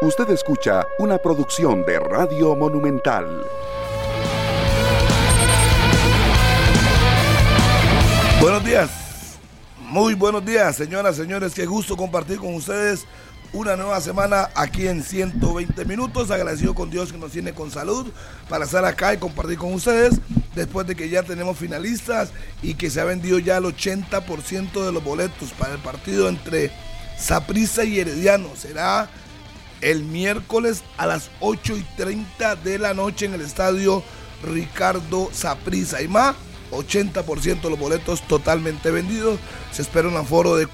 Usted escucha una producción de Radio Monumental. Buenos días, muy buenos días, señoras, señores. Qué gusto compartir con ustedes una nueva semana aquí en 120 minutos. Agradecido con Dios que nos tiene con salud para estar acá y compartir con ustedes. Después de que ya tenemos finalistas y que se ha vendido ya el 80% de los boletos para el partido entre Saprissa y Herediano. Será el miércoles a las 8 y 30 de la noche en el estadio Ricardo Saprissa. Y más, 80% de los boletos totalmente vendidos. Se espera un aforo de,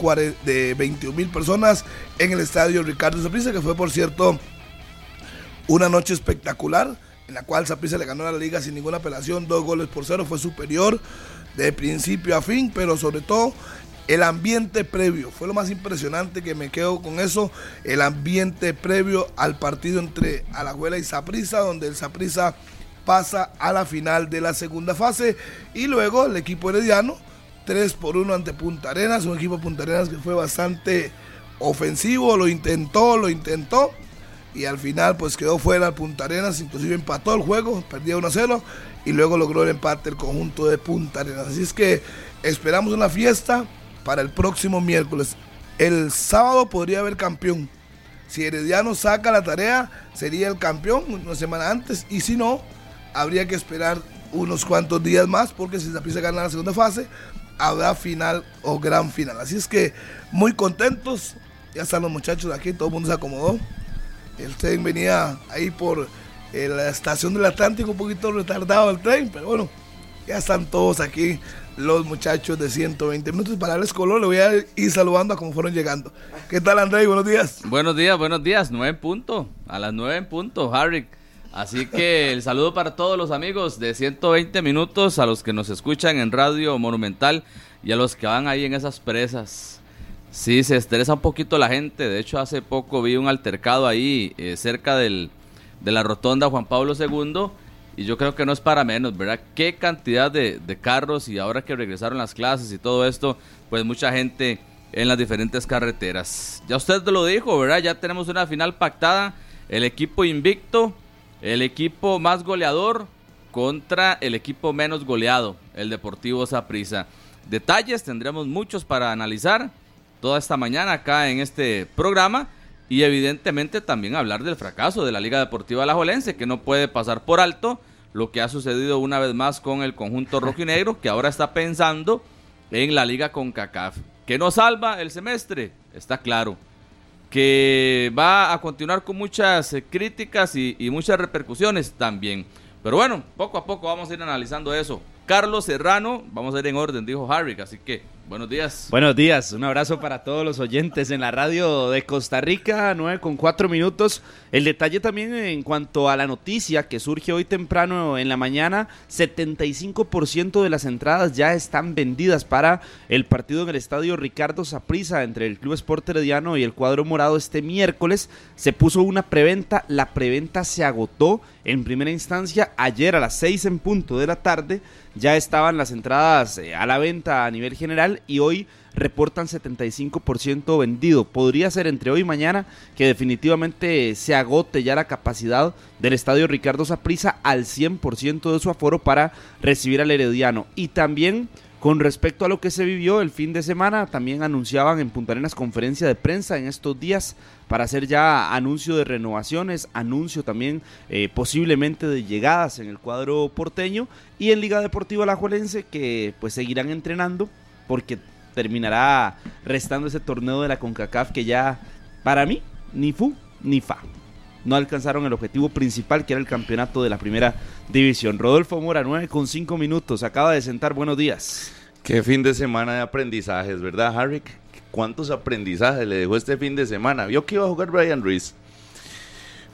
de 21 mil personas en el estadio Ricardo Saprissa, que fue, por cierto, una noche espectacular en la cual Saprissa le ganó a la liga sin ninguna apelación, dos goles por cero, fue superior de principio a fin, pero sobre todo el ambiente previo, fue lo más impresionante que me quedo con eso, el ambiente previo al partido entre Alajuela y Saprissa, donde el Saprissa pasa a la final de la segunda fase y luego el equipo herediano 3 por 1 ante Punta Arenas, un equipo Punta Arenas que fue bastante ofensivo, lo intentó, lo intentó y al final pues quedó fuera el Punta Arenas, inclusive empató el juego, perdía 1 0 y luego logró el empate el conjunto de Punta Arenas. Así es que esperamos una fiesta para el próximo miércoles. El sábado podría haber campeón. Si Herediano saca la tarea, sería el campeón una semana antes. Y si no, habría que esperar unos cuantos días más, porque si se gana la segunda fase, habrá final o gran final. Así es que muy contentos. Ya están los muchachos aquí, todo el mundo se acomodó. El tren venía ahí por eh, la estación del Atlántico, un poquito retardado el tren, pero bueno, ya están todos aquí los muchachos de 120 minutos. Para darles color, le voy a ir saludando a cómo fueron llegando. ¿Qué tal, André? Buenos días. Buenos días, buenos días. 9 en punto. A las 9 en punto, Harry. Así que el saludo para todos los amigos de 120 minutos, a los que nos escuchan en Radio Monumental y a los que van ahí en esas presas. Sí, se estresa un poquito la gente. De hecho, hace poco vi un altercado ahí eh, cerca del, de la rotonda Juan Pablo II y yo creo que no es para menos, ¿verdad? Qué cantidad de, carros y ahora que regresaron las clases y todo esto, pues mucha gente en las diferentes carreteras. Ya usted lo dijo, ¿verdad? Ya tenemos una final pactada. El equipo invicto, el equipo más goleador contra el equipo menos goleado, el Deportivo Saprissa. Detalles tendremos muchos para analizar toda esta mañana acá en este programa y evidentemente también hablar del fracaso de la Liga Deportiva Alajuelense, que no puede pasar por alto lo que ha sucedido una vez más con el conjunto rojinegro, que ahora está pensando en la Liga con CACAF. Que no salva el semestre, está claro. Que va a continuar con muchas eh, críticas y, y muchas repercusiones también. Pero bueno, poco a poco vamos a ir analizando eso. Carlos Serrano, vamos a ir en orden, dijo Harry, así que Buenos días. Buenos días, un abrazo para todos los oyentes en la radio de Costa Rica, 9 con 4 minutos. El detalle también en cuanto a la noticia que surge hoy temprano en la mañana, 75% de las entradas ya están vendidas para el partido en el estadio Ricardo Saprisa entre el Club Sport Herediano y el cuadro morado este miércoles. Se puso una preventa, la preventa se agotó en primera instancia ayer a las 6 en punto de la tarde ya estaban las entradas eh, a la venta a nivel general y hoy reportan 75% vendido. Podría ser entre hoy y mañana que definitivamente se agote ya la capacidad del estadio Ricardo Saprissa al 100% de su aforo para recibir al Herediano. Y también con respecto a lo que se vivió el fin de semana, también anunciaban en Punta Arenas conferencia de prensa en estos días para hacer ya anuncio de renovaciones, anuncio también eh, posiblemente de llegadas en el cuadro porteño y en Liga Deportiva Alajuelense que pues seguirán entrenando porque terminará restando ese torneo de la CONCACAF que ya para mí ni fu ni fa. No alcanzaron el objetivo principal que era el campeonato de la primera división. Rodolfo Mora, 9 con 5 minutos, acaba de sentar. Buenos días. Qué fin de semana de aprendizajes, ¿verdad, Harry? ¿Cuántos aprendizajes le dejó este fin de semana? Vio que iba a jugar Brian Ruiz.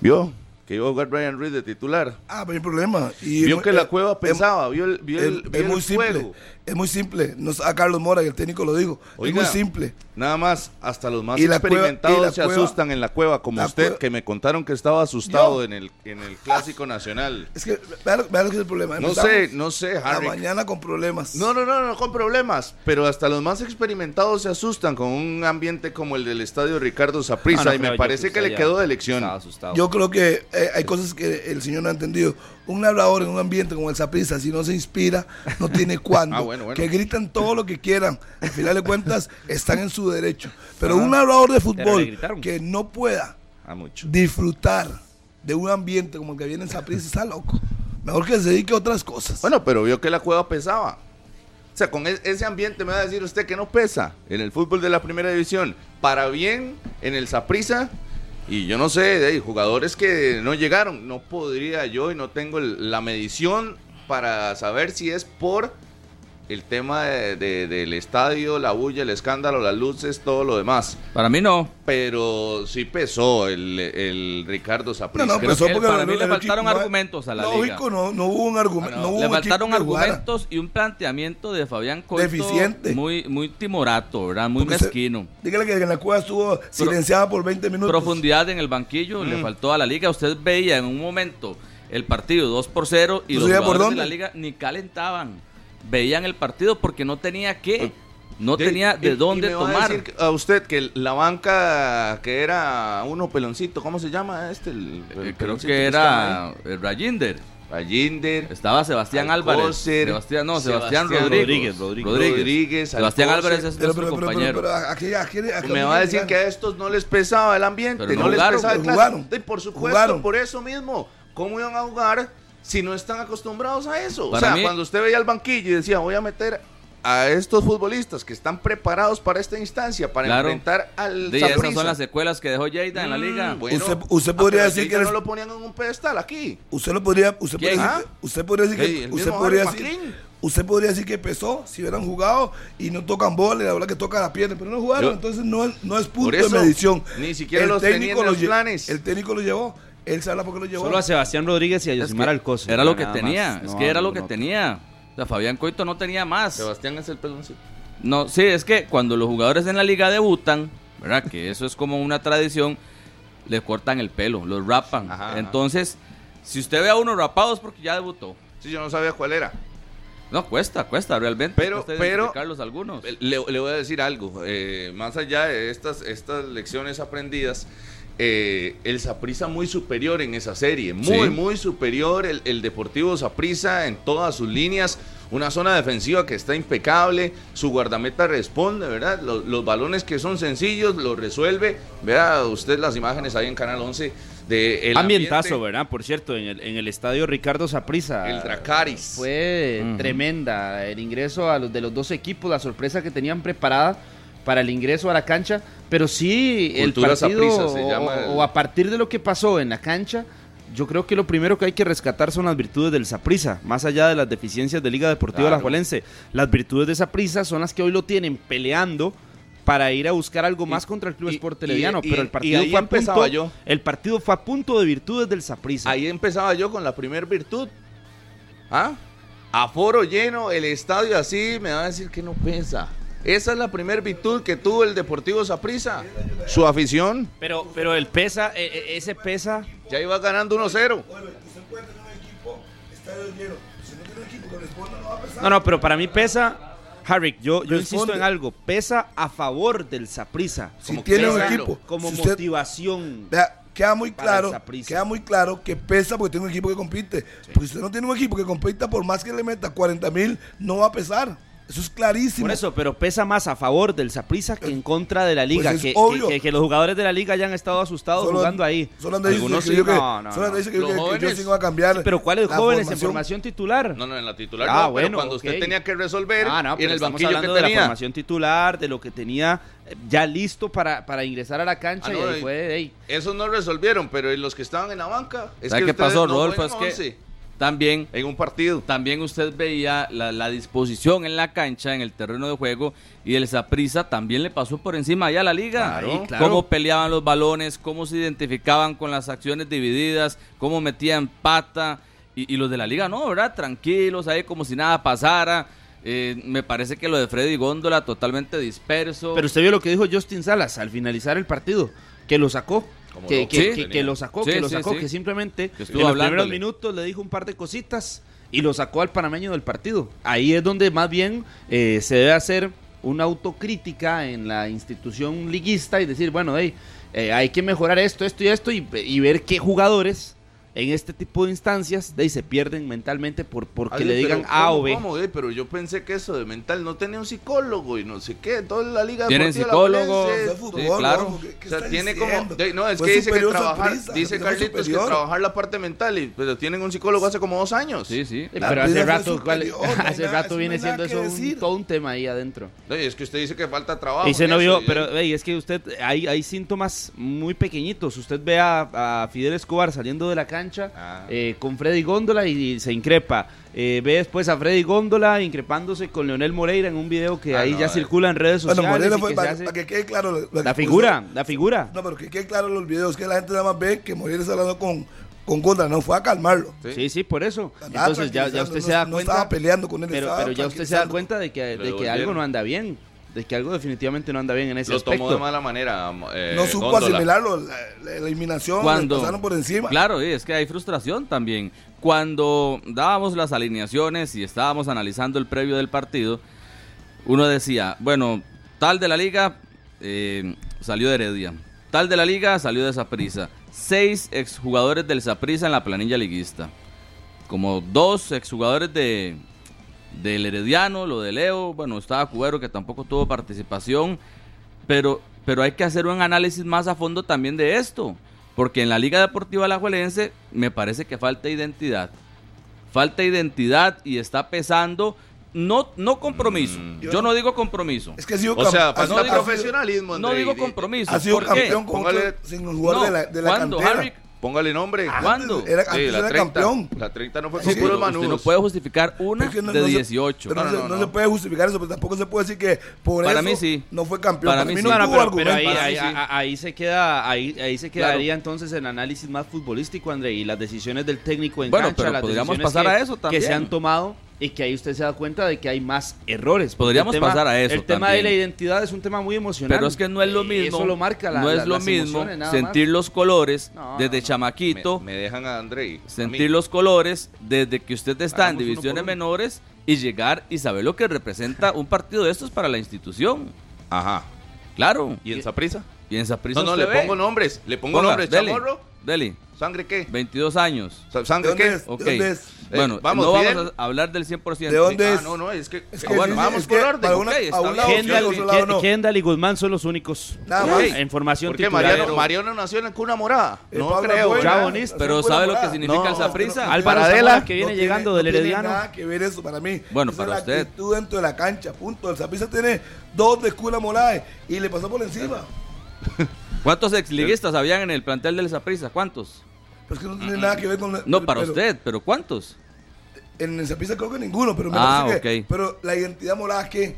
Vio que iba a jugar Brian Reed de titular. Ah, pero hay problema. Y Vio es- que la eh, cueva pensaba, vio el, vio el, es, vio es muy el simple. Es muy simple. No a Carlos Mora, y el técnico lo dijo. Oiga, es muy simple. Nada más, hasta los más Y la cueva- experimentados y se cueva- asustan en la cueva, como la usted, cueva- que me contaron que estaba asustado Yo. en el, en el Clásico Nacional. Es que, vea lo, vea lo que es el problema. No sé, no sé, La Harry. mañana con problemas. No, no, no, no, con problemas. Pero hasta los más experimentados se asustan con un ambiente como el del estadio Ricardo Saprissa. Ah, no y me parece que, le quedó de elección. estaba asustado. Yo creo que eh, hay cosas que el señor no ha entendido. Un narrador en un ambiente como el Saprissa, si no se inspira, no tiene cuándo. Ah, bueno, bueno. Que gritan todo lo que quieran. Al final de cuentas, están en su derecho. Pero un narrador de fútbol que no pueda A mucho. disfrutar de un ambiente como el que viene en Saprissa está loco. Mejor que se dedique a otras cosas. Bueno, pero vio que la cueva pesaba. O sea, con e- ese ambiente me va a decir usted que no pesa en el fútbol de la primera división. Para bien en el Saprissa. Y yo no sé, ahí, jugadores que no llegaron. No podría yo y no tengo la medición para saber si es por el tema de- de- del estadio, la bulla, el escándalo, las luces, todo lo demás. Para mí no. Pero sí pesó el, el Ricardo Saprissa. No, no, pesó que porque para mí le faltaron no- argumentos a la Lógico, liga. no, no hubo un argumento. no hubo Le faltaron argumentos y un planteamiento de Fabián Coito Deficiente. muy muy timorato, ¿verdad? Muy Porque se- mezquino. Dígale que en la cueva estuvo silenciada por 20 minutos. Profundidad en el banquillo Mm. le faltó a la liga. Usted veía en un momento el partido 2 por 0 y ¿No los por jugadores de la liga ni calentaban. Veían el partido porque no tenía que, no Sí, tenía de y- y dónde me va a tomar. decir a usted que la banca que era uno peloncito, ¿cómo se llama este? El, el Eh, creo que estaba era eh, Rayinder. ahí? Allinder, Estaba Sebastián Álvarez. Alcócer, Sebastián, no, Sebastián, Sebastián Rodríguez. Rodríguez, Rodríguez. Rodríguez, Sebastián Alcócer. Álvarez es Pero, nuestro pero, pero, compañero. pero, pero, aquí- aquí- aquí- me va a decir que a estos no les pesaba el ambiente, Pero no, no les jugaron, pesaba el jugaron. Y por supuesto, Jugaron. por eso mismo, ¿cómo iban a jugar si no están acostumbrados a eso? Para o sea, mí- cuando usted veía el banquillo y decía, voy a meter a estos futbolistas que están preparados para esta instancia, para Claro. enfrentar al De esas son las secuelas que dejó Lleida en la Mm, liga. bueno. Usted- usted podría decir que eres- no lo ponían en un pedestal aquí. Usted lo podría, usted podría ¿Ah? decir, que- usted podría decir que, usted podría decir, usted podría decir que pesó si hubieran jugado y no tocan bola y la bola que toca la pierna, pero no jugaron, Yo- entonces no es, no es punto eso, de medición. ni siquiera los lo los planes. El técnico lo llevó, él sabe por qué lo llevó. Solo a Sebastián Rodríguez y a Es Yosimar que Alcocer. Era lo que tenía. más. Es No, que era lo que no. tenía. O sea, Fabián Coito no tenía más. Sebastián es el peloncito. No, sí, es que cuando los jugadores en la liga debutan, ¿verdad? Que eso es como una tradición, le cortan el pelo, los rapan. Ajá, ajá. Entonces, si usted ve a uno rapado es porque ya debutó. Sí, yo no sabía cuál era. No, cuesta, cuesta realmente. Pero- cuesta pero- algunos. Le, le voy a decir algo. eh, más allá de estas, estas lecciones aprendidas, eh, el Saprisa muy superior en esa serie. Muy, Sí. muy superior. El, el Deportivo Saprisa en todas sus líneas. Una zona defensiva que está impecable. Su guardameta responde, ¿verdad? Los, los balones que son sencillos los resuelve. Vea usted las imágenes ahí en Canal 11 de el Ambientazo, ambiente, ¿verdad? Por cierto, en el, en el estadio Ricardo Saprissa. El Dracaris. Fue tremenda el ingreso a los de los dos equipos, la sorpresa que tenían preparada para el ingreso a la cancha, pero sí el Cultura partido Saprissa se o, llama el- o a partir de lo que pasó en la cancha, yo creo que lo primero que hay que rescatar son las virtudes del Saprissa, más allá de las deficiencias de Liga Deportiva Claro. Alajuelense. Las virtudes de Saprissa son las que hoy lo tienen peleando para ir a buscar algo más contra el Club Sport y- pero el partido fue a punto, yo. el partido fue a punto de virtudes del Saprissa. Ahí empezaba yo con la primer virtud. ¿Ah? Aforo lleno, el estadio así, me va a decir que no pesa. Esa es la primer virtud que tuvo el Deportivo Saprissa. Su afición. Pero, pero el pesa, e- e- ese pesa. Ya iba ganando 1-0. Oye, usted puede tener un equipo, estadio lleno. Si no tiene un equipo que responda, no va a pesar. No, no, pero para mí pesa, Harry, yo, yo insisto en algo, pesa a favor del Saprissa. Si Como tiene un equipo, Como si usted- motivación. Vea, queda muy claro, queda muy claro que pesa porque tiene un equipo que compite. Porque si usted no tiene un equipo que compita, por más que le meta 40 mil, no va a pesar. Eso es clarísimo. Por eso, pero pesa más a favor del Saprissa que en contra de la liga. Pues es que, obvio. que- que- que los jugadores de la liga hayan estado asustados Solo- jugando ahí. Solo Algunos que sí, yo que- no, no, solo anda no. diciendo que- Los que- que yo sí iba a cambiar. Pero ¿cuáles jóvenes en formación. formación titular? No, no, en la titular Ah, no, bueno, pero cuando usted tenía que resolver Ah, no, y en el banquillo que de la formación titular, de lo que tenía eh, ya listo para, para ingresar a la cancha Ah, y ahí fue, ey, Esos no resolvieron, pero los que estaban en la banca. Es ¿Sabe que qué pasó, no Rodolfo? Es que- 11. También en un partido. también usted veía la, la disposición en la cancha, en el terreno de juego, y el Saprisa también le pasó por encima allá a la liga. Claro, claro. Cómo peleaban los balones, cómo se identificaban con las acciones divididas, cómo metían pata. Y, y los de la liga, no, ¿verdad? Tranquilos, ahí como si nada pasara. Eh, me parece que lo de Freddy Góndola totalmente disperso. Pero usted vio lo que dijo Justin Salas al finalizar el partido, que lo sacó. Que, que, Sí. que- que lo sacó, Sí, que lo sacó, que simplemente en los primeros minutos le dijo un par de cositas y lo sacó al panameño del partido. Ahí es donde más bien eh, se debe hacer una autocrítica en la institución liguista y decir, bueno, hey, eh, hay que mejorar esto, esto y esto y, y ver qué jugadores en este tipo de instancias de ahí se pierden mentalmente por porque Ay, le pero digan A ¿cómo, o B. cómo, eh? Pero yo pensé que eso de mental no tenía un psicólogo y no sé qué. Toda la liga Tienen psicólogo, fútbol, sí, claro. ¿no? ¿Qué- qué O sea, está tiene diciendo? como. no, es Fue que dice que trabajar. Dice Carlitos que trabajar la parte mental. Y, pero tienen un psicólogo hace como dos años. Sí, sí. La pero hace rato, ¿cuál- superior, no hace nada- rato no viene siendo eso un- todo un tema ahí adentro. Oye, es que usted dice que falta trabajo. Y se no vio, y- pero ey, es que usted, hay, hay síntomas muy pequeñitos. Usted ve a, a Fidel Escobar saliendo de la cancha Ah. eh, con Freddy Góndola y, se increpa. Eh, ve después a Freddy Góndola increpándose con Leonel Moreira en un video que Ah, ahí no, ya circula en redes Bueno, sociales. Moreira y fue que para, que quede claro. La figura, la figura. No, pero que quede claro los videos que la gente nada más ve que Moreira está hablando con, con Gondra, no fue a calmarlo. Sí. Sí, sí, por eso. Entonces ya, usted no- se da no cuenta. estaba peleando con él, pero, pero ya usted se da cuenta de que, de que algo no anda bien. De que algo definitivamente no anda bien en ese Lo aspecto. tomó de mala manera. eh, no supo Góndola. asimilarlo, la, la eliminación, Cuando- le pasaron por encima. Claro, y es que hay frustración también. Cuando dábamos las alineaciones y estábamos analizando el previo del partido, uno decía, bueno, tal de la liga eh, salió de Heredia, tal de la liga salió de Saprisa. Seis exjugadores del Saprisa en la planilla liguista. Como dos exjugadores de del Herediano, lo de Leo, bueno, estaba Cubero que tampoco tuvo participación, pero, pero hay que hacer un análisis más a fondo también de esto, porque en la Liga Deportiva Alajuelense me parece que falta identidad. Falta identidad y está pesando, no, no compromiso. Mm. Yo no digo compromiso. Es que ha sido O sea, ha sido- profesionalismo. No digo compromiso. Ha sido ¿Por qué? campeón con sin jugador No, de la, de la ¿cuándo, cantera. Harry? Póngale nombre. ¿Cuándo? Era, Sí, antes la era 30. campeón. La 30 no fue Sí, con sí, puros Usted no manudos. puede justificar una Es que no- de no se- 18. pero no, No, se, no, no no. se puede justificar eso, pero tampoco se puede decir que por Para eso mí sí. no fue campeón. Para Para, mí mí sí. no, pero, pero ahí, ahí, ahí se queda, ahí, ahí se quedaría Claro. entonces el análisis más futbolístico, André, y las decisiones del técnico en Bueno, cancha, pero las podríamos decisiones pasar que, a eso también. que se han tomado y que ahí usted se da cuenta de que hay más errores. Podríamos tema- pasar a eso El tema de la identidad es un tema muy emocional. Pero es que no es lo mismo. Eso lo marca la, no la- es lo las mismo sentir más. los colores No, desde no, no. chamaquito, Me, me dejan a Andrei. Sentir los colores desde que usted está Hagamos en divisiones menores y llegar y saber lo que representa un partido de estos para la institución. Ajá. Claro. ¿Y en Saprisa? Y en Saprissa No, no, usted le ve. pongo nombres. Le pongo Ponga, nombres. dele, Chamorro. dele. ¿Sangre qué? 22 años. Sa- ¿De ¿Sangre qué? es? ¿De Ok. dónde es? Bueno, Eh, vamos, no Fidel. vamos a hablar del 100%. ¿De dónde Ah, es? no, no, es que. Es que- que bueno, sí, vamos es por orden. una- ok, a está un bien. lado sí, Kendall, otro lado no. Kendall y Guzmán son los únicos. Nada más. En formación ¿Por qué titular. Mariano, Mariano nació en cuna morada? El No creo. Chabonista. Pero ¿sabe lo que significa el No, Saprissa? no, Álvaro Paradela. Zamora, que viene No tiene- llegando del no tiene Herediano. nada que ver eso para mí. Bueno, para es la usted. actitud dentro de la cancha, punto. El Zapisa tiene dos de escuela morada y le pasó por encima. ¿Cuántos exliguistas habían en el plantel del Saprissa? ¿Cuántos? Pero es que no tiene nada que ver con... No, para pero- usted, pero ¿cuántos? En el Zapisa creo que ninguno, pero me Ah, parece que... ok. Pero la identidad morada, ¿qué?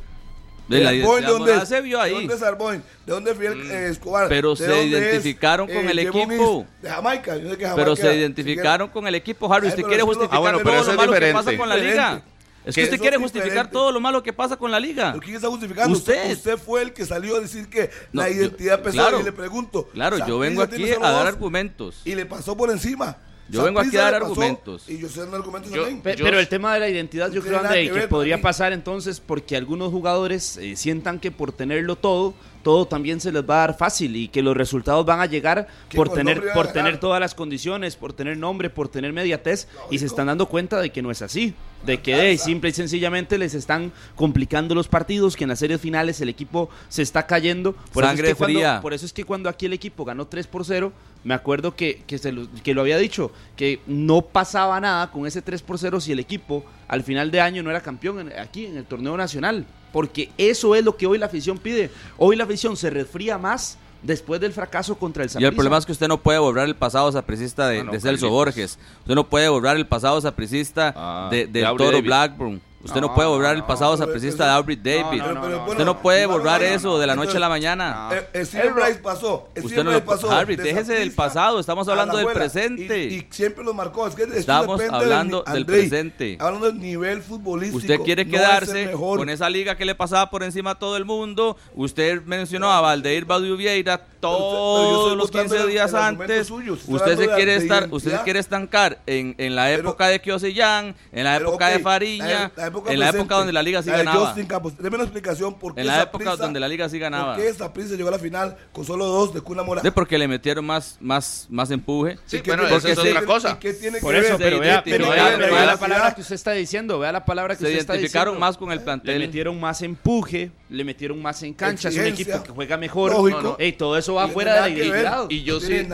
De la identidad morada es? se vio ¿De ahí. dónde es Arboin? ¿De dónde es Fidel eh, Escobar? Pero ¿De se dónde identificaron es, con el Jevon equipo. De Jamaica. Yo sé que Pero Jamaica se identificaron con el equipo, Harry. Ay, ¿Usted pero quiere justificar Ah, bueno, pero todo eso lo malo que pasa con la liga? Es Que que usted quiere justificar diferente. todo lo malo que pasa con la liga. ¿Pero quién está justificando? Usted. Usted fue el que salió a decir que No, la yo- identidad pesó claro. y le pregunto. Claro, yo vengo aquí a dar argumentos. Y le pasó por encima. Yo vengo aquí a dar argumentos. Y yo sé dando argumentos Yo- también. Pe- Yo- pero el tema de la identidad, yo creo, André, que podría pasar entonces porque algunos jugadores eh, sientan que por tenerlo todo, todo también se les va a dar fácil y que los resultados van a llegar por tener, por tener todas las condiciones, por tener nombre, por tener mediatez y se están dando cuenta de que no es así. De que eh, simple y sencillamente les están complicando los partidos, que en las series finales el equipo se está cayendo. Por Sangre eso es que cuando- por eso es que cuando aquí el equipo ganó 3 por 0, me acuerdo que, que, se lo, que lo había dicho, que no pasaba nada con ese 3 por 0 si el equipo al final de año no era campeón en- aquí en el torneo nacional. Porque eso es lo que hoy la afición pide. Hoy la afición se resfría más después del fracaso contra el Y el problema es que usted no puede borrar el pasado sapricista de, Ah, no, de Celso. Borges. Usted no puede borrar el pasado sapricista Ah, de, de del Aubrey Toro. Blackburn. Usted no, No, puede borrar el pasado sapricista eso- de Aubrey David. no, no, Pero no. Usted no puede borrar eso de la noche a la mañana. Eh, eh, Steven Rice pasó. Usted Steven no pasó. Harry, de déjese del pasado, estamos hablando del presente. Y, y siempre lo marcó. Es que esto Estamos hablando del Andrei, presente. Hablando del nivel futbolístico. Usted quiere no es el quedarse con esa liga que le pasaba por encima a todo el mundo. Usted mencionó a Valdeir Baduvieira pero yo todos los votando 15 el- días antes. Usted se quiere de estar, usted quiere estancar en, en la Pero- época de Kiosellán, en la época de Fariña, época en la presente, época donde la liga sí ganaba. Justin Campos. Deme una explicación por qué En la esa época prisa- donde la liga sí ganaba. ¿Por qué esa prisa llegó a la final con solo dos de Cuna Mora? De porque le metieron más, más, más empuje. Sí, ¿Y qué bueno, eso es otra cosa. ¿y qué tiene Por que eso, ver? pero vea, pero identificaron, vea, vea vea la la palabra que usted está diciendo, vea la palabra que Se usted está identificaron diciendo. más con el Le plantel. metieron más empuje, le metieron más en cancha, es un equipo que juega mejor. Lógico. No, no. Ey, todo eso va fuera de la. Y yo sí-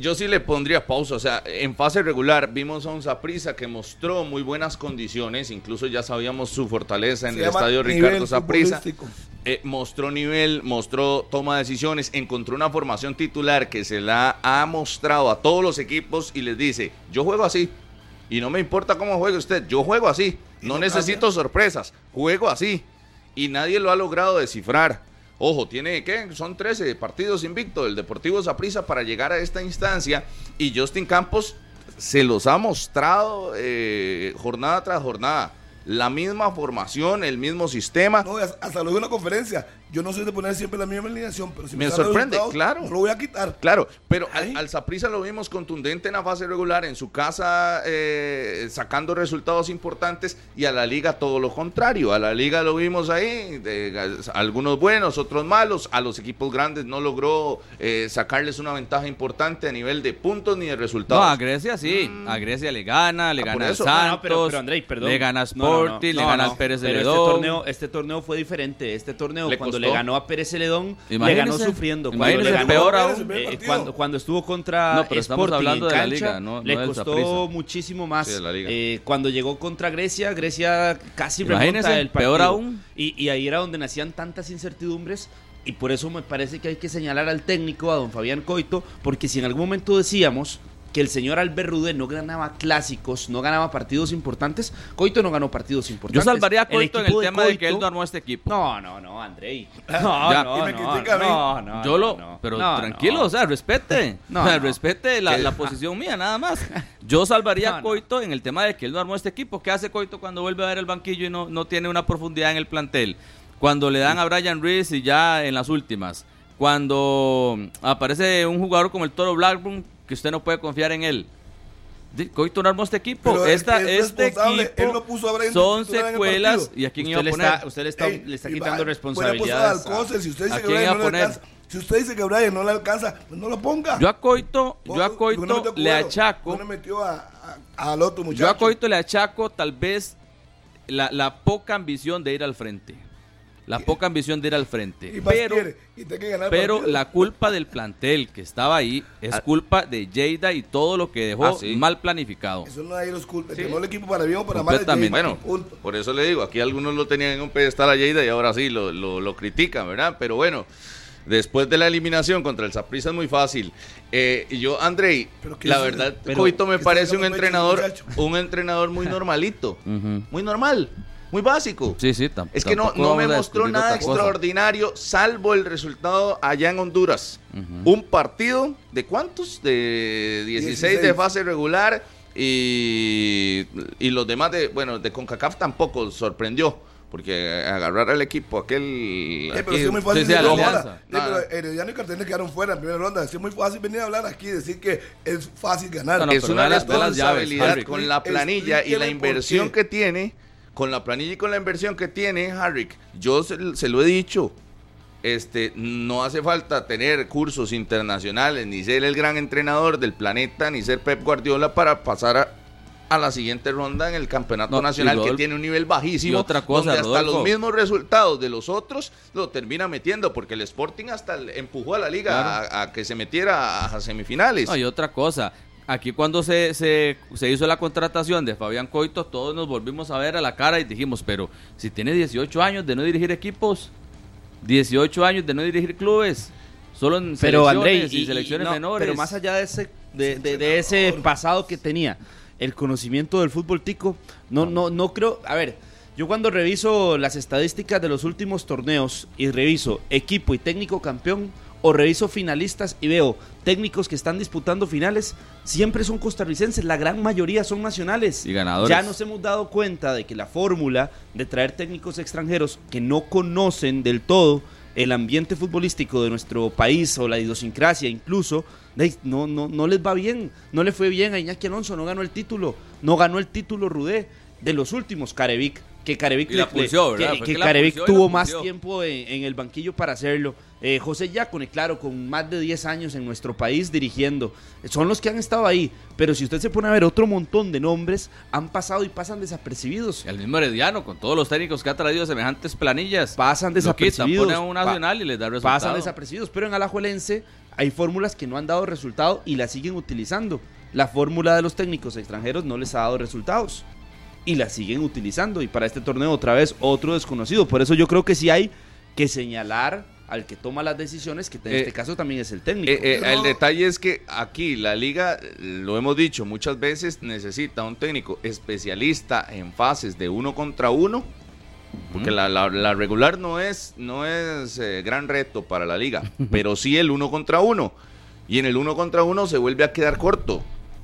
yo sí le pondría pausa. O sea, en fase regular vimos a un Saprissa que mostró muy buenas condiciones. Incluso ya sabíamos su fortaleza en Se el estadio Ricardo Saprissa. Eh, mostró nivel, mostró toma de decisiones, encontró una formación titular que se la ha mostrado a todos los equipos y les dice, yo juego así. Y no me importa cómo juegue usted, yo juego así. No no necesito sorpresas, juego así. Y nadie lo ha logrado descifrar. Ojo, tiene, ¿qué? Son 13 partidos invictos el Deportivo Saprissa para llegar a esta instancia. Y Justin Campos se los ha mostrado eh, jornada tras jornada. La misma formación, el mismo sistema. Hasta digo en la conferencia. Yo no soy de poner siempre la misma alineación, pero si Me me, sorprende, claro. No lo voy a quitar. Claro, pero Ay. al, Saprissa lo vimos contundente en la fase regular, en su casa eh, sacando resultados importantes y a la liga todo lo contrario. A la liga lo vimos ahí, de- algunos buenos, otros malos. A los equipos grandes no logró eh, sacarles una ventaja importante a nivel de puntos ni de No, resultados. a Grecia sí. A Grecia le gana, le Ah, gana eso. Santos, No, no, pero, pero Andrei, perdón. le gana No, no, no. Sporting, No, le gana no. Pérez Pero Celedón. Este torneo, este torneo fue diferente. Este torneo, Le cuando. Le ganó a Pérez Celedón, le ganó sufriendo. Cuando le ganó, peor aún. eh, cuando, cuando estuvo contra No, pero estamos Sporting hablando en de la liga, no- le no costó muchísimo más. Sí, de la liga. Eh, cuando llegó contra Grecia, Grecia casi Imagínese, remonta el partido. peor aún. Y, y ahí era donde nacían tantas incertidumbres. Y por eso me parece que hay que señalar al técnico, a don Fabián Coito, porque si en algún momento decíamos que el señor Albert Rudé no ganaba clásicos, no ganaba partidos importantes, Coito no ganó partidos Yo importantes. salvaría a Coito en el de tema de que él no armó este equipo. No, no, no, Andrei. No, Ya. no, Y me no, critica a mí. no, no, Yo lo, no, pero no, tranquilo, no. o sea, respete. No, o sea, no. respete la, posición mía, nada más. Yo salvaría No, a no. Coito en el tema de que él no armó este equipo. ¿Qué hace Coito cuando vuelve a ver el banquillo y no, no tiene una profundidad en el plantel? Cuando le dan a Brian Reese y ya en las últimas. Cuando aparece un jugador como el Toro Blackburn, que usted no puede confiar en él. Coito no armó este equipo. Pero Esta, es este equipo él no puso a Brian son secuelas. ¿Y a quién Usted iba a le poner? está, usted le está, Ey, le está quitando responsabilidades. Si usted ¿A dice quién iba a le poner? alcanza, si usted dice que Brian no le alcanza, pues no lo ponga. Yo a Coito, yo a Coito no le achaco. No metió a, a- al otro muchacho. Yo a Coito le achaco tal vez la, la poca ambición de ir al frente. La poca ambición de ir al frente. Y Pero, quiere, y tiene que ganar el pero la culpa del plantel que estaba ahí es Ah. culpa de Jada y todo lo que dejó Ah, sí. mal planificado. Eso no hay los culpas. Sí. El equipo para bien o para mal. Bueno, punto. por eso le digo, aquí algunos lo tenían en un pedestal a Lleida y ahora sí lo, lo, lo critican, ¿verdad? Pero bueno, después de la eliminación contra el Saprissa es muy fácil. Eh, y yo, Andrei, Pero ¿qué la es- verdad, Coito me ¿qué parece un entrenador, muchacho? un entrenador muy normalito, muy normal, muy básico. Sí, sí, tam- Es que no, tampoco no me mostró nada extraordinario, salvo el resultado allá en Honduras. Ujú. Un partido de cuántos? De 16, de 16. fase regular y, y los demás de, bueno, de CONCACAF tampoco sorprendió. Porque agarrar al equipo aquel... Eh, pero aquí- sí es muy fácil sí, sí, ahora. Sí, pero Herediano y Cartagena quedaron fuera en primera ronda. Sí, es muy fácil venir a hablar aquí y decir que es fácil ganar. No, no, es una ve las- ve las llaves, responsabilidad con la planilla y la inversión que tiene, con la planilla y con la inversión que tiene, Harry, yo se, se lo he dicho, este, no hace falta tener cursos internacionales, ni ser el gran entrenador del planeta, ni ser Pep Guardiola para pasar a, a la siguiente ronda en el campeonato No, nacional que tiene un nivel bajísimo, y otra cosa, donde hasta Rodolfo. los mismos resultados de los otros lo termina metiendo, porque el Sporting hasta empujó a la liga Claro. a, a que se metiera a, a semifinales. No, y otra cosa, aquí cuando se, se, se hizo la contratación de Fabián Coito, todos nos volvimos a ver a la cara y dijimos, pero si tiene 18 años de no dirigir equipos, 18 años de no dirigir clubes, Solo en Pero selecciones André, y, selecciones no, menores. Pero más allá de ese, de, de- de ese pasado que tenía, el conocimiento del fútbol tico, no, no, no creo. A ver, yo cuando reviso las estadísticas de los últimos torneos y reviso equipo y técnico campeón, o reviso finalistas y veo técnicos que están disputando finales, siempre son costarricenses, la gran mayoría son nacionales. Y ganadores. Ya nos hemos dado cuenta de que la fórmula de traer técnicos extranjeros que no conocen del todo el ambiente futbolístico de nuestro país o la idiosincrasia incluso, no, no, no les va bien. No le fue bien a Iñaki Alonso, no ganó el título. No ganó el título Rudé de los últimos Carevic. Que Carevic, le- que- Carevic tuvo más tiempo en, en el banquillo para hacerlo. Eh, José Yacone, claro, con más de 10 años en nuestro país dirigiendo. Son los que han estado ahí. Pero si usted se pone a ver otro montón de nombres, han pasado y pasan desapercibidos. El mismo Herediano, con todos los técnicos que ha traído semejantes planillas. Pasan desapercibidos. pone a un Pa- nacional y les da resultado. pasan desapercibidos, pero en Alajuelense hay fórmulas que no han dado resultado y las siguen utilizando. La fórmula de los técnicos extranjeros no les ha dado resultados y la siguen utilizando y para este torneo otra vez otro desconocido. Por eso yo creo que sí hay que señalar al que toma las decisiones, que en Eh, este caso también es el técnico. Eh, eh, el detalle es que aquí la liga, lo hemos dicho muchas veces, necesita un técnico especialista en fases de uno contra uno, porque la, la- la regular no es, no es eh, gran reto para la liga, pero sí el uno contra uno. Y en el uno contra uno se vuelve a quedar corto.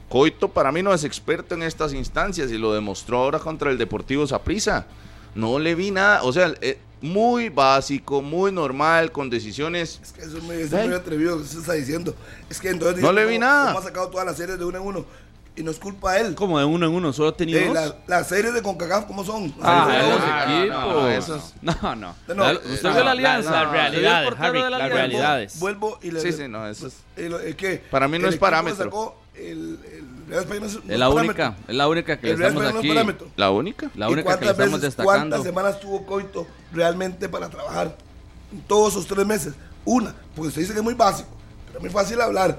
Coito para mí no es experto en estas instancias y lo demostró ahora contra el Deportivo Saprissa. No le vi nada, o sea, eh, muy básico, muy normal, con decisiones Es que eso es muy, es muy atrevido lo que usted está diciendo. Es que entonces. No dice, le vi ¿cómo- nada. ¿Cómo ha sacado todas las series de uno en uno? Y no es culpa de él. Como de uno en uno, solo ha tenido Eh, la- las series de CONCACAF, ¿cómo son? Ah, series los de- no, no, equipos. no, no, No, no. No, La- ¿Usted vio la la- alianza? las ¿Usted vio el realidades, Harry, las realidades. Vuelvo y le Sí, sí, no, eso es- eh, que Para mí no el es parámetro. sacó, el, el Real España no es, no la parámetro. única, es la única que le El Real estamos España no es aquí. la única. La ¿Y única que le cuántas estamos veces, destacando. ¿Cuántas semanas tuvo Coito realmente para trabajar? En todos esos tres meses. Una, porque usted dice que es muy básico, pero es muy fácil hablar,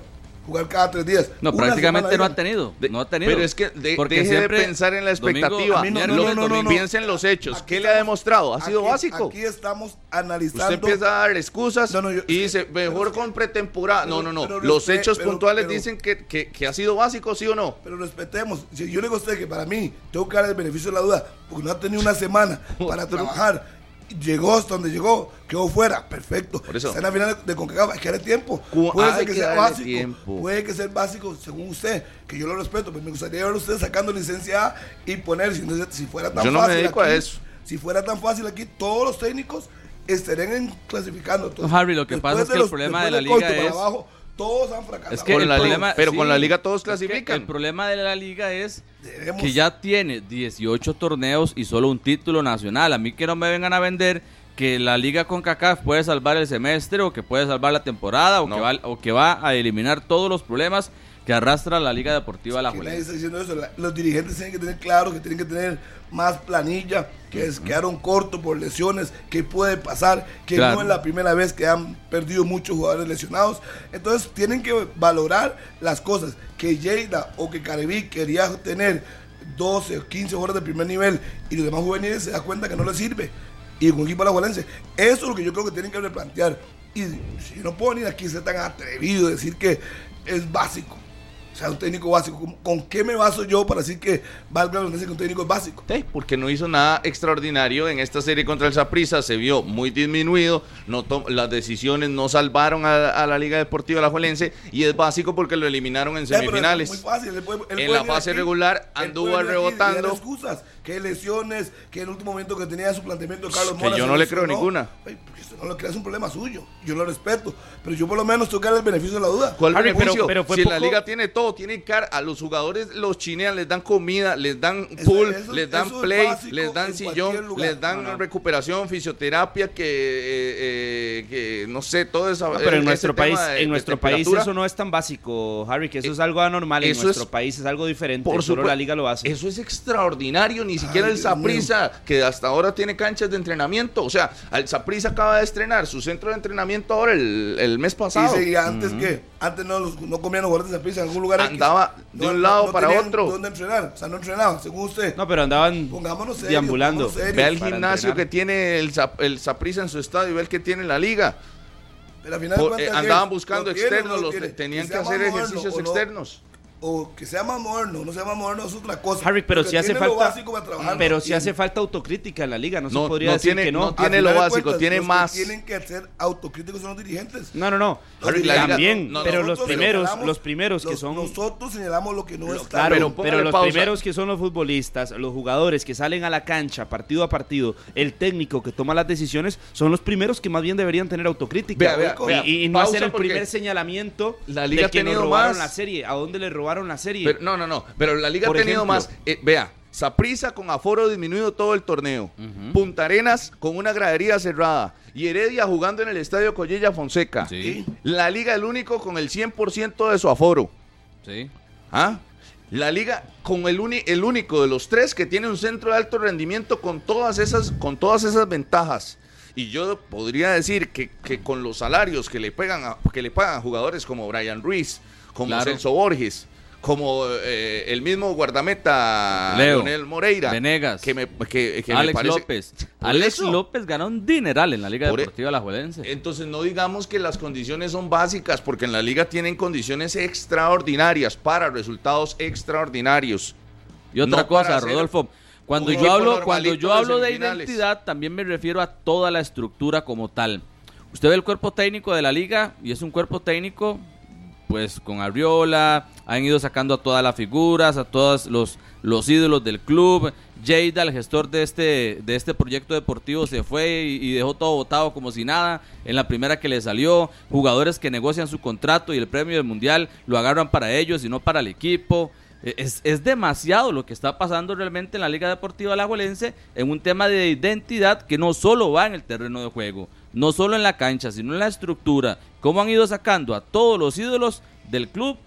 jugar cada tres días. No, Una prácticamente no ha tenido. De- No ha tenido. Pero es que de- Porque deje siempre- de pensar en la domingo- expectativa. Mí no, no, no, no, no, domingo. no. Piensa en los hechos. Aquí ¿Qué le ha estamos- demostrado? Ha sido aquí- básico. Aquí estamos analizando. Usted empieza a dar excusas No, no, yo- y dice, mejor con pretemporada. No, pero- no, no. pero Los hechos pero- puntuales pero- dicen que, que- que ha sido básico, ¿sí o no? Pero respetemos. Si yo le digo a usted que para mí tengo que dar el beneficio de la duda, porque no ha tenido una semana para trabajar. Llegó hasta donde llegó, quedó fuera, perfecto. Por eso. Está en la final de CONCACAF, hay que darle tiempo. Puede ser que, que sea básico, tiempo. puede que sea básico según usted, que yo lo respeto, pero me gustaría ver a usted sacando licencia A y poner, si, fuera tan Yo no me fácil dedico a eso. Si fuera tan fácil aquí, todos los técnicos estarían en- clasificando. Entonces, No, Harry, lo que pasa es de que el problema de la liga es- abajo, todos han fracasado. Es que Con el problema, pero con la liga todos clasifican. el problema de la liga es Debemos- que ya tiene 18 torneos y solo un título nacional. A mí que no me vengan a vender que la liga con CACAF puede salvar el semestre o que puede salvar la temporada o, No. que, va, o que va a eliminar todos los problemas que arrastra la Liga Deportiva La está diciendo eso. La- los dirigentes tienen que tener claro que tienen que tener más planilla, que es, quedaron cortos por lesiones, que puede pasar, que Claro. no es la primera vez que han perdido muchos jugadores lesionados. Entonces tienen que valorar las cosas. Que Lleida o que Caribe quería tener 12 o 15 horas de primer nivel y los demás juveniles se da cuenta que no les sirve. Y con equipo alajuelense. Eso es lo que yo creo que tienen que replantear. Y si no puedo venir aquí ser tan atrevido a decir que es básico. O sea, un técnico básico. ¿Con, qué me baso yo para decir que valga la redundancia que un técnico es básico? Sí, porque no hizo nada extraordinario en esta serie contra el Saprissa, se vio muy disminuido, no las decisiones no salvaron a, a la Liga Deportiva Alajuelense y es básico porque lo eliminaron en pero es semifinales. muy fácil, él puede- él En puede la fase aquí, regular anduvo aquí rebotando. excusas, que lesiones, que el último momento que tenía su planteamiento Carlos Que Mora yo se no le creo ninguna. Ay, porque usted no lo crea, es un problema suyo. Yo lo respeto. Pero yo por lo menos tengo que dar el beneficio de la duda. ¿Cuál Harry, pero- beneficio? pero fue si la liga tiene todo, tiene car a los jugadores los chinean, les dan comida, les dan pool, eso- les dan play, les dan sillón, les dan No, no. recuperación, fisioterapia, que, eh, eh, que no sé, todo eso. No, pero en ese nuestro país, de- en nuestro país eso no es tan básico, Harry, que eso Eh, es algo anormal. En nuestro es- país es algo diferente. Por solo supuesto. la liga lo hace. Eso es extraordinario, ni siquiera Ay, el. Saprisa, que hasta ahora tiene canchas de entrenamiento. O sea, el Saprisa acaba de estrenar su centro de entrenamiento ahora el, el mes Y pasado. seguía antes que, antes no, los- no comían los jugadores de prisa en algún lugar. X. Andaba de un lado para otro. ¿Dónde entrenar? O sea, no entrenaban, según usted. No, pero andaban Pongámonos serios, deambulando. pongámonos serios. Ve al para gimnasio entrenar. que tiene el, el Saprissa en su estadio y ve el que tiene la liga. Pero al final Por- eh, ¿qué andaban buscando ¿Lo quiere o no externos, lo los- tenían que hacer ejercicios externos. O que sea más moderno, no sea más moderno es otra cosa. Harry, pero Porque si hace falta, pero si hace falta autocrítica en la liga, no, No, se podría no decir tiene- que no. no tiene lo básico, cuentas, tiene los que más. tienen que ser autocríticos son los dirigentes. No, no, no. Harry, También, no, no, pero los primeros, los primeros que los- son Nosotros señalamos lo que no está. Claro, Pero pero, los pausa. primeros que son los futbolistas, los jugadores que salen a la cancha partido a partido, el técnico que toma las decisiones, son los primeros que más bien deberían tener autocrítica. Vea, vea, y, vea, y- no hacer el primer señalamiento la liga de que nos robaron la serie. ¿A dónde le robaron la serie? Pero, no, no, no. Pero la liga Por ha tenido ejemplo. más. eh, vea, Saprisa con aforo disminuido todo el torneo. Punta Arenas con una gradería cerrada. Y Heredia jugando en el estadio Collella Fonseca. Sí, La liga el único con el 100% de su aforo. sí. ¿Ah? La liga con el, uni- el único de los tres que tiene un centro de alto rendimiento con todas esas, con todas esas ventajas. Y yo podría decir que, que con los salarios que le, pegan a, que le pagan a jugadores como Brian Ruiz, como Claro. Celso Borges, como eh, el mismo guardameta Leo, Leonel Moreira, Venegas, que me, que- que me Alex parece- López. Alex eso. López ganó un dineral en la Liga e- Deportiva Alajuelense. Entonces no digamos que las condiciones son básicas, porque en la liga tienen condiciones extraordinarias para resultados extraordinarios. Y otra no cosa, Rodolfo, cuando yo hablo, cuando yo hablo de identidad, también me refiero a toda la estructura como tal. Usted ve el cuerpo técnico de la liga y es un cuerpo técnico, pues con Arriola, han ido sacando a todas las figuras, a todos los, los ídolos del club. Jada, el gestor de este, de este proyecto deportivo, se fue y, dejó todo votado como si nada en la primera que le salió. Jugadores que negocian su contrato y el premio del mundial lo agarran para ellos y no para el equipo. Eh, Es, es demasiado lo que está pasando realmente en la Liga Deportiva Alajuelense en un tema de identidad que no solo va en el terreno de juego, no solo en la cancha, sino en la estructura. Cómo han ido sacando a todos los ídolos del club,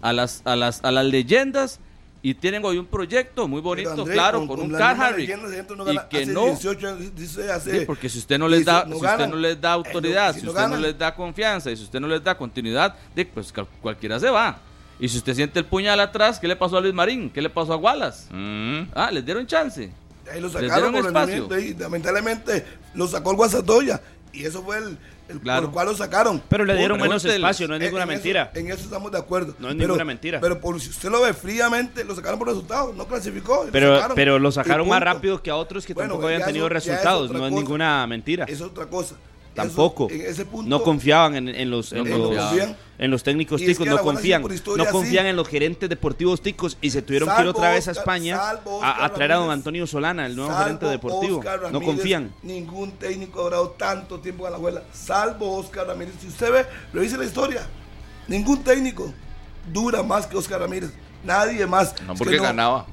a las, a las, a las leyendas, y tienen hoy un proyecto muy bonito, André, claro, con, un la car misma Harry. leyenda, esa gente no y que hace no 18 años, dice hace- Sí, porque si usted no les da, si usted no les da Eh, autoridad, si si no usted no les da confianza y si usted no les da continuidad, pues cualquiera se va. Y si usted siente el puñal atrás, ¿qué le pasó a Luis Marín? ¿Qué le pasó a Wallace? Mm. Ah, les dieron chance. Ahí lo Les sacaron dieron por espacio. y lamentablemente lo sacó el Guasatoya. Y eso fue el, el Claro. por el cual lo sacaron. Pero le dieron menos espacio, no es En- ninguna en eso- mentira. en eso estamos de acuerdo. No es ninguna mentira. Pero por, si usted lo ve fríamente, lo sacaron por resultados. No clasificó. y lo Pero, sacaron. pero lo sacaron más rápido que a otros que Bueno, tampoco habían tenido eso- resultados. No es ninguna mentira. Es otra cosa. Tampoco. Eso, en ese punto, no confiaban en, en los, en, los, confiaban. en los técnicos Y es ticos, que no confían. No confían sí. en los gerentes deportivos ticos y se tuvieron que ir otra vez a Oscar- España a, a traer a don. Antonio Solana, el nuevo salvo gerente deportivo. Oscar no confían. Ningún técnico ha durado tanto tiempo en la abuela, salvo Oscar Ramírez. Si usted ve, revise la historia. Ningún técnico dura más que Oscar Ramírez. Nadie más. No Es porque que ganaba.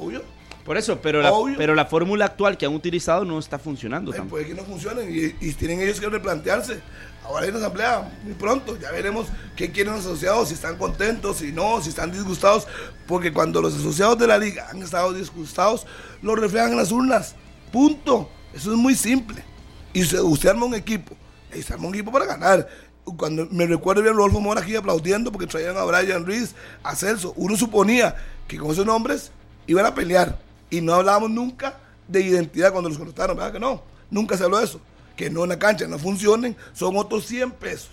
Obvio. Por eso, pero la, Obvio. pero la fórmula actual que han utilizado no está funcionando. Tampoco. puede que no funcionen y, y tienen ellos que replantearse. Ahora hay una asamblea muy pronto, ya veremos qué quieren los asociados, si están contentos, si no, si están disgustados, porque cuando los asociados de la liga han estado disgustados, lo reflejan en las urnas. Punto. Eso es muy simple. Y usted, usted arma un equipo, y se arma un equipo para ganar. Cuando me recuerdo bien Rodolfo Mora aquí aplaudiendo porque traían a Brian Ruiz, a Celso, uno suponía que con esos nombres iban a pelear. Y no hablábamos nunca de identidad cuando los contrataron, ¿verdad que no? Nunca se habló de eso. Que no en la cancha no funcionen, son otros 100 pesos.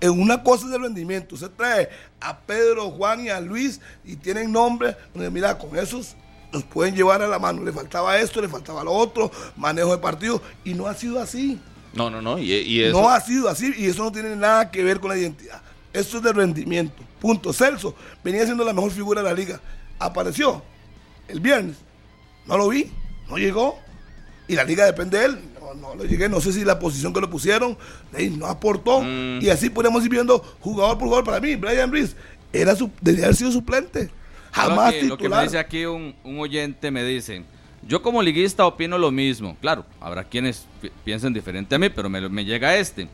En una cosa es el rendimiento. Usted trae a Pedro, Juan y a Luis y tienen nombre. donde, Mira, con esos los pueden llevar a la mano. Le faltaba esto, le faltaba lo otro, manejo de partido. Y no ha sido así. No, no, no. Y, y eso. No ha sido así y eso no tiene nada que ver con la identidad. Esto es de rendimiento. Punto. Celso venía siendo la mejor figura de la liga. Apareció el viernes. No lo vi, no llegó. Y la liga depende de él. No, no lo llegué, no sé si la posición que lo pusieron, no aportó. Mm. Y así podemos ir viendo jugador por jugador. Para mí, Brian Ruiz era su, debía haber sido suplente. Jamás lo, que, lo que me titular. dice aquí un, un oyente me dice, yo como liguista opino lo mismo. Claro, habrá quienes pi- piensen diferente a mí, pero me, me llega este.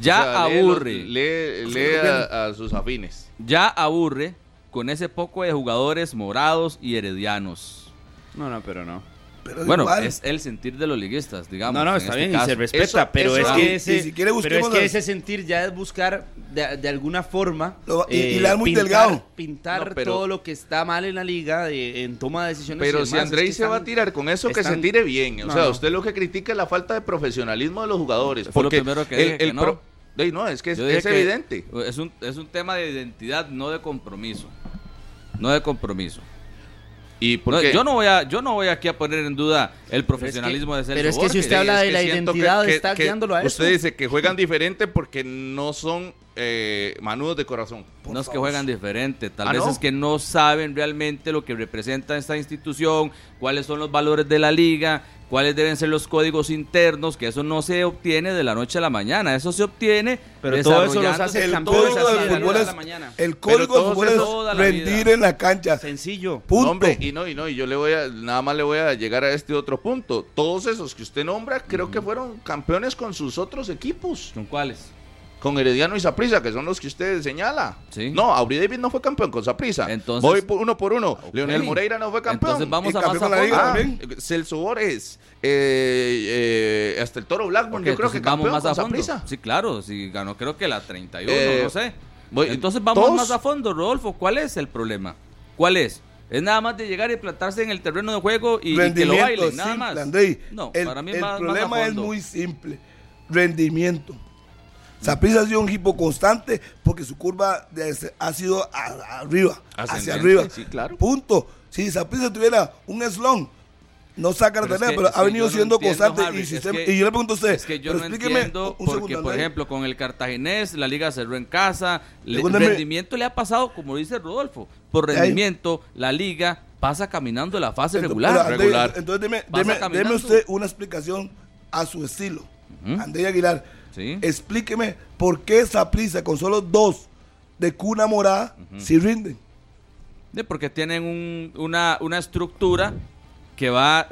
Ya O sea, lee aburre, Lee, a sus afines. ya aburre con ese poco de jugadores morados y heredianos. No, no, pero no. Pero Bueno, igual. es el sentir de los liguistas, digamos. No, no, está este bien y se respeta, Eso- pero eso- es que y ese, si quiere pero es que ese sentir ya es buscar de, de alguna forma eh, Lo- y- y le dan muy pintar, delgado. pintar No, pero- todo lo que está mal en la liga de- en toma de decisiones. y Pero si que se va a tirar con eso, que se tire bien. O No, sea, no. usted lo que critica es la falta de profesionalismo de los jugadores. Fue lo porque primero que el- dije que el no. pro- Ey, no, es que es, que evidente. Es un, es un tema de identidad, no de compromiso. No de compromiso. ¿Y por No, qué? yo no voy a yo no voy aquí a poner en duda el profesionalismo de Celso pero es que si usted habla de la identidad, está guiándolo a Usted eso. dice que juegan diferente porque no son eh, manudos de corazón. no es que juegan diferente, tal Ah, vez ¿no? es que no saben realmente lo que representa esta institución, cuáles son los valores de la liga, cuáles deben ser los códigos internos, que eso no se obtiene de la noche a la mañana, eso se obtiene Pero todo eso los hace El campeones código del de la fútbol noche a es, la mañana. el código del fútbol es rendir vida. en la cancha. Sencillo. Punto. No, hombre, y no, y no, y yo le voy a, nada más le voy a llegar a este otro punto. Todos esos que usted nombra, creo que fueron campeones con sus otros equipos. ¿Con cuáles? Con Herediano y Saprissa, que son los que usted señala. Sí. No, Auri David no fue campeón con Saprissa. Entonces- Voy por uno por uno. Leonel Moreira no fue campeón. Entonces vamos a más campeón la liga fondo. Ah. Celso Borges, eh, eh, hasta el Toro Blackburn, Ok, yo creo que entonces vamos campeón más con a fondo. Sí, claro, si ganó creo que la 31, Eh, no sé. voy- Entonces vamos todos- más a fondo, Rodolfo. ¿Cuál es el problema? ¿Cuál es? Es nada más de llegar y plantarse en el terreno de juego y, y que lo bailen, nada simple, más. Andrei. No, el, para mí el más, más a problema es muy simple. Rendimiento. Saprissa ha sido un equipo constante porque su curva de ha sido a- arriba, hacia arriba. sí, claro. Punto. Si Saprissa tuviera un slon, no saca la Pero es tarea, que- pero ha venido no siendo entiendo, constante. Harry, y, si es usted- que- y yo le pregunto a usted, Es que yo pero no explíqueme entiendo un porque, segundo, por ejemplo, con el cartaginés, la liga cerró en casa, Pregúntame- rendimiento le ha pasado, como dice Rodolfo, por rendimiento, la liga pasa caminando la fase Entonces, regular. pero, Regular. Entonces, deme, deme- usted una explicación a su estilo. Andrei Aguilar, Sí. explíqueme por qué Saprissa con solo dos de cuna morada si rinden. Sí, porque tienen un- una, una estructura que va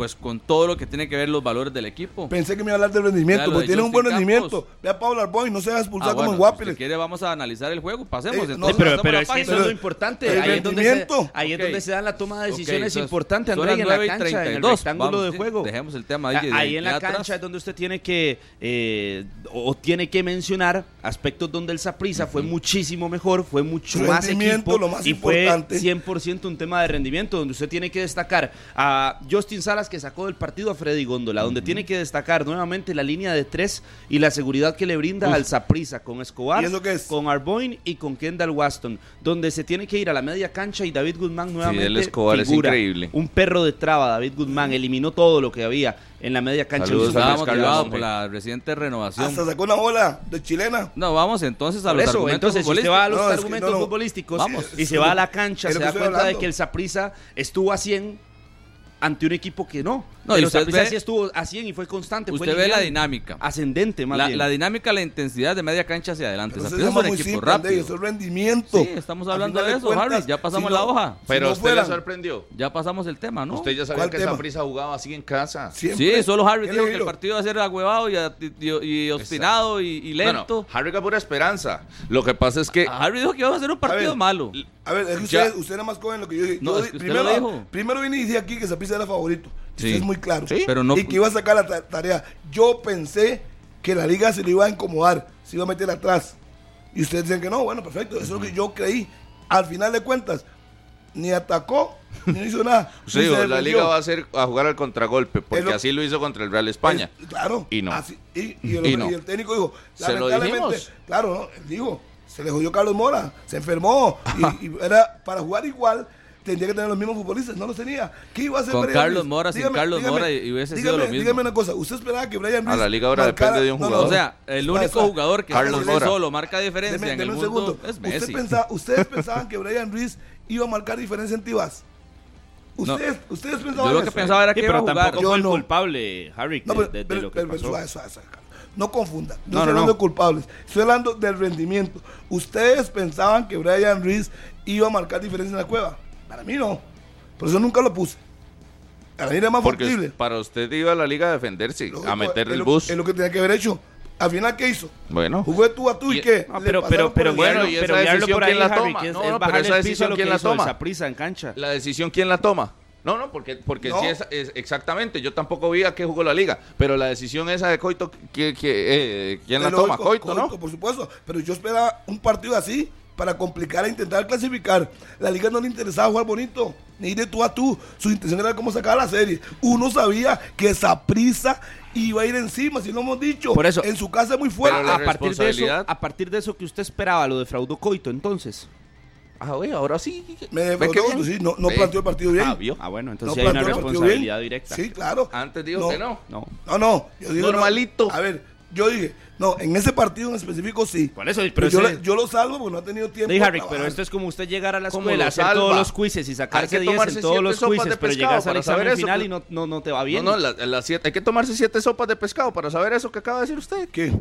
pues con todo lo que tiene que ver los valores del equipo. Pensé que me iba a hablar de rendimiento, porque de tiene un buen rendimiento. Ve a Pablo Arboy, no se va a expulsar Ah, como bueno, en si Guapiles. usted quiere vamos a analizar el juego, pasemos. Eh, entonces, pero, pero es que eso es lo importante. el Ahí es donde se, ahí es Ok. donde se dan la toma de decisiones entonces, importantes, son André, en la 9 y cancha, en el 32. rectángulo Vamos, de sí, juego. Dejemos el tema Ah, ahí. de- Ahí en la atrás. cancha es donde usted tiene que eh, o tiene que mencionar aspectos donde el Saprissa fue muchísimo mejor, fue mucho más Rendimiento, equipo lo más y fue importante. 100% un tema de rendimiento donde usted tiene que destacar a Justin Salas que sacó del partido a Freddy Góndola, donde tiene que destacar nuevamente la línea de tres y la seguridad que le brinda al Saprissa con Escobar, ¿Y eso qué es? con Arboin y con Kendall Waston, donde se tiene que ir a la media cancha y David Guzmán nuevamente el Escobar es increíble. Un perro de traba, David Guzmán, eliminó todo lo que había en la media cancha. Saludos a por la reciente renovación. Hasta sacó una bola de chilena. No, vamos entonces a Por los eso, argumentos entonces, si usted va a los No, es que argumentos no, futbolísticos Vamos. y se va a la cancha, se da cuenta de que el Saprissa estuvo a 100 ante un equipo que no. No, y Pero usted ve- sí estuvo a 100 y fue constante. fue Usted ve la dinámica. Ascendente, más La, bien. la dinámica, la intensidad de media cancha hacia adelante. Pero es un equipo simple, rápido. eso es rendimiento. Sí, estamos hablando de eso, cuentas, Harry, ya pasamos si la hoja. si Pero no usted le fueran- sorprendió. Ya pasamos el tema, ¿no? Usted ya sabía ¿Cuál que tema? Saprissa jugaba así en casa. Siempre. Sí, solo Harry ¿Qué dijo le que el partido iba a ser agüevado y, y- y obstinado y, y No, no, lento. Harry pura esperanza. Lo que pasa es que A Harry dijo que iba a ser un partido ver, malo. A ver, es que usted, usted era más joven de lo que yo dije. No, Yo es di- que usted primero, lo dijo. primero vine y dije aquí que Saprissa era favorito. Sí. Eso es muy claro. Sí. Pero no- y que iba a sacar la ta- tarea. Yo pensé que la liga se le iba a incomodar, se iba a meter atrás. Y ustedes dicen que no, bueno, perfecto. Eso es lo que yo creí. Al final de cuentas, ni atacó, ni hizo nada. se la liga va a, hacer, a jugar al contragolpe, porque lo- así lo hizo contra el Real España. Es- claro. Y no. Así- y, y el, Y no. y el técnico dijo, Se lo lamentablemente, claro, ¿no? Dijo, se le jodió Carlos Mora, se enfermó. y, y era para jugar igual. Tendría que tener los mismos futbolistas, no los tenía. ¿Qué iba a hacer Con Brian Carlos Ruiz? Mora, sin Carlos Mora, y hubiese sido dígame- lo mismo. Dígame una cosa, ¿usted esperaba que Brian A Ruiz la liga ahora marcara- depende de un no, no, jugador. O sea, el único jugador que Carlos Mora. solo marca diferencia Deme- en el un mundo segundo. es Messi. ¿Usted pensaba- ¿Ustedes pensaban que Brian Ruiz iba a marcar diferencia en Tibas? No. ¿Ustedes, ¿ustedes pensaban Yo lo que eso? pensaba era Sí, que iba a pero jugar. tampoco Yo fue el culpable, Harry, No, de, pero, de- de pero- lo que pero- pasó. suave, suave, suave, Carlos. No confunda. No, No, estoy hablando no. de culpables. Estoy hablando del rendimiento. ¿Ustedes pensaban que Brian Ruiz iba a marcar diferencia en la cueva? Para mí no. Por eso nunca lo puse. A la era más Porque factible. para usted iba a la liga a defenderse, Lógico, a meter el lo- bus. Es lo que tenía que haber hecho. Al final, ¿qué hizo? Bueno. Jugó tú a tú y, Y- qué. No, pero, pero, pero, Bueno, ¿y esa pero decisión por ahí, quién la Harry, toma? que es, No, es no, pero esa decisión quién la toma. Saprissa en cancha. La decisión, ¿quién la toma? No, no, porque, porque No. sí es, es- exactamente, yo tampoco vi a qué jugó la liga, pero la decisión esa de Coito, ¿qui- qui- eh, ¿quién la toma? Coito, ¿no? Por supuesto. Pero yo esperaba un partido así para complicar e intentar clasificar. La liga no le interesaba jugar bonito. ni de tú a tú. Su intención era cómo sacar la serie. Uno sabía que esa prisa iba a ir encima, si lo hemos dicho. Por eso- en su casa es muy fuerte. Pero la a, partir de eso, a partir de eso que usted esperaba, lo defraudó Coito, entonces. Ah, güey, ahora sí. Me defraudó, pues sí, no, no planteó el partido bien. Ah, vio. Ah, bueno, No entonces hay una responsabilidad bien. directa. Sí, claro. Antes dijo que no. No. No, no. Yo digo, Normalito. no. A ver, yo dije, no, en ese partido en específico sí. Por eso, Pero, pero yo, le- yo lo salvo porque no ha tenido tiempo. Harry, trabajar. pero esto es como usted llegar a la ¿Cómo escuela, hacer salva? todos los quizzes y sacarse que 10 tomarse en todos los quizzes, pero llegas al examen eso, final y no, no, no te va bien. No, no, la- las siete, hay que tomarse siete sopas de pescado para saber eso que acaba de decir usted. ¿Qué?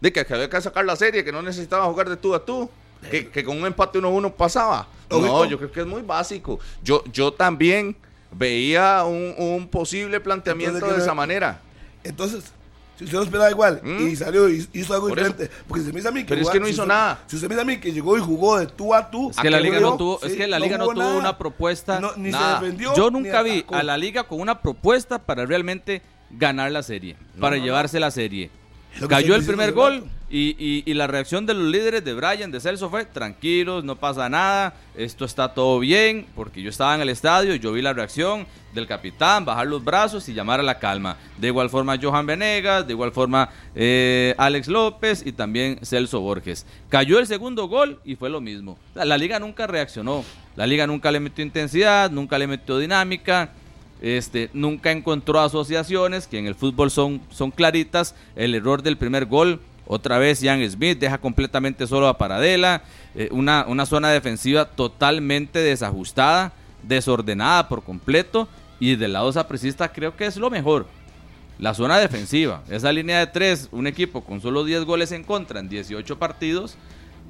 De que había que sacar la serie, que no necesitaba jugar de tú a tú. Que, que con un empate 1-1 pasaba. No, yo creo que es muy básico. Yo, yo también veía un, un posible planteamiento Entonces, de ¿qué esa manera. Entonces, si usted lo esperaba igual Mm. y salió y hizo algo Por eso. diferente, porque se me dice a mí que Pero es que no si hizo usted- nada. Si usted me dice a mí que llegó y jugó de tú a tú, Es que la ¿a qué liga no tuvo, es que la liga no tuvo nada. una propuesta. No, ni nada. se defendió. Yo nunca vi a la liga con una propuesta para realmente ganar la serie, para no, llevarse la serie. Cayó el primer gol rato. Y, y- y la reacción de los líderes de Brian, de Celso fue tranquilos, no pasa nada, esto está todo bien, porque yo estaba en el estadio, yo vi la reacción del capitán, bajar los brazos y llamar a la calma. De igual forma Johan Venegas, de igual forma eh, Alex López y también Celso Borges. Cayó el segundo gol y fue lo mismo. La, la liga nunca reaccionó, la liga nunca le metió intensidad, nunca le metió dinámica. Este, nunca encontró asociaciones que en el fútbol son, son claritas. El error del primer gol, otra vez Jan Smith deja completamente solo a Paradela. eh, una, una zona defensiva totalmente desajustada, desordenada por completo. Y del lado sapricista creo que es lo mejor. La zona defensiva, esa línea de tres, un equipo con solo 10 goles en contra en 18 partidos,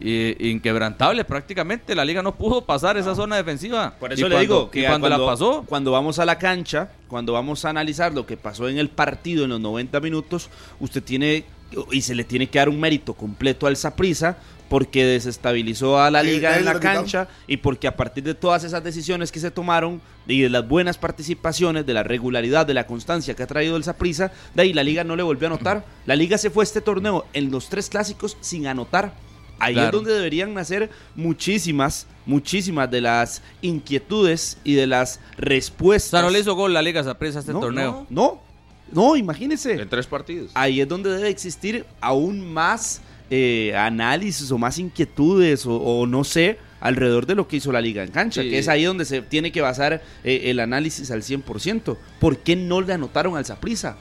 eh, inquebrantable prácticamente. La liga no pudo pasar esa zona defensiva. Por Y eso le cuando- digo que cuando, cuando, la pasó, cuando vamos a la cancha, cuando vamos a analizar lo que pasó en el partido en los 90 minutos, usted tiene y se le tiene que dar un mérito completo al Saprissa porque desestabilizó a la liga en la cancha y porque a partir de todas esas decisiones que se tomaron y de las buenas participaciones, de la regularidad, de la constancia que ha traído el Saprissa, de ahí la liga no le volvió a anotar. La liga se fue a este torneo en los tres clásicos sin anotar. Ahí es donde deberían nacer muchísimas, muchísimas de las inquietudes y de las o respuestas. sea, no le hizo gol la liga Saprissa a este No, torneo. No, no, imagínese. En tres partidos. Ahí es donde debe existir aún más eh, análisis o más inquietudes o, o no sé alrededor de lo que hizo la liga en cancha, Sí. que es ahí donde se tiene que basar eh, el análisis al 100%. ¿Por qué no le anotaron al Saprissa?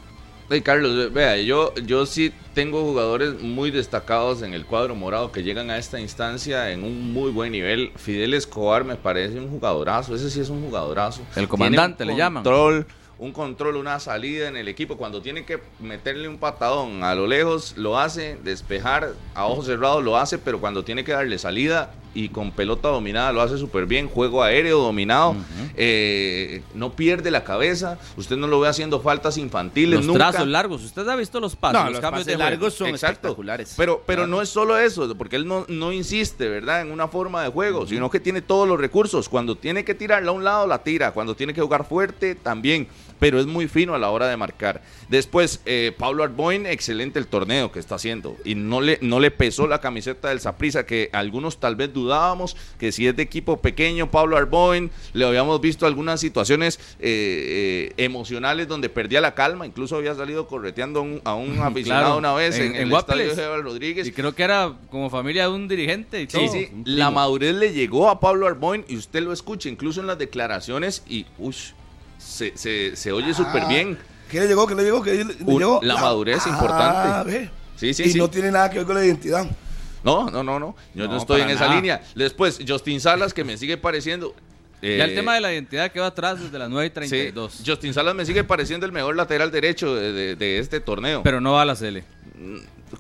Hey, Carlos, vea, yo, yo sí tengo jugadores muy destacados en el cuadro morado que llegan a esta instancia en un muy buen nivel. Fidel Escobar me parece un jugadorazo, ese sí es un jugadorazo. El comandante Tiene un le llaman. Control, un control, una salida en el equipo. Cuando tiene que meterle un patadón a lo lejos, lo hace, despejar a ojos cerrados lo hace, pero cuando tiene que darle salida y con pelota dominada lo hace súper bien. Juego aéreo dominado, eh, no pierde la cabeza. Usted no lo ve haciendo faltas infantiles Los nunca. trazos largos. Usted ha visto los pasos, los, cambios de largos son Exacto. espectaculares. Pero, pero Claro. no es solo eso, porque él no, no insiste, ¿verdad? En una forma de juego, sino que tiene todos los recursos. Cuando tiene que tirarla a un lado, la tira. Cuando tiene que jugar fuerte, también. Pero es muy fino a la hora de marcar. Después, eh, Pablo Arboin, excelente el torneo que está haciendo. Y no le, no le pesó la camiseta del Saprissa, que algunos tal vez dudábamos que si es de equipo pequeño, Pablo Arboin, le habíamos visto algunas situaciones eh, eh, emocionales donde perdía la calma. Incluso había salido correteando a un, a un aficionado Claro, una vez en- en, en el estadio Eval Rodríguez. Y creo que era como familia de un dirigente y todo. Sí, sí, la madurez le llegó a Pablo Arboin y usted lo escucha incluso en las declaraciones y ush, se, se, se oye súper bien. ¿Qué le llegó? ¿Qué le llegó? ¿Qué le, le Un- llegó? la madurez Ah, importante. ve. Sí, sí, y sí. no tiene nada que ver con la identidad. No, no, no, no. Yo no, No, estoy en esa línea. Después, Justin Salas, que me sigue pareciendo. Ya el eh, tema de la identidad quedó atrás desde las 9 y sí, 32. Justin Salas me sigue pareciendo el mejor lateral derecho de, de- de este torneo. Pero no va a la Cele.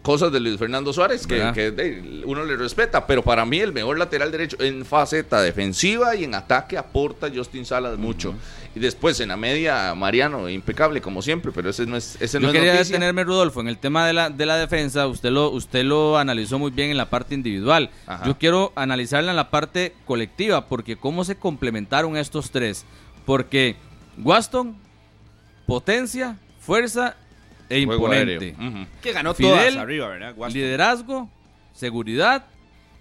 Cosas de Luis Fernando Suárez que, uno le respeta, pero para mí el mejor lateral derecho en faceta defensiva y en ataque aporta Justin Salas mucho. Y después en la media, Mariano, impecable como siempre, pero ese no es, ese no Yo es quería noticia. detenerme, Rodolfo, en el tema de la, de la defensa. Usted lo, usted lo analizó muy bien en la parte individual. Ajá. Yo quiero analizarla en la parte colectiva, porque cómo se complementaron estos tres. Porque Waston, potencia, fuerza e imponente. Ujú. Que ganó Fidel, todas arriba, ¿verdad? Liderazgo, seguridad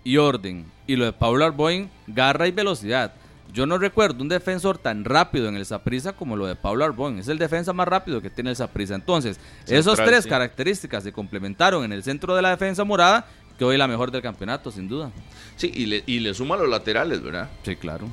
y orden. Y lo de Pablo Arboin, garra y velocidad. Yo no recuerdo un defensor tan rápido en el Saprissa como lo de Pablo Arbón. Es el defensa más rápido que tiene el Saprissa. Entonces, Central, esas tres sí. características se complementaron en el centro de la defensa morada, que hoy es la mejor del campeonato, sin duda. Sí, y le, y le suma los laterales, ¿verdad? Sí, claro.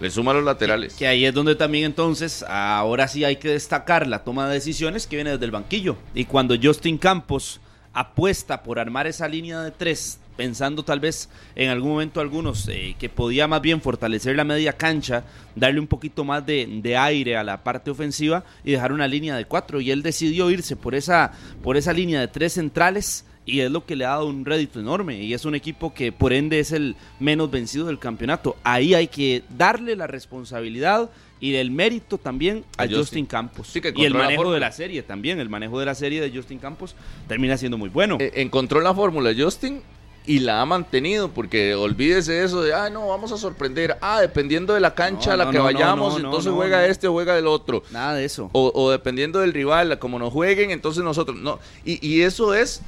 Le suma los laterales. Que ahí es donde también entonces, ahora sí hay que destacar la toma de decisiones que viene desde el banquillo. Y cuando Justin Campos apuesta por armar esa línea de tres, pensando tal vez en algún momento algunos eh, que podía más bien fortalecer la media cancha, darle un poquito más de, de aire a la parte ofensiva y dejar una línea de cuatro. Y él decidió irse por esa, por esa línea de tres centrales y es lo que le ha dado un rédito enorme y es un equipo que por ende es el menos vencido del campeonato. Ahí hay que darle la responsabilidad y el mérito también a, A Justin. Justin. Campos. Sí, que y el la manejo de la serie también, el manejo de la serie de Justin Campos termina siendo muy bueno. Eh, encontró la fórmula Justin y la ha mantenido, porque olvídese eso de, ah, no, vamos a sorprender. Ah, dependiendo de la cancha No, a la no, que no, vayamos, entonces no, juega no. este o juega el otro. Nada de eso. O, o dependiendo del rival, como nos jueguen, entonces nosotros. No, y, y eso es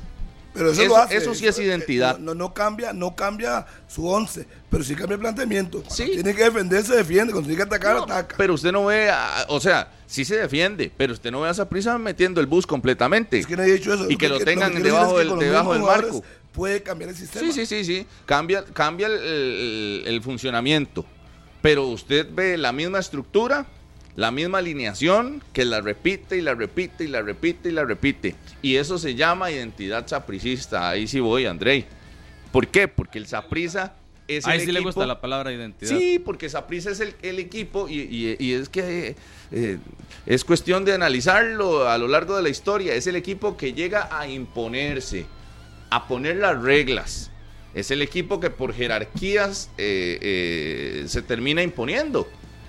Pero eso, Eso- lo hace. eso sí es eh, identidad. No, no cambia, no cambia su once, pero sí cambia el planteamiento. Sí. Tiene que defender, se defiende. Cuando tiene que atacar, No, ataca. Pero usted no ve, a- o sea, sí se defiende, pero usted no ve a esa prisa metiendo el bus completamente. es que nadie ha dicho eso. Y que lo tengan debajo es que del- los debajo del marco. Puede cambiar el sistema. Sí, sí, sí, sí. Cambia, cambia el, el- el funcionamiento. Pero usted ve la misma estructura, la misma alineación, que la repite y la repite y la repite y la repite. Y eso se llama identidad sapricista. Ahí sí voy, Andrei. ¿Por qué? Porque el saprisa es Ahí el sí le equipo- gusta la palabra identidad. Sí, porque Saprissa es el, el equipo y, y- y es que eh, es cuestión de analizarlo a lo largo de la historia. Es el equipo que llega a imponerse, a poner las reglas. Es el equipo que por jerarquías eh, eh, se termina imponiendo.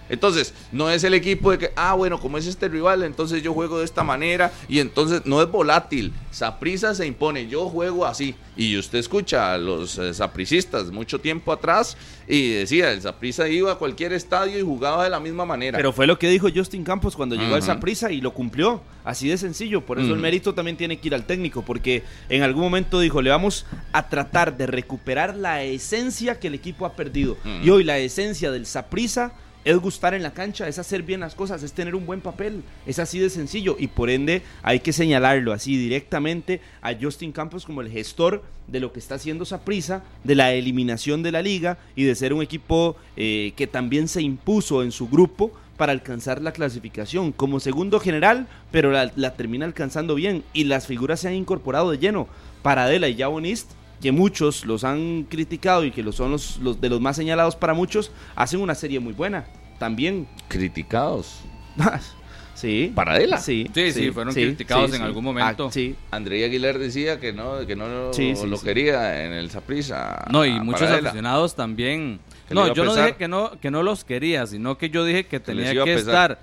Entonces, no es el equipo de que, ah, bueno, como es este rival, entonces yo juego de esta manera y entonces no es volátil. Saprisa se impone, yo juego así. Y usted escucha a los eh, sapricistas mucho tiempo atrás y decía, el Saprisa iba a cualquier estadio y jugaba de la misma manera. Pero fue lo que dijo Justin Campos cuando llegó al Ujú. Saprissa y lo cumplió. Así de sencillo. Por eso el mérito también tiene que ir al técnico. Porque en algún momento dijo, le vamos a tratar de recuperar la esencia que el equipo ha perdido. Y hoy la esencia del Saprissa es gustar en la cancha, es hacer bien las cosas, es tener un buen papel. Es así de sencillo. Y por ende hay que señalarlo así directamente a Justin Campos como el gestor de lo que está haciendo Saprissa, de la eliminación de la liga y de ser un equipo eh, que también se impuso en su grupo para alcanzar la clasificación como segundo general, pero la, termina alcanzando bien y las figuras se han incorporado de lleno. Paradela y Javonist, que muchos los han criticado y que los son los, los de los más señalados para muchos, hacen una serie muy buena. También. criticados. sí. Paradela. Sí, Sí, sí, fueron criticados en algún momento. Ah, sí. André Aguilar decía que no, que no Sí, sí, lo sí. quería en el Saprisa. No, y muchos aficionados también. No, yo no dije que no, que no los quería, sino que yo dije que tenía que estar.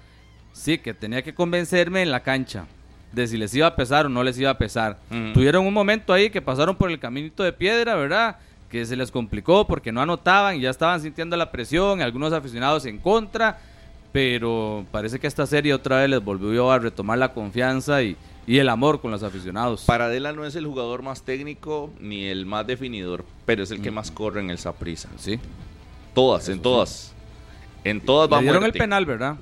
Sí, que tenía que convencerme en la cancha de si les iba a pesar o no les iba a pesar. Ujú. Tuvieron un momento ahí que pasaron por el caminito de piedra, ¿verdad? Que se les complicó porque no anotaban y ya estaban sintiendo la presión, algunos aficionados en contra, pero parece que esta serie otra vez les volvió a retomar la confianza y, y el amor con los aficionados. Paradela no es el jugador más técnico ni el más definidor, pero es el Mm. que más corre en el Saprisa. Sí. Todas, en todas. En todas va Le dieron el penal, ¿verdad?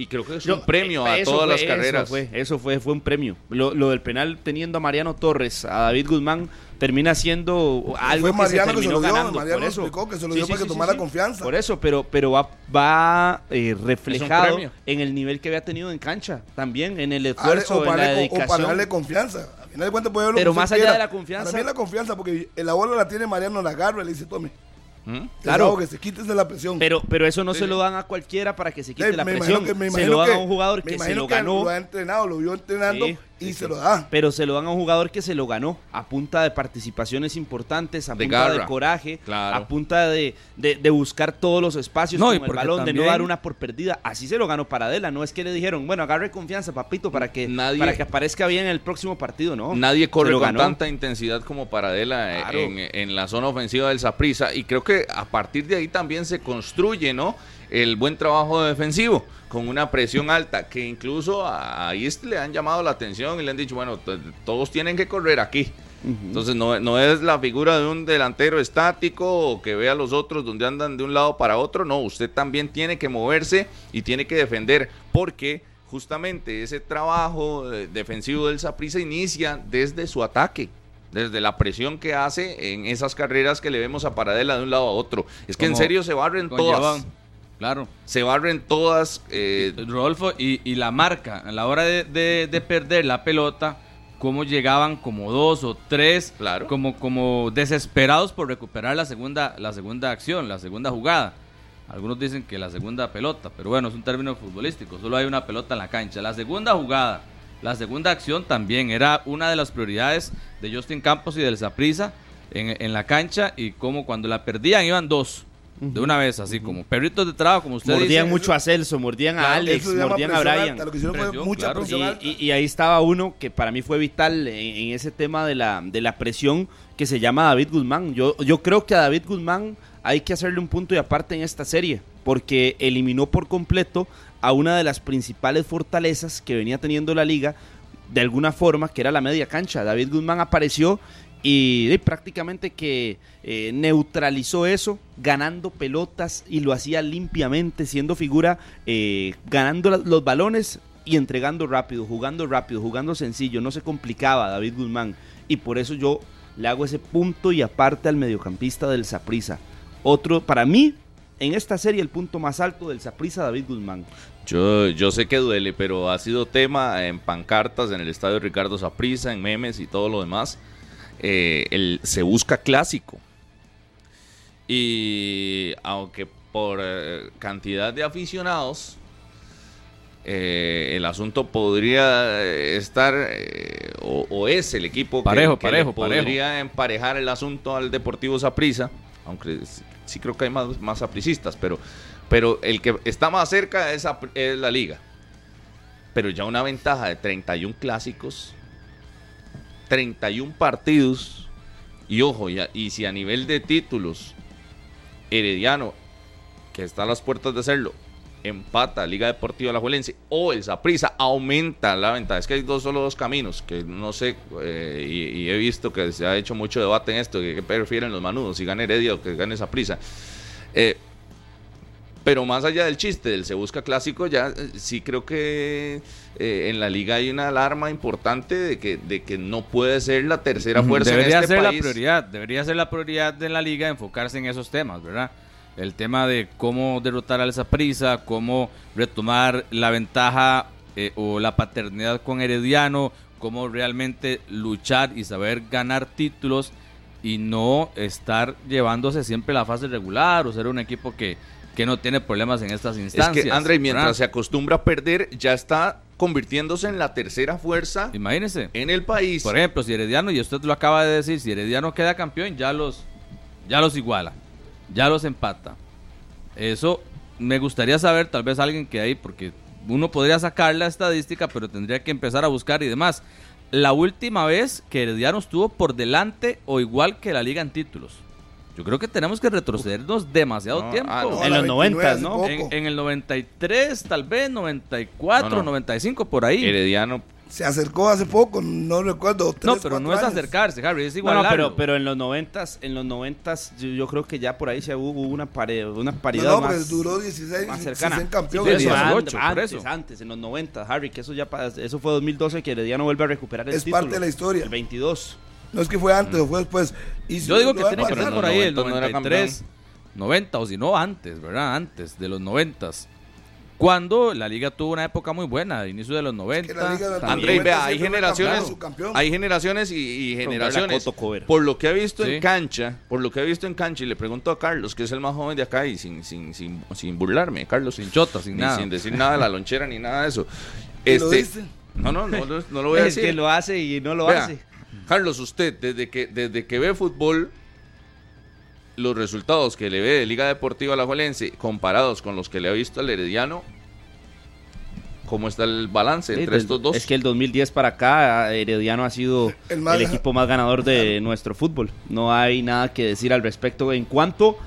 Y creo que es Yo- un premio a eso todas fue, las carreras. Eso fue, eso fue, fue un premio. Lo, lo del penal teniendo a Mariano Torres, a David Guzmán, termina siendo algo Fue que Mariano se que se terminó lo dio, ganando. Mariano por eso. explicó que se lo dio para que tomara confianza. Por eso, pero, pero va, va eh, reflejado en el nivel que había tenido en cancha, también en el Ah, esfuerzo, en la para darle, o dedicación. para darle confianza. Al final de cuentas puede ver lo Pero que más allá quiera. de la confianza- Para mí es la confianza, porque la bola la tiene Mariano, la agarra y le dice, tome. ¿Mm? Claro. Que se quítese la presión. Pero, pero eso no Sí, se sí. lo dan a cualquiera para que se quite Eh, la me presión. imagino que- me se lo dan que- a un jugador que se lo que ganó. Lo ha entrenado, lo vio entrenando Sí, y sí, se lo da. Pero se lo dan a un jugador que se lo ganó a punta de participaciones importantes, a De punta de coraje, Claro. a punta de, de- de buscar todos los espacios No, con y el balón, de no dar una por perdida. Así se lo ganó Paradela. No es que le dijeron, bueno, agarre confianza, papito, para que, Nadie- para que aparezca bien en el próximo partido, ¿no? Nadie corre con ganó. tanta intensidad como Paradela eh, Claro. en, en la zona ofensiva del Saprissa. Y creo que a partir de ahí también se construye ¿no? el buen trabajo defensivo con una presión alta que incluso a, East le han llamado la atención y le han dicho, bueno, todos tienen que correr aquí. Entonces no, no es la figura de un delantero estático o que vea a los otros donde andan de un lado para otro, no, usted también tiene que moverse y tiene que defender porque justamente ese trabajo eh, defensivo del Saprissa inicia desde su ataque desde la presión que hace en esas carreras que le vemos a Paradela de un lado a otro. Es que en serio se barren todas. Claro. Se barren todas. eh, Rodolfo, y, y la marca, a la hora de, de- de perder la pelota, cómo llegaban como dos o tres, Claro. como, como desesperados por recuperar la segunda, la segunda acción, la segunda jugada. Algunos dicen que la segunda pelota, pero bueno, es un término futbolístico, solo hay una pelota en la cancha. La segunda jugada, la segunda acción también era una de las prioridades de Justin Campos y del Zaprisa en, en la cancha y como cuando la perdían iban dos. De una vez, así como perritos de trabajo, como usted Mordían dice. mucho a Celso, mordían a Claro, Alex, mordían a Brian. alta, Lo que hicieron fue Presión, mucha claro. presión Y, alta. y- y ahí estaba uno que para mí fue vital en, en ese tema de la, de la presión que se llama David Guzmán. Yo, yo creo que a David Guzmán hay que hacerle un punto y aparte en esta serie, porque eliminó por completo a una de las principales fortalezas que venía teniendo la liga, de alguna forma, que era la media cancha. David Guzmán apareció y, prácticamente que eh, neutralizó eso, ganando pelotas y lo hacía limpiamente, siendo figura, eh, ganando los balones y entregando rápido, jugando rápido, jugando sencillo, no se complicaba David Guzmán. Y por eso yo le hago ese punto y aparte al mediocampista del Saprisa. Otro, para mí, en esta serie, el punto más alto del Saprisa, David Guzmán. yo, yo sé que duele, pero ha sido tema en pancartas en el estadio Ricardo Saprissa, en memes y todo lo demás. Eh, el, se busca clásico. Y aunque por eh, cantidad de aficionados, eh, el asunto podría estar, eh, o, o es el equipo que- Parejo, que, parejo, podría emparejar el asunto al Deportivo Saprissa, aunque sí- creo que hay más, más sapricistas, pero, pero el que está más cerca es la liga. Pero ya una ventaja de 31 clásicos, 31 partidos, y ojo, y, y si a nivel de títulos, Herediano, que está a las puertas de hacerlo, empata Liga Deportiva Alajuelense o el Saprissa aumenta la ventaja. Es que hay dos, solo dos caminos que no sé, eh, y, he visto que se ha hecho mucho debate en esto, que, que prefieren los manudos, si gana Heredia o que gane Saprissa. Eh, pero más allá del chiste del se busca clásico, ya eh, sí creo que eh, en la liga hay una alarma importante de que, de que no puede ser la tercera fuerza debería en este ser país. la prioridad, debería ser la prioridad de la liga enfocarse en esos temas, ¿verdad? El tema de cómo derrotar al Zaprisa, cómo retomar la ventaja eh, o la paternidad con Herediano, cómo realmente luchar y saber ganar títulos y no estar llevándose siempre la fase regular o ser un equipo que, que no tiene problemas en estas Es instancias. que André, mientras ¿verdad? se acostumbra a perder, ya está convirtiéndose en la tercera fuerza Imagínese. en el país. Por ejemplo, si Herediano, y usted lo acaba de decir, si Herediano queda campeón, ya los, ya los iguala, ya los empata. Eso me gustaría saber, tal vez alguien que ahí, porque uno podría sacar la estadística, pero tendría que empezar a buscar y demás. La última vez que Herediano estuvo por delante o igual que la liga en títulos. Yo creo que tenemos que retrocedernos demasiado No, tiempo. ah, no. En los 29 90, hace ¿no? En, en el 93, tal vez, 94, No, no. 95, por ahí. Herediano, Se acercó hace poco, no recuerdo. no, pero no cuatro es años. acercarse, Harry, es No, igual. no, pero, pero en los noventas, en los noventas, yo, yo creo que ya por ahí se hubo una pared, una No, paridad no, porque más, duró 16 más cercana. sin ser campeón. Sí, Eso, antes, 18, por antes, eso. antes, en los 90, Harry, que eso ya eso fue 2012 que Herediano vuelve a recuperar el Es título. parte de la historia. El 22. No es que fue antes o fue después. Y si Yo digo que lo tiene que ser por ahí el 90 no era 93, 90 o si no antes, ¿verdad? Antes de los 90. Cuando la liga tuvo una época muy buena, inicio de los 90. la liga de los también. André, 90 vea, hay generaciones, hay generaciones y, y generaciones. Por lo que he visto Sí. en cancha, por lo que he visto en cancha, y le pregunto a Carlos, que es el más joven de acá, y sin, sin, sin, sin burlarme, Carlos. Sin chota, sin ni nada. sin decir nada de la lonchera ni nada de eso. ¿Y lo Este, dice? no, no, no, no, lo voy a Es decir. que lo hace y no lo Vea, hace. Carlos, usted, desde que, desde que ve fútbol, los resultados que le ve de Liga Deportiva Alajuelense comparados con los que le ha visto al Herediano, ¿cómo está el balance entre del- estos dos? Es que el 2010 para acá, Herediano ha sido El equipo más ganador de nuestro fútbol. No hay nada que decir al respecto en cuanto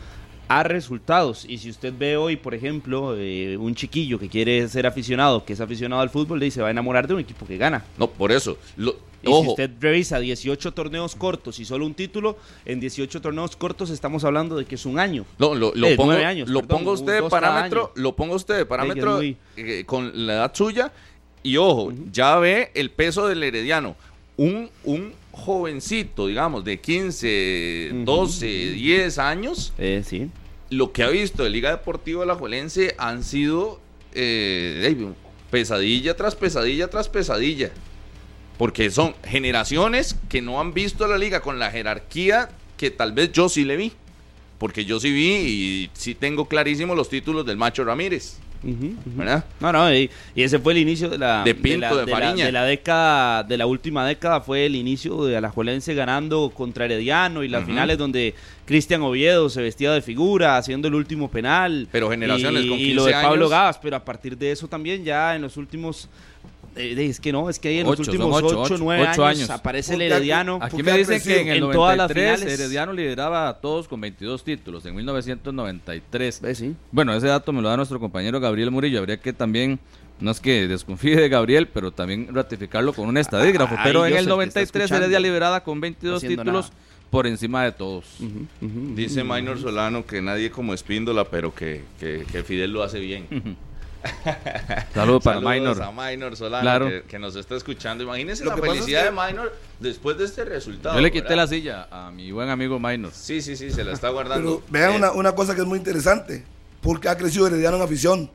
a resultados. Y si usted ve hoy, por ejemplo, eh, un chiquillo que quiere ser aficionado, que es aficionado al fútbol, le dice va a enamorar de un equipo que gana. No, por eso. Lo- Y si usted revisa 18 torneos cortos y solo un título, en 18 torneos cortos estamos hablando de que es un año. No, lo, lo Eh, pongo, nueve años, lo perdón, ponga usted de parámetro, lo ponga usted de parámetro muy- eh, con la edad suya y ojo, ya ve el peso del herediano. Un, un jovencito, digamos, de 15, Ujú. 12, 10 años, Eh, sí. lo que ha visto de Liga Deportiva Alajuelense han sido eh, ey, pesadilla tras pesadilla tras pesadilla. Porque son generaciones que no han visto la liga con la jerarquía que tal vez yo sí le vi. Porque yo sí vi y sí tengo clarísimo los títulos del Macho Ramírez. ¿Verdad? No, no, y, y ese fue el inicio de la, De Pinto, la, de la- Fariña. de la década, de la última década fue el inicio de Alajuelense ganando contra Herediano y las finales donde Cristian Oviedo se vestía de figura haciendo el último penal. Pero generaciones y, con y lo 15 de Pablo años. Gavas, pero a partir de eso también ya en los últimos es que no, es que ahí en Ocho, los últimos ocho, 8 ocho, 9 ocho años, años. aparece el Herediano. aquí- me dicen que en el crecido. En todas las 93 finales. Herediano lideraba a todos con 22 títulos en 1993. Eh, sí. Bueno, ese dato me lo da nuestro compañero Gabriel Murillo. Habría que también, no es que desconfíe de Gabriel, pero también ratificarlo con un estadígrafo. Ay, pero en el sé que está 93 escuchando. Heredia liberada con 22 Haciendo títulos nada. por encima de todos. Dice ujú. Minor Solano que nadie como Espíndola, pero que, que, que Fidel lo hace bien. Saludos para Saludos Minor. a Minor Solano Claro. que, que nos está escuchando. Imagínense Lo la es felicidad que- de Minor después de este resultado. Yo le quité ¿verdad? la silla a mi buen amigo Minor. Sí, sí, sí, se la está guardando. Pero vean Eh, una, una cosa que es muy interesante. Porque ha crecido Herediano en afición.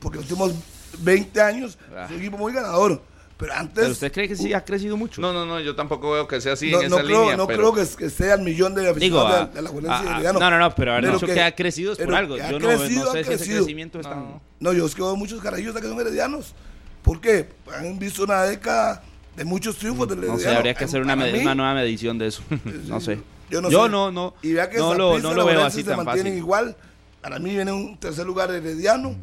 Porque los últimos 20 años es un equipo muy ganador. Pero antes. Pero usted cree que sí ha crecido mucho. No, no, no, yo tampoco veo que sea así no, en no esa creo, línea. no pero creo que, que sea el millón de Digo, aficionados ah, de, de la ah, y ah, Herediano. no, no, no, pero haber Pero dicho que- que, ha crecido es por algo. Yo no, crecido, no sé si ese crecimiento es tan... No, no, yo es que veo muchos carajillos que son heredianos. ¿Por qué? Han visto una década de muchos triunfos del No sé, herediano. habría que hacer una, mí, una nueva medición de eso. no sé. Yo no, Yo sé. no, no. Y vea que no lo, no lo veo así se tan mantienen fácil. igual. Para mí viene un tercer lugar herediano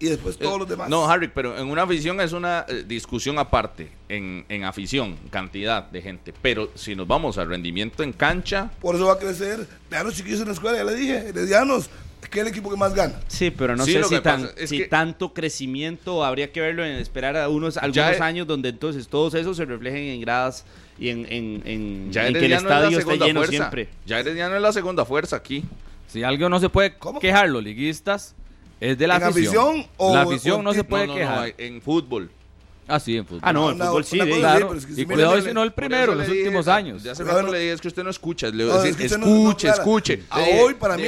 y después todos los demás. No, Harry, pero en una afición es una eh, discusión aparte. En, en afición, cantidad de gente. Pero si nos vamos al rendimiento en cancha, Por eso va a crecer. Vean los chiquillos en la escuela, ya le dije, heredianos, que es el equipo que más gana. Sí, pero no Sí, sé si, tan, es si que- tanto crecimiento habría que verlo en esperar a unos algunos Ya- años donde entonces todos esos se reflejen en gradas y en, en, en- ya en que el es estadio la esté segunda lleno fuerza. siempre. Ya Herediano es la segunda fuerza aquí. Si algo no se puede ¿Cómo? quejar los liguistas, es de la ¿En afición. afición o- la o afición en no se puede No, no, quejar. no, en fútbol. Ah, sí, en fútbol. Ah, no, en Una- fútbol sí, cosa Claro, Sí, pero es que y cuidado le- si no el primero, eso los dije- últimos años. Ya hace rato le dije, es que usted no escucha. Le No, voy a es que decir, no- no escuche, escuche. A hoy, para mí,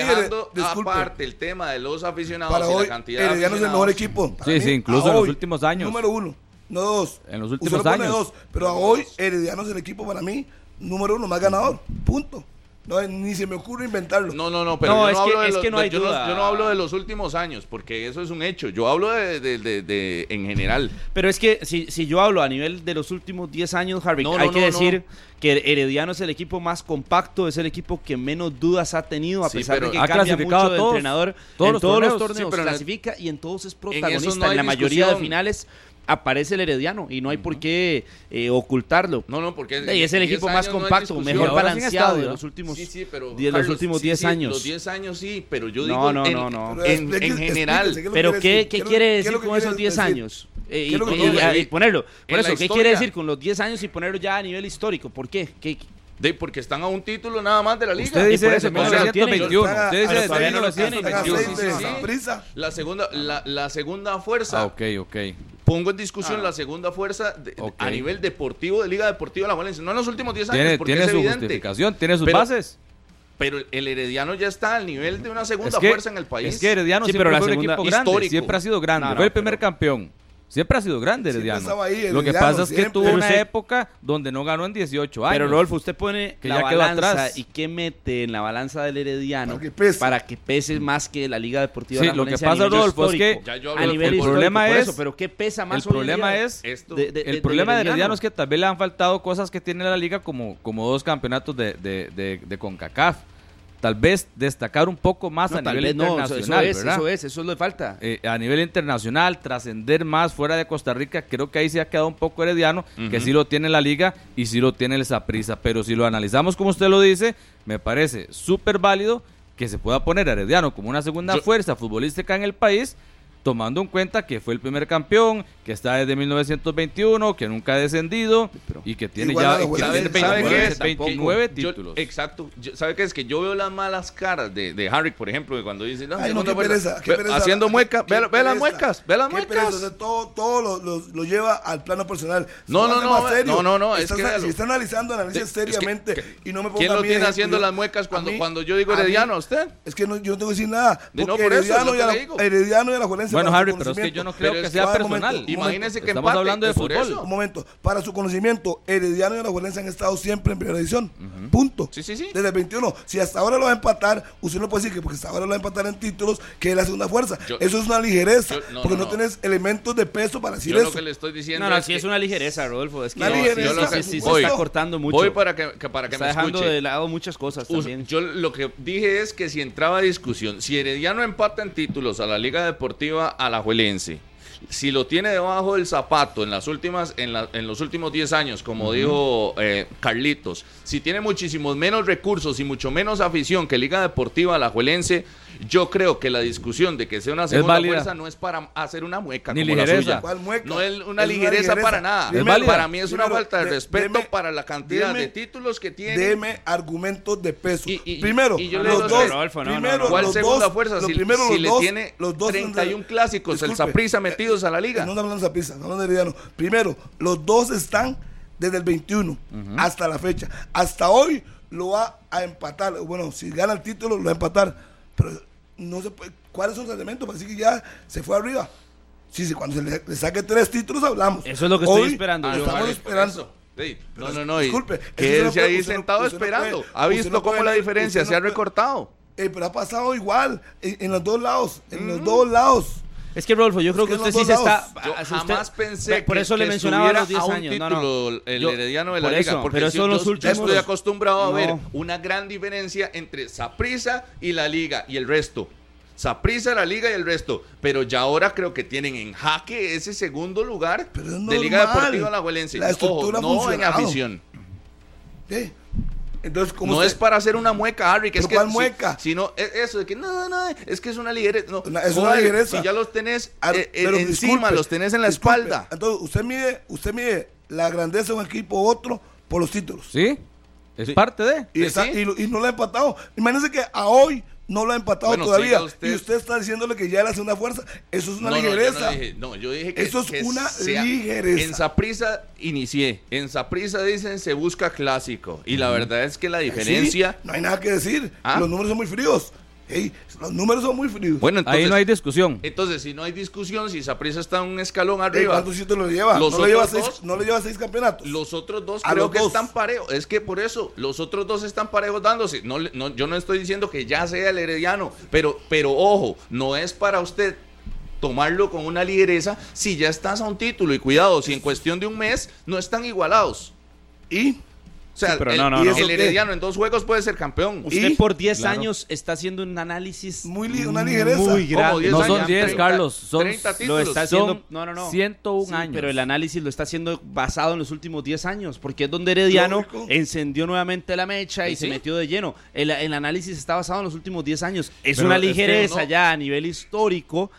disculpe. aparte el tema de los aficionados Para y hoy, la cantidad de Herediano es el mejor aficionados. equipo. Sí, mí, sí, incluso en los hoy, últimos años. Número uno, no dos. En los Usted últimos pone años. dos, pero a hoy, Herediano es el equipo para mí, número uno, más ganador. Punto. No, ni se me ocurre inventarlo. No, no, no, pero No, yo es no que- hablo de los- que no hay yo no hablo de los últimos años, porque eso es un hecho. Yo hablo de, de- de- de- en general. Pero es que si, si yo hablo a nivel de los últimos 10 años, Harry, No, hay no, que no, decir que Herediano es el equipo más compacto, es el equipo que menos dudas ha tenido, a Sí, pesar pero de que ha cambia clasificado mucho de todos- entrenador. todos en los todos los torneos. torneos Sí, pero en el- clasifica y en todos es protagonista. en la mayoría de finales aparece el Herediano y no hay por qué eh, ocultarlo. No, no, porque. Y es el 10 equipo más no compacto, discusión. mejor balanceado de los últimos, Sí, sí, Carlos, últimos sí, 10 sí, años. Los 10 años sí, pero yo No, digo. no, en, no, no. En, en general. ¿qué es Pero ¿qué, qué ¿Qué es quiere es decir con esos 10 decir? años? Eh, y, ¿Qué es y- y- y ponerlo. Por eso, ¿qué historia. quiere decir con los 10 años y ponerlo ya a nivel histórico? ¿Por qué? ¿Qué, De, porque están a un título nada más de la liga. Usted dice eso, todavía lo tienen. 1921. Están a- Usted dice a- desde todavía no lo tienen, 1921. Están a seis de Sí, sí. Saprissa. La segunda, la, la segunda fuerza. Ah, ok, ok. Pongo en discusión Ah. la segunda fuerza de- a nivel deportivo de Liga Deportiva La Valencia. No en los últimos 10 años, Tiene, porque tiene es su evidente. justificación, tiene sus Pero- bases. Pero el Herediano ya está al nivel de una segunda Es que, fuerza en el país. es que Herediano Sí, siempre pero la fue un segunda- equipo grande, histórico. siempre ha sido grande, No, no, fue el primer pero- campeón. Siempre ha sido grande Herediano. ahí, Lo que Herediano, pasa es que tuvo Pero una usted- época donde no ganó en 18 años. Pero Rodolfo, usted pone Que la ya quedó balanza atrás. y qué mete en la balanza del Herediano Para que pese. para que pese más que la Liga Deportiva Sí, de la lo que pasa, Rodolfo, es que a nivel el histórico, problema es- eso, pero qué pesa más el problema es Esto. de- de- el problema de Herediano? Herediano es que tal vez le han faltado cosas que tiene la liga como, como dos campeonatos de, de, de, de CONCACAF. Tal vez destacar un poco más No, a nivel vez no, eso, internacional, eso es, eso es, eso le falta. Eh, a nivel internacional, trascender más fuera de Costa Rica, creo que ahí se ha quedado un poco herediano, que sí lo tiene la liga y sí lo tiene el Saprissa, pero si lo analizamos como usted lo dice, me parece súper válido que se pueda poner a Herediano como una segunda Yo- fuerza futbolística en el país tomando en cuenta que fue el primer campeón, que está desde 1921, que nunca ha descendido y que tiene ya la Juelense. que tiene ¿Sabe 29, qué es? 29 Yo- títulos. exacto. Yo- ¿Sabe qué es? Que yo veo las malas caras de, de Harry, por ejemplo, que cuando dice, no, Ay, no, qué pereza, qué ve- pereza. haciendo muecas, ve, ve las muecas, ve las Qué pereza, muecas. o sea, todo todo lo, lo- lo lleva al plano personal. No, no, no, serio. no, no, no, es Estás- que. Si está analizando, Es que- seriamente que- y no me ponga ¿Quién lo tiene haciendo las muecas cuando, yo digo a Herediano? ¿Usted? Es que no, yo no tengo que decir nada. Porque por eso, es Herediano y a la- le Bueno, Harry, pero es que yo no creo Pero que sea personal. momento, Imagínese que Estamos empate, hablando de fútbol. eso. Un momento, para su conocimiento, Herediano y Alajuelense han estado siempre en primera edición. Punto. Sí, sí, sí. Desde el 21. Si hasta ahora lo va a empatar, usted no puede decir que porque hasta ahora lo va a empatar en títulos, que es la segunda fuerza. Yo- eso es una ligereza. yo- no, porque no, no, no. tienes elementos de peso para decir Yo lo eso. que le estoy diciendo No, no, es sí que es una ligereza, Rodolfo. Es que Una no, sí, ligereza, lo que- sí, se está cortando mucho. Voy para que, que- para que está me dejando escuche. de lado muchas cosas también. Yo lo que dije es que si entraba a discusión, si Herediano empata en títulos a la Liga Deportiva Alajuelense, si lo tiene debajo del zapato en las últimas, en, la- en los últimos 10 años, como dijo eh, Carlitos, si tiene muchísimos menos recursos y mucho menos afición que Liga Deportiva Alajuelense, yo creo que la discusión de que sea una segunda fuerza no es para hacer una mueca Ni como la ligereza. suya. ¿Cuál mueca? No es una Es ligereza ligereza. para nada. Para mí es una falta de de- respeto deme- para la cantidad deme- de títulos que tiene. Deme argumentos de peso. Y- y- primero, y yo los dos. Rodolfo, no, no, primero, no. ¿Cuál los segunda dos- fuerza? Lo Si, primero, si los le dos, tiene los dos 31 clásicos, el Saprissa metidos a la liga. No estamos hablando de estamos hablando de. Primero, los dos están desde el 21 hasta la fecha. Hasta hoy lo va a empatar. Bueno, si gana el título, lo va a empatar. Pero no se puede. ¿Cuáles son los elementos para decir que ya se fue arriba? Sí, sí, cuando se le, le saque tres títulos hablamos. Eso es lo que estoy Hoy esperando yo, Estamos esperando. Sí, No, no, no. disculpe, usted no puede- ahí sentado no esperando. puede- ¿Ha visto no cómo puede- la diferencia se ha recortado? Eh, pero ha pasado igual en, en los dos lados. En los dos lados. Es que Rodolfo, yo creo que usted sí se está. Yo usted- jamás pensé por que, eso le mencionaba estuviera los 10 a un años. Título no. el Yo- Herediano de la por liga. eso, porque pero si eso yo, los yo últimos- estoy acostumbrado a No. ver una gran diferencia entre Saprissa y la liga y el resto. Saprissa, la liga y el resto. Pero ya ahora creo que tienen en jaque ese segundo lugar Pero es de Liga. Deportiva Alajuelense. La estructura Ojo, no en afición. ¿Qué? Entonces, ¿cómo No usted- es para hacer una mueca, Harry. Que ¿Pero es que cuál si- mueca? Si, no, es eso de que no, no, es que es una ligereza. No, Una- es una ligereza. Si ya los tenés Ah, eh, eh, pero encima, disculpe, los tenés en la disculpe. espalda. Entonces, usted mide, usted mide la grandeza de un equipo u otro por los títulos. ¿Sí? Es Sí. parte de. Y, está- sí. y no lo ha empatado. Imagínense que a hoy no lo ha empatado Bueno, todavía. usted. Y usted está diciéndole que ya es la segunda fuerza. Eso es una No, no, yo ligereza. no dije- No, yo dije que Eso es que una sea- ligereza. En Saprisa inicié. En Saprisa dicen se busca clásico. Y la verdad es que la diferencia. Sí, no hay nada que decir. ¿Ah? Los números son muy fríos. Los números son muy fríos. Bueno, entonces. Ahí no hay discusión. Entonces, si no hay discusión, si Saprisa está un escalón arriba. ¿Cuántos títulos le lleva? Los no, le lleva seis, dos- no le lleva seis campeonatos. Los otros dos A creo que dos. están parejos. Es que por eso, los otros dos están parejos dándose. No, no, yo no estoy diciendo que ya sea el herediano, pero, pero ojo, no es para usted tomarlo con una ligereza si ya estás a un título. Y cuidado, si en cuestión de un mes no están igualados. y O sea, Sí, pero el, no, no, el herediano en dos juegos puede ser campeón. Usted ¿Y? por 10 Claro. años está haciendo un análisis Muy una ligereza. muy ¿Cómo grande. 10 No años? son 10, 30, Carlos. Son 30 Lo títulos. está haciendo. Son No, no, no. 101 Sí, años. Pero el análisis lo está haciendo basado en los últimos 10 años, porque es donde Herediano Lógico. encendió nuevamente la mecha y ¿Y se metió de lleno. El, el análisis está basado en los últimos 10 años. Es Pero una es que ligereza no- ya a nivel histórico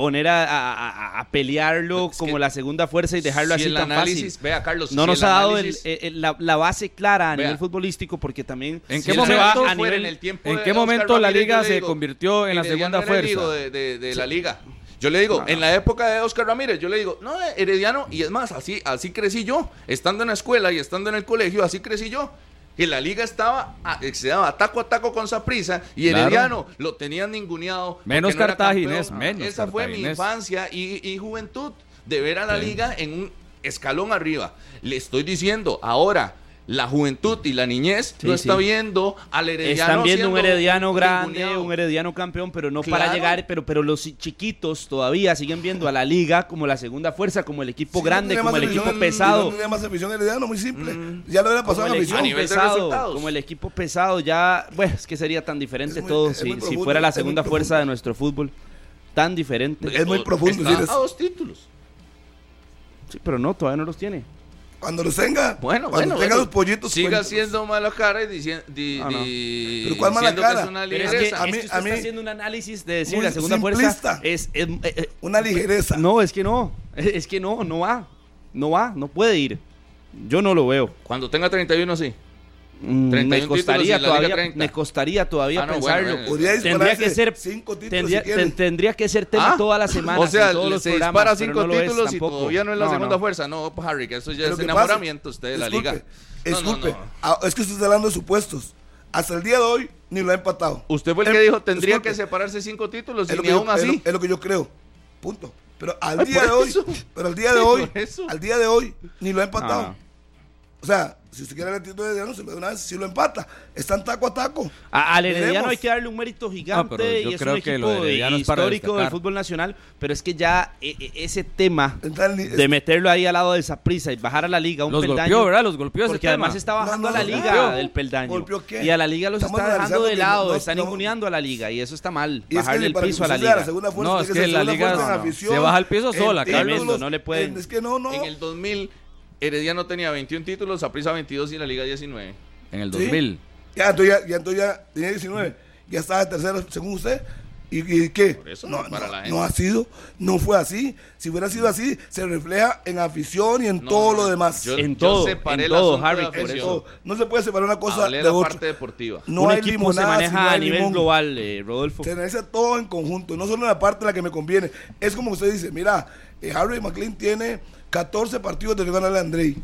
poner a, a- pelearlo Es como la segunda fuerza y dejarlo si así el tan análisis, fácil. vea Carlos, No si nos ha dado el- la, la base clara a Vea. nivel futbolístico porque también ¿En qué momento se va a nivel en el tiempo en qué Oscar momento la liga se digo, convirtió en la segunda fuerza? de, de- de la liga. Yo le digo, en la época de Oscar Ramírez, yo le digo, no, Herediano, y es más, así, así crecí yo, estando en la escuela y estando en el colegio, así crecí yo. Que la liga estaba, a- se daba taco a taco con Saprisa y Claro. Herediano lo tenían ninguneado. Menos no cartaginés, campeón. menos Esa fue mi infancia y, y juventud, de ver a la Sí. liga en un escalón arriba. Le estoy diciendo, ahora, la juventud y la niñez Sí, no está sí. viendo al Herediano Están viendo un herediano grande, ninguneado. un herediano campeón, pero no para llegar, pero, pero los chiquitos todavía siguen viendo a la liga como la segunda fuerza, como el equipo grande, como el equipo pesado. No tenía más afición herediano, muy simple. Ya lo hubiera pasado en equipo A afición. nivel de pesado, como el equipo pesado, ya, bueno, es que sería tan diferente muy- todo si, si fuera la segunda fuerza de nuestro fútbol. Tan diferente. Es muy profundo Está a dos títulos. Sí, pero no, todavía no los tiene. Cuando los tenga, Bueno, cuando bueno, tenga bueno, los pollitos. Siga haciendo mala cara y diciendo. No. Pero ¿cuál mala cara? Que es una Pero es que, ligereza. a mí- es que usted a mí- está haciendo un análisis de decir la segunda simplista. fuerza es, es- eh, eh, Una ligereza. no, es que no, es que no, no va, no va, no puede ir. Yo no lo veo. Cuando tenga 31, sí. Mm, 31 me títulos costaría todavía, 30. me costaría todavía Ah, no, pensarlo. bueno, bueno. Podría tendría que ser cinco títulos tendría, si tendría que ser tema Ah, toda la semana. O sea, todos los se programas, dispara cinco no lo es títulos y tampoco. todavía no es la No, segunda no. fuerza. No, pues, Harry, que eso ya es enamoramiento pasa- usted de la disculpe, liga. No, no, Disculpe, no. ah, es que usted está hablando de supuestos. Hasta el día de hoy ni lo ha empatado. Usted fue el Em, que dijo tendría disculpe, que separarse cinco títulos y lo ni yo- aún es lo- así. Es lo que yo creo. Punto. Pero al Ay, día de hoy, pero al día de hoy, al día de hoy ni lo ha empatado. O sea, si usted quiere el título de Herediano, se lo de una vez, si lo empata, están taco a taco. A- al Herediano hay que darle un mérito gigante Ah, pero yo y es creo un que equipo lo de es histórico del fútbol nacional, pero es que ya eh, eh, ese tema ni- de meterlo ahí al lado de esa prisa y bajar a la liga un Los peldaño, golpeó, ¿verdad? Los golpeó ese porque tema. además está bajando No, no, a la no, liga golpeó. del peldaño ¿Golpeó qué? y a la liga los Estamos está dejando de que lado, no- están no- ninguneando a la liga y eso está mal, Y es bajarle que el que piso a la liga. segunda fuerza, No, es que que la liga no, no. se baja el piso sola, Carlos. No le pueden. en- Es que no, no. En el 2000, Herediano tenía 21 títulos, Saprissa 22 y la Liga 19. En el Sí. 2000. Ya, entonces ya, ya, entonces ya tenía 19. Ya estaba de tercero, según usted. ¿Y, y qué? Por eso, no, para no, la gente. no ha sido, no fue así. Si hubiera sido así, se refleja en afición y en No, todo no, lo demás. Yo, En yo todo, separé en todo, Harry, por todo. No se puede separar una cosa Hablé de la otra. parte deportiva. No un hay equipo se limonada si no maneja a hay nivel limón. global, eh, Rodolfo. Se analiza todo en conjunto, no solo en la parte en la que me conviene. Es como usted dice, mira, eh, Harry McLean tiene 14 partidos de ganarle a Andrei,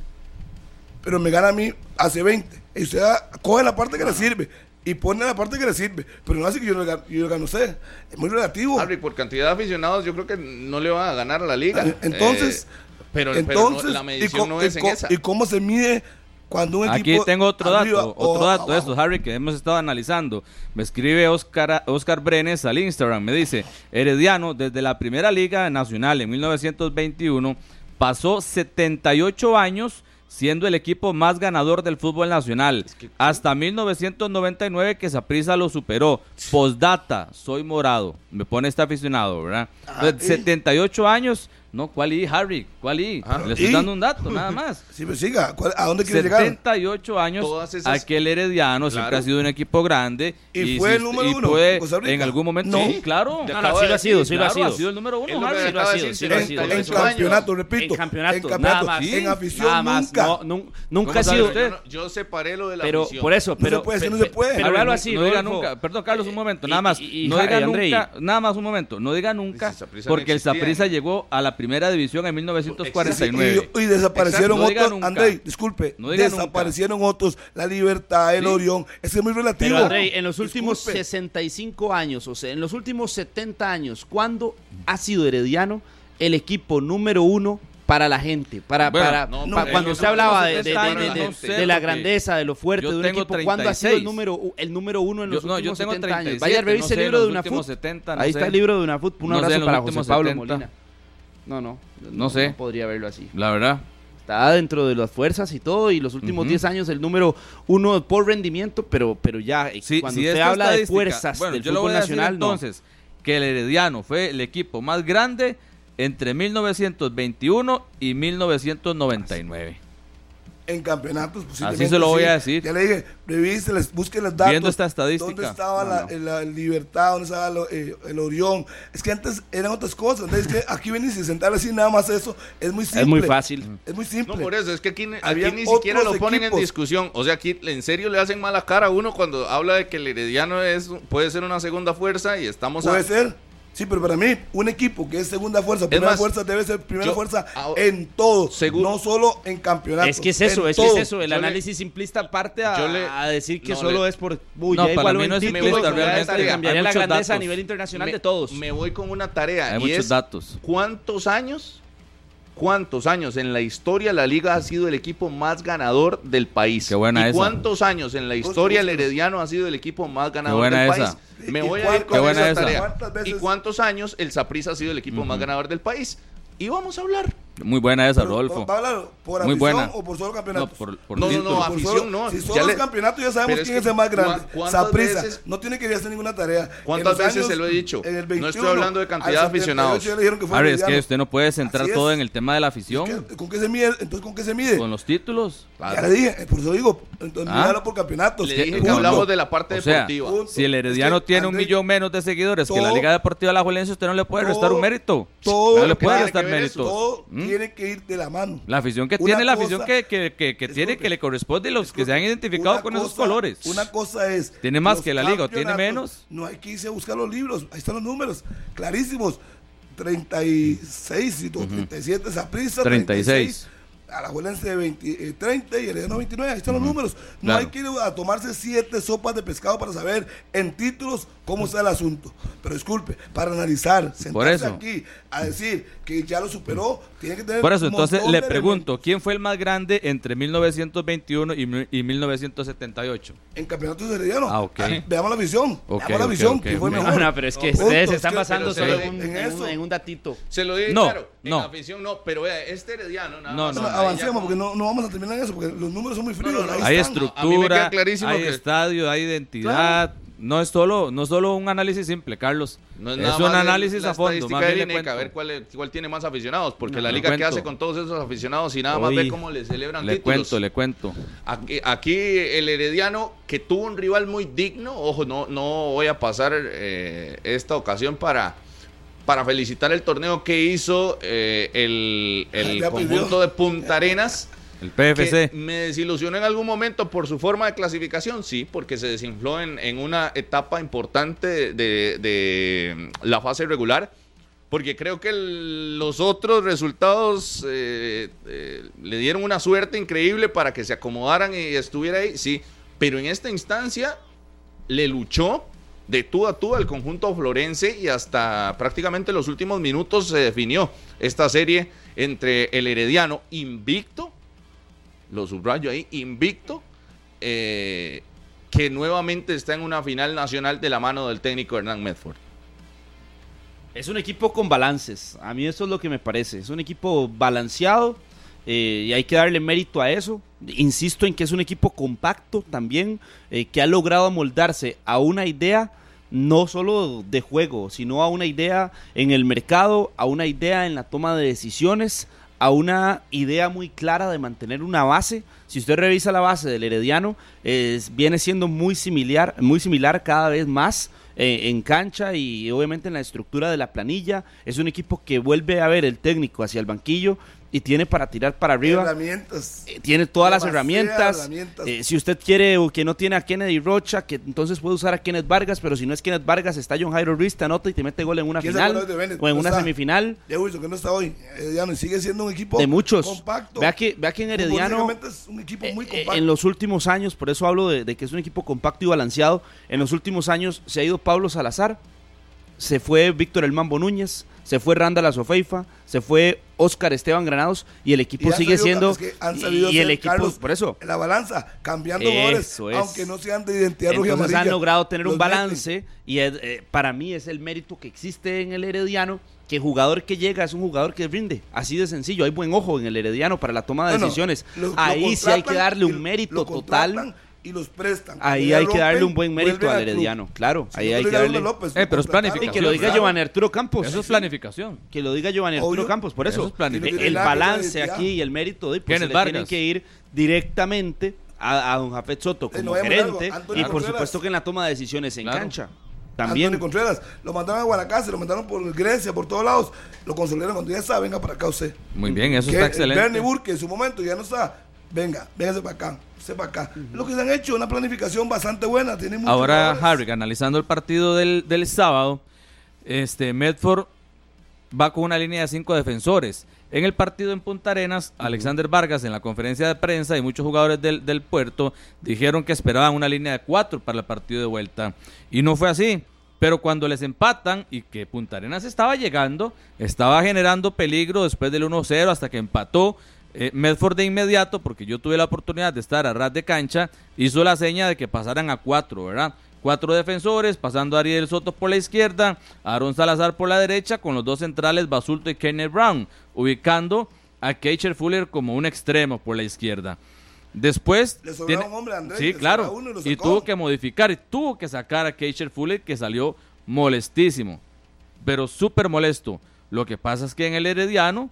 pero me gana a mí hace 20. Y usted ah, coge la parte que le sirve y pone la parte que le sirve, pero no hace que yo le gano, yo le gano a usted. Es muy relativo. Harry, por cantidad de aficionados, yo creo que no le van a ganar a la liga. Eh, Entonces, Eh, pero, pero entonces no- la ¿y medición no es en esa. ¿Y cómo se mide cuando un Aquí tengo otro arriba dato, o otro dato de estos, Harry, que hemos estado analizando. Me escribe Oscar, Oscar Brenes al Instagram, me dice, Herediano, desde la primera liga nacional en 1921, pasó 78 años siendo el equipo más ganador del fútbol nacional. Hasta 1999 que Saprissa lo superó. Postdata, soy morado. Me pone este aficionado, ¿verdad? Ah, Entonces, ¿y? 78 años. No, ¿cuál I, Harry? ¿Cuál I? Ah, Le estoy ¿y? dando un dato, nada más. Sí, pero siga, ¿cuál- ¿a dónde quiere llegar? 78 años, esas- aquel herediano siempre Claro. ha sido un equipo grande. Y fue el número y uno en Costa Rica. en algún momento, No. sí, claro. No, no, sí lo ha sido, sí lo ha Claro, sido. el número uno, Es lo que Harry. Sí lo ha sido, sí lo ha En, sido. en 78 años. campeonato, repito. En campeonato, en, campeonato, nada más. en afición Nada más, nunca. no, nun- nunca ¿Cómo ha sido. usted? Yo, no- yo separé lo de la Pero afición. por eso, No pero se puede, sí, pe- no se puede. Pero no- así, no diga nunca, perdón Carlos, un momento, nada más, no diga nunca, nada más un momento, no diga nunca, no porque el. Saprissa llegó a la primera división en 1949. Y, y desaparecieron Exacto, no otros. nunca. Andrei, disculpe. No nunca. desaparecieron otros. La Libertad, el Sí. Orión. Es que es muy relativo. Pero Andrei, en los últimos Disculpe. 65 años, o sea, en los últimos 70 años, ¿cuándo ha sido Herediano el equipo número uno para la gente? Para, Bueno, para, no, cuando usted los hablaba de, últimos de- 70 de- años, de- no sé, de la grandeza, de lo fuerte yo de un equipo, ¿cuándo ha sido el 36? número, el número uno en Yo- los no, yo últimos tengo 70 años? 37, Vaya, revise no el libro de una últimos FUT. 70, no Ahí sé. está el libro de una FUT. Un No abrazo para José Pablo 70. Molina. No, no, No sé. podría verlo así. La verdad. Está dentro de las fuerzas y todo, y los últimos Ujú. 10 años el número uno por rendimiento, pero, pero ya, eh, Sí, cuando si usted habla de fuerzas bueno, del yo fútbol voy a decir nacional, no. entonces que el Herediano fue el equipo más grande entre 1921 y 1999. En campeonatos, posiblemente, Así se lo voy sí. a decir. Ya le dije, revíseles, busquen los datos. Viendo esta estadística. ¿Dónde estaba No, la, no. la Libertad? ¿Dónde estaba lo- eh, el Orión? Es que antes eran otras cosas. Entonces, es que aquí venir y sentar así nada más eso es muy simple. Es muy fácil. Es muy simple. No, por eso, es que aquí, aquí ni siquiera lo ponen equipos. en discusión. O sea, aquí en serio le hacen mala cara a uno cuando habla de que el Herediano es, puede ser una segunda fuerza y estamos Puede a, ser. Sí, pero para mí, un equipo que es segunda fuerza, primera más, fuerza debe ser primera yo- fuerza en todo, seguro- no solo en campeonato. Es que es eso, es que es eso. El Yo le- análisis simplista parte a, yo le- a decir que no, solo le- es por. Uy, No, ya para mí no es simplista, realmente cambiaría la grandeza a nivel internacional me, de todos. Me voy con una tarea. Hay y muchos es, datos. ¿Cuántos años? ¿Cuántos años en la historia la liga ha sido el equipo más ganador del país? Qué buena ¿Y esa. cuántos años en la historia el. Herediano ha sido el equipo más ganador buena del esa. país? Me ¿Y voy a ir con Qué buena esa esa. tarea. ¿Cuántas veces- ¿Y cuántos años el Saprissa ha sido el equipo más ganador del país? Y vamos a hablar. Muy buena esa, Pero, Rodolfo. ¿Va a hablar por Muy afición buena. o por solo No, campeonatos? por, por No, no, título. no, afición solo- no. Si Ya solo le- los campeonatos ya sabemos es quién que es el más ¿cuá- grande. cuántas Saprissa veces- no tiene que hacer ninguna tarea. ¿Cuántas veces años- se lo he dicho? en el No estoy 21, hablando de cantidad de aficionados. 78 ya le dijeron que Harry, es que usted no puede centrar todo en el tema de la afición, ¿Qué- ¿Con qué se mide? Entonces, ¿con qué se mide? con los títulos. Ya le dije, eh, por eso digo, entonces Ah. míralo por campeonatos. Le dije que hablamos de la parte O sea, deportiva. punto. Si el Herediano Es que, tiene un millón menos de seguidores que la Liga Deportiva La Juelense, usted no le puede restar un mérito. todo- no le ¿qué puede restar que tiene que ir de la mano. La afición que Una tiene, la afición que, que, que, que tiene, que le corresponde los que se han identificado con esos colores. Una cosa es. Tiene más que la liga, ¿o tiene menos? No hay que irse a buscar los libros. Ahí están los números, clarísimos. 36 y todo, 37 Saprissa, 36. 36. Alajuelense 20, eh, 30 y Herediano 29. Ahí están los números. No Claro. hay que ir a tomarse siete sopas de pescado para saber en títulos cómo está el asunto. Pero disculpe, para analizar, sentarse eso. aquí a decir que ya lo superó, tiene que tener Por eso, entonces le pregunto, ¿quién fue el más grande entre 1921 y, y 1978? En campeonatos heredianos. Ah, ok. Veamos la visión. Ok, veamos la visión. ok, que fue mejor. No, no, pero es que Punto, ustedes se es están basando solo en, un- en en un- en un datito. Se lo dije No, claro. no. En afición no, pero vea, este herediano nada No, más. no, No, no, avancemos porque no, no vamos a terminar en eso porque los números son muy fríos. No, no, no. ahí Hay están. A mí me estructura, queda clarísimo hay que- estadio, hay identidad. No es solo no es solo un análisis simple, Carlos. No es, es nada un análisis la a fondo. estadística Más de bien le Lineca, a ver cuál, es- cuál tiene más aficionados, porque No, la le liga que hace con todos esos aficionados y nada más ve cómo le celebran Le títulos. cuento, le cuento. Aquí, aquí el Herediano, que tuvo un rival muy digno, ojo, no, no voy a pasar eh, esta ocasión para, para felicitar el torneo que hizo eh, el, el conjunto de Punta Arenas. El PFC. me desilusionó en algún momento por su forma de clasificación, sí, porque se desinfló en, en una etapa importante de, de la fase regular, porque creo que los otros resultados eh, eh, le dieron una suerte increíble para que se acomodaran y estuviera ahí, sí, pero en esta instancia le luchó de tú a tú al conjunto florense y hasta prácticamente los últimos minutos se definió esta serie entre el Herediano invicto lo subrayo ahí, invicto, eh, que nuevamente está en una final nacional de la mano del técnico Hernán Medford. Es un equipo con balances. A mí eso es lo que me parece. Es un equipo balanceado eh, y hay que darle mérito a eso. Insisto en que es un equipo compacto también, eh, que ha logrado amoldarse a una idea no solo de juego, sino a una idea en el mercado, a una idea en la toma de decisiones, a una idea muy clara de mantener una base. Si usted revisa la base del Herediano, es- viene siendo muy similar, muy similar cada vez más eh, en cancha y obviamente en la estructura de la planilla. Es un equipo que vuelve a ver el técnico hacia el banquillo y tiene para tirar para arriba. Herramientas. Eh, Tiene todas las herramientas. herramientas. Eh, si usted quiere o que no tiene a Kennedy Rocha, que entonces puede usar a Kenneth Vargas, pero si no es Kenneth Vargas, está John Jairo Ruiz, te anota y te mete gol en una ¿Quién se final o en No una está. semifinal. Ya Wilson, que no está hoy. Herediano y sigue siendo un equipo De muchos. compacto. Vea que, vea que en Herediano, es un equipo muy eh, compacto. en los últimos años, por eso hablo de, de que es un equipo compacto y balanceado, en los últimos años se ha ido Pablo Salazar, se fue Víctor El Mambo Núñez, se fue Randall Azofeifa, se fue Oscar Esteban Granados y el equipo sigue sabido- siendo... es que han sabido y el equipo, Carlos, por eso, la balanza, cambiando jugadores, es. aunque no sean de identidad Entonces amarilla. han logrado tener un meten. balance y es, eh, para mí es el mérito que existe en el Herediano, que jugador que llega es un jugador que rinde, así de sencillo, hay buen ojo en el Herediano para la toma de Bueno, decisiones. lo- lo Ahí sí hay que darle un mérito total. Y los prestan. Ahí hay que darle un buen mérito al. Herediano, claro, Si ahí no hay que darle... López, Eh, pero es planificación. Y que lo diga Claro. Giovanni Arturo Campos. Eso es planificación. Que lo diga Giovanni Arturo Obvio. Campos, por Eso eso. es planificación. el balance aquí y el mérito de pues, se le tienen que ir directamente a, a don Jafet Soto Eh, no como gerente y por Contreras. supuesto que en la toma de decisiones en Claro. cancha. También. Contreras, lo mandaron a Guanacaste, lo mandaron por Grecia, por todos lados. Lo consolidaron cuando ya está, venga para acá usted. Muy bien, eso Que está Bernie excelente. Burke en su momento ya no está. Venga, véngase para acá, para acá. Lo que se han hecho, una planificación bastante buena. Tiene Ahora. Harry, analizando el partido del, del sábado, este Medford va con una línea de cinco defensores. En el partido en Punta Arenas, Alexander Vargas en la conferencia de prensa y muchos jugadores del, del puerto dijeron que esperaban una línea de cuatro para el partido de vuelta. Y no fue así. Pero cuando les empatan y que Punta Arenas estaba llegando, estaba generando peligro después del 1-0 hasta que empató. Eh, Medford de inmediato, porque yo tuve la oportunidad de estar a ras de cancha, hizo la seña de que pasaran a cuatro, ¿verdad? Cuatro defensores, pasando a Ariel Soto por la izquierda, Aaron Salazar por la derecha, con los dos centrales, Basulto y Kenneth Brown, ubicando a Keisher Fuller como un extremo por la izquierda. Después. Le sobraba un hombre a Andrés, sí, claro. uno y Y tuvo que modificar y tuvo que sacar a Keisher Fuller que salió molestísimo. Pero súper molesto. Lo que pasa es que en el Herediano,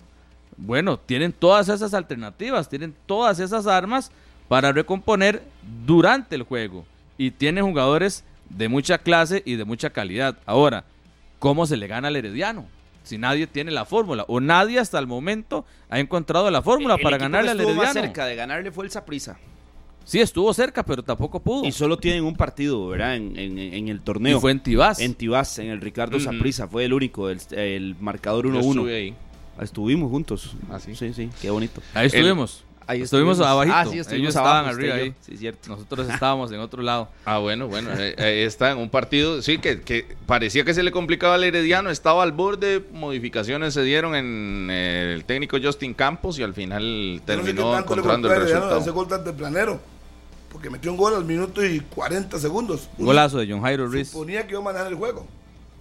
bueno, tienen todas esas alternativas, tienen todas esas armas para recomponer durante el juego. Y tienen jugadores de mucha clase y de mucha calidad. Ahora, ¿cómo se le gana al Herediano? Si nadie tiene la fórmula, o nadie hasta el momento ha encontrado la fórmula El para ganarle al estuvo más Herediano. cerca de ganarle fue el Saprissa. Sí, estuvo cerca, pero tampoco pudo. Y solo tienen un partido, ¿verdad? En, en- en el torneo. Y fue en Tibás. En Tibás, en el Ricardo Ujú. Saprissa. Fue el único, el, el marcador Yo 1-1. Estuvimos juntos. ¿Ah, sí? Sí, qué bonito. Ahí estuvimos. Ahí estuvimos, abajito. Ah, sí, estuvimos Ellos abajo, estaban arriba ahí. Sí, cierto. Nosotros estábamos en otro lado. Ah, bueno, bueno, eh, eh, está en un partido, sí, que, que parecía que se le complicaba al Herediano, estaba al borde, modificaciones se dieron en eh, el técnico Justin Campos y al final Yo no sé terminó encontrando el Herediano ese resultado. gol tan tempranero. Porque metió un gol al minuto y 40 segundos. Un Golazo de John Jairo Ruiz. Suponía que iba a manejar el juego.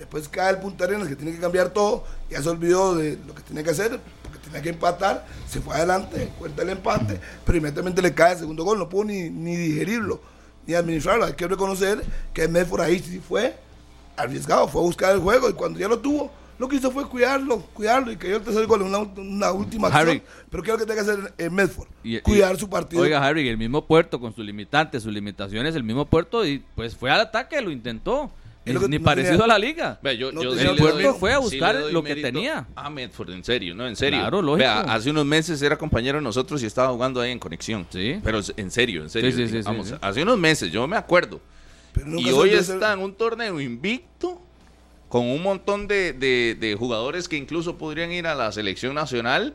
Después cae el Punta Arenas que tiene que cambiar todo. Ya se olvidó de lo que tenía que hacer. Porque tenía que empatar. Se fue adelante. Cuenta el empate. Pero inmediatamente le cae el segundo gol. No pudo ni, ni digerirlo. Ni administrarlo. Hay que reconocer que Medford ahí sí fue arriesgado. Fue a buscar el juego. Y cuando ya lo tuvo, lo que hizo fue cuidarlo. Cuidarlo. Y cayó el tercer gol en una, una última acción. Harry. Pero ¿qué es lo que tiene que hacer en Medford? Y- y- Cuidar su partido. Oiga, Harry, el mismo puerto con sus limitantes, sus limitaciones, el mismo puerto, y pues fue al ataque, lo intentó. Es Ni, lo que ni no parecido tenía- a la liga. Vea, yo- No yo tenía sí le puerto, doy- fue a buscar lo que tenía. A Medford, en serio, no, en serio. Claro, lógico. Vea, hace unos meses era compañero de nosotros y estaba jugando ahí en conexión. Sí. Pero en serio, en serio. Sí, sí, Vamos, sí. hace unos meses, yo me acuerdo. Pero Y hoy ser- está en un torneo invicto con un montón de, de- de jugadores que incluso podrían ir a la selección nacional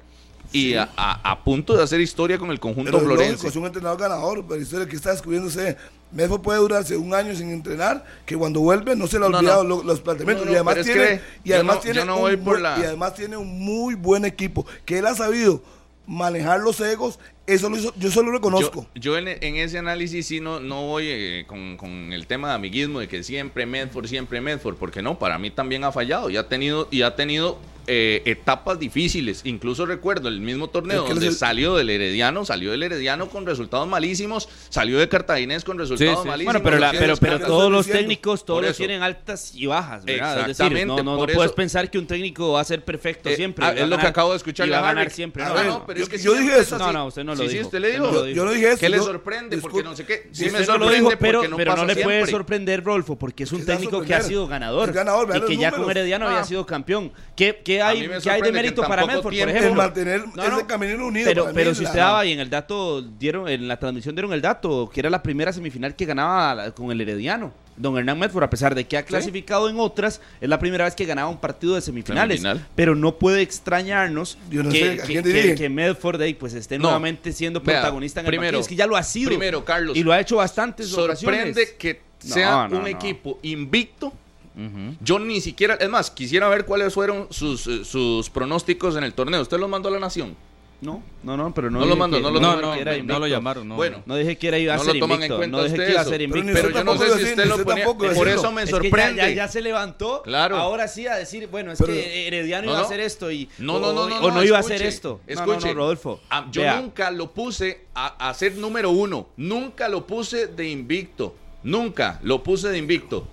y a, a- a punto de hacer historia con el conjunto Pero florense. lógico, es un entrenador ganador, pero historia que está descubriéndose. Medford puede durarse un año sin entrenar, que cuando vuelve no se le ha No, olvidado no. lo- los planteamientos. No, no, y, además tiene, y además no- tiene no un por la- y además tiene un muy buen equipo, que él ha sabido manejar los egos, eso lo hizo, yo solo lo reconozco. Yo, yo en, en ese análisis sí no, no voy eh, con, con el tema de amiguismo de que siempre Medford, siempre Medford, porque no, para mí también ha fallado y ha tenido, y ha tenido eh, etapas difíciles. Incluso recuerdo el mismo torneo Es que donde salió del Herediano, salió del Herediano con resultados malísimos, salió de Cartaginés con resultados sí. malísimos. Bueno, pero, todos los diciendo. técnicos, todos los tienen altas y bajas, ¿verdad? Es decir, no, no, no puedes pensar que un técnico va a ser perfecto Eh, siempre. ah, y va a es lo que ganar- acabo de escuchar y va a ganar Harry. siempre. Ah, No, no, pero yo- es que yo dije eso. No, no, usted no lo sí, Sí, dijo. usted le dijo. Yo no dije eso. ¿Qué le sorprende? Porque no sé qué. Sí me sorprende pero, no pero pasa no le puede sorprender, Rolfo, porque es un ¿Qué te va a técnico que ha sido ganador. Es ganador, vean y que ya con. Herediano Ah. había sido campeón. ¿Qué, qué hay, qué de mérito para Medford, por ejemplo? El mantener No, ese no. caminero unido. Pero, para pero si usted daba y en el dato dieron en la transmisión dieron el dato que era la primera semifinal que ganaba con el Herediano. Don Hernán Medford, a pesar de que ha clasificado en otras, es la primera vez que ganaba un partido de semifinales. Semifinal. Pero no puede extrañarnos Yo no que, sé, ¿a que- Medford ahí, pues esté No. nuevamente siendo Vea, protagonista en el primero- partido. Es que ya lo ha sido. primero, Carlos, Y lo ha hecho bastantes sorprende ocasiones. que No, sea no, un no. equipo invicto. Yo ni siquiera, es más, quisiera ver cuáles fueron sus, eh, sus pronósticos en el torneo. ¿Usted los mandó a la Nación? No, no, no, pero no No lo mandó, no lo No, no, no lo llamaron. No. Bueno, No dije que era iba a No ser lo toman en invicto. cuenta No dije que iba a ser Pero invicto. Pero yo no sé si usted lo ponía. tampoco Por eso me Es que ya- sorprende. ya, ya se levantó. Claro. Ahora sí a decir, bueno, es Pero- que Herediano No, iba a hacer esto y No, no, no, o, no, o no, iba a escuche, hacer esto. Escuche, Rodolfo. Ah, yo Vea, nunca lo puse a, a ser número uno. Nunca lo puse de invicto. Nunca lo puse de invicto.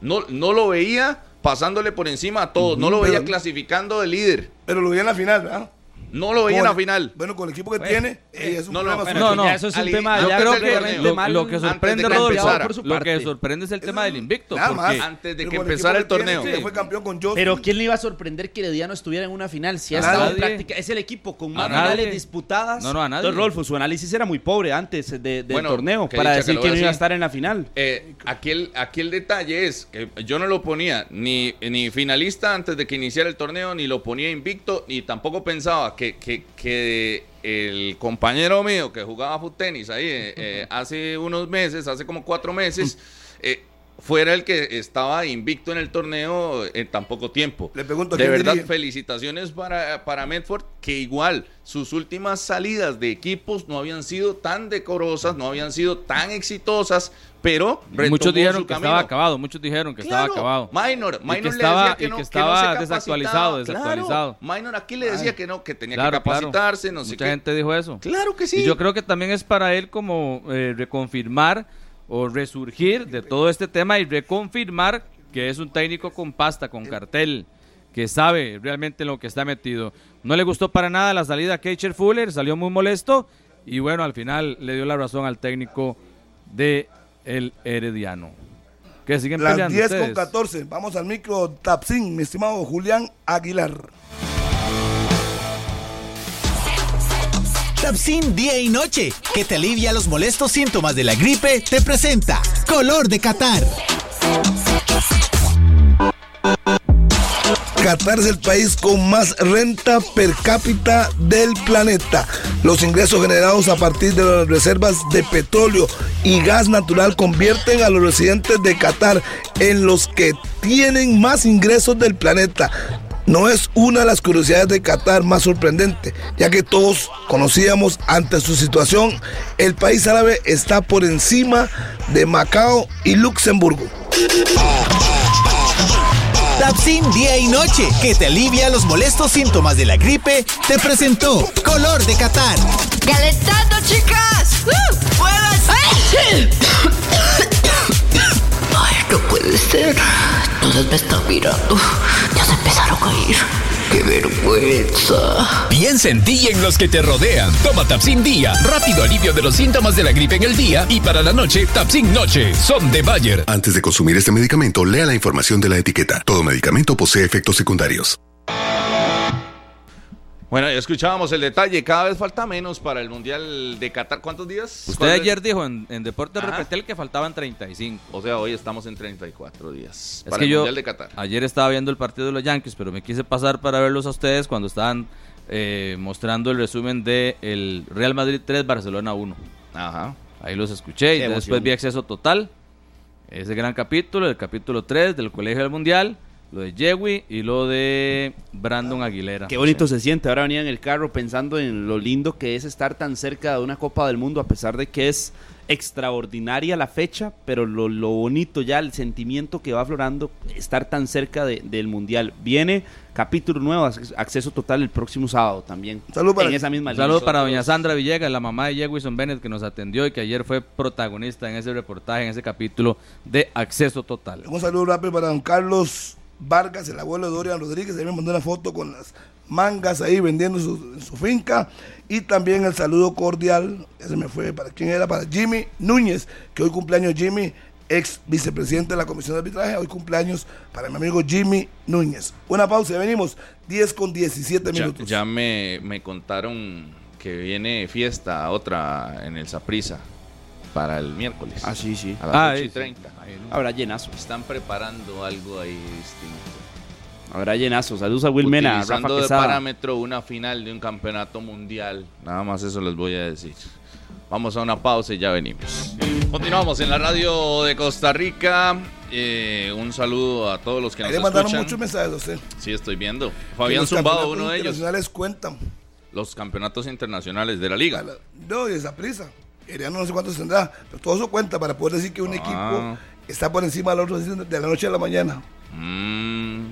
No, no lo veía pasándole por encima a todos. No lo veía pero- clasificando de líder. Pero lo vi en la final, ¿verdad? No lo veía en la final. Bueno, con el equipo que tiene, eh, es un no, no, problema No, no. eso es un tema yo ya creo que lo, mal- lo que antes sorprende, de que Rodolfo, empezara. por su lo que sorprende es el tema del invicto. Nada más. antes de Pero que el empezara equipo el tiene, torneo. que fue campeón con Justin. Pero ¿quién le iba a sorprender que Herediano estuviera en una final? Si ha estado en práctica, es el equipo con más finales disputadas. No, no, a nadie. Su análisis era muy pobre antes de- del Bueno, torneo para decir que no iba a estar en la final. Eh, aquí, el, aquí el detalle es que yo no lo ponía ni, ni finalista antes de que iniciara el torneo, ni lo ponía invicto, ni tampoco pensaba que, que, que el compañero mío que jugaba foot tenis ahí eh, eh, hace unos meses, hace como cuatro meses, eh, fuera el que estaba invicto en el torneo en tan poco tiempo. Le pregunto, de ¿quién verdad, dirige? felicitaciones para, para Medford, que igual sus últimas salidas de equipos no habían sido tan decorosas, no habían sido tan exitosas, pero Muchos dijeron su que camino. estaba acabado, muchos dijeron que Claro, estaba acabado. Minor, Minor que le estaba- decía que y no, que que no estaba se desactualizado, desactualizado. Claro, Minor aquí le decía que no, que tenía Claro, que capacitarse, claro. no sé Mucha qué. gente dijo eso. Claro que sí. Y yo creo que también es para él como eh, reconfirmar o resurgir de todo este tema y reconfirmar que es un técnico con pasta, con cartel, que sabe realmente en lo que está metido. No le gustó para nada la salida a Keisher Fuller, salió muy molesto y bueno, al final le dio la razón al técnico de el Herediano. Que siguen Las peleando 10 con ustedes? 14. Vamos al micro Tapsin, mi estimado Julián Aguilar. Tapsin día y noche, que te alivia los molestos síntomas de la gripe, te presenta Color de Qatar. Qatar es el país con más renta per cápita del planeta. Los ingresos generados a partir de las reservas de petróleo y gas natural convierten a los residentes de Qatar en los que tienen más ingresos del planeta. No es una de las curiosidades de Qatar más sorprendente, ya que todos conocíamos ante su situación, el país árabe está por encima de Macao y Luxemburgo. Tapsin día y noche, que te alivia los molestos síntomas de la gripe, te presentó Color de Qatar. ¡Calentando, chicas! ¡Uh! ¡Muévanse! Puede ser. Todos me están mirando. Ya se empezaron a ir. ¡Qué vergüenza! Piensa en ti y en los que te rodean. Toma Tapsin Día. Rápido alivio de los síntomas de la gripe en el día. Y para la noche, Tapsin Noche. Son de Bayer. Antes de consumir este medicamento, lea la información de la etiqueta. Todo medicamento posee efectos secundarios. Bueno, ya escuchábamos el detalle. Cada vez falta menos para el Mundial de Qatar. ¿Cuántos días? Usted ayer dijo en, en Deportes Ajá. Repetel que faltaban 35. O sea, hoy estamos en 34 días. Es para que el yo Mundial de Qatar. ayer estaba viendo el partido de los Yankees, pero me quise pasar para verlos a ustedes cuando estaban eh, mostrando el resumen de el Real Madrid 3, Barcelona 1. Ajá. Ahí los escuché y después vi acceso total. Ese gran capítulo, el capítulo 3 del Colegio del Mundial, lo de Yewi y lo de Brandon Aguilera. Qué bonito se siente. Ahora venía en el carro pensando en lo lindo que es estar tan cerca de una Copa del Mundo, a pesar de que es extraordinaria la fecha, pero lo, lo bonito ya, el sentimiento que va aflorando, estar tan cerca de- del Mundial. Viene capítulo nuevo, ac- acceso total el próximo sábado también. Salud para- en esa misma para doña Sandra Villegas, la mamá de Jewison Bennett, que nos atendió y que ayer fue protagonista en ese reportaje, en ese capítulo de Acceso Total. Un saludo rápido para don Carlos Vargas, el abuelo de Dorian Rodríguez. Me mandó una foto con las mangas ahí vendiendo su- su finca. Y también el saludo cordial, ya se me fue, ¿para quién era? Para Jimmy Núñez, que hoy cumpleaños Jimmy, ex vicepresidente de la Comisión de Arbitraje. Hoy cumpleaños para mi amigo Jimmy Núñez. Una pausa, ya venimos 10 con 17 Ya, minutos. ya me, me contaron que viene fiesta, otra en el Saprisa, para el miércoles. Ah, sí, sí. A las Ah, 8 y sí. 30. Habrá llenazo. Están preparando algo ahí distinto. Habrá llenazo. Saludos a Will Mena, Rafa de Quesada. parámetro una final de un campeonato mundial. Nada más eso les voy a decir. Vamos a una pausa y ya venimos. Continuamos en la radio de Costa Rica. Eh, un saludo a todos los que Ahí nos le mandaron escuchan. muchos mensajes a usted. Sí, estoy viendo. Fabián los Zumbado, campeonatos uno de ellos. internacionales cuentan. Los campeonatos internacionales de la liga. No, y esa prisa. Herediano no sé cuántos tendrá, pero todo eso cuenta para poder decir que un Ah. equipo está por encima del otro de la noche a la mañana. Mm.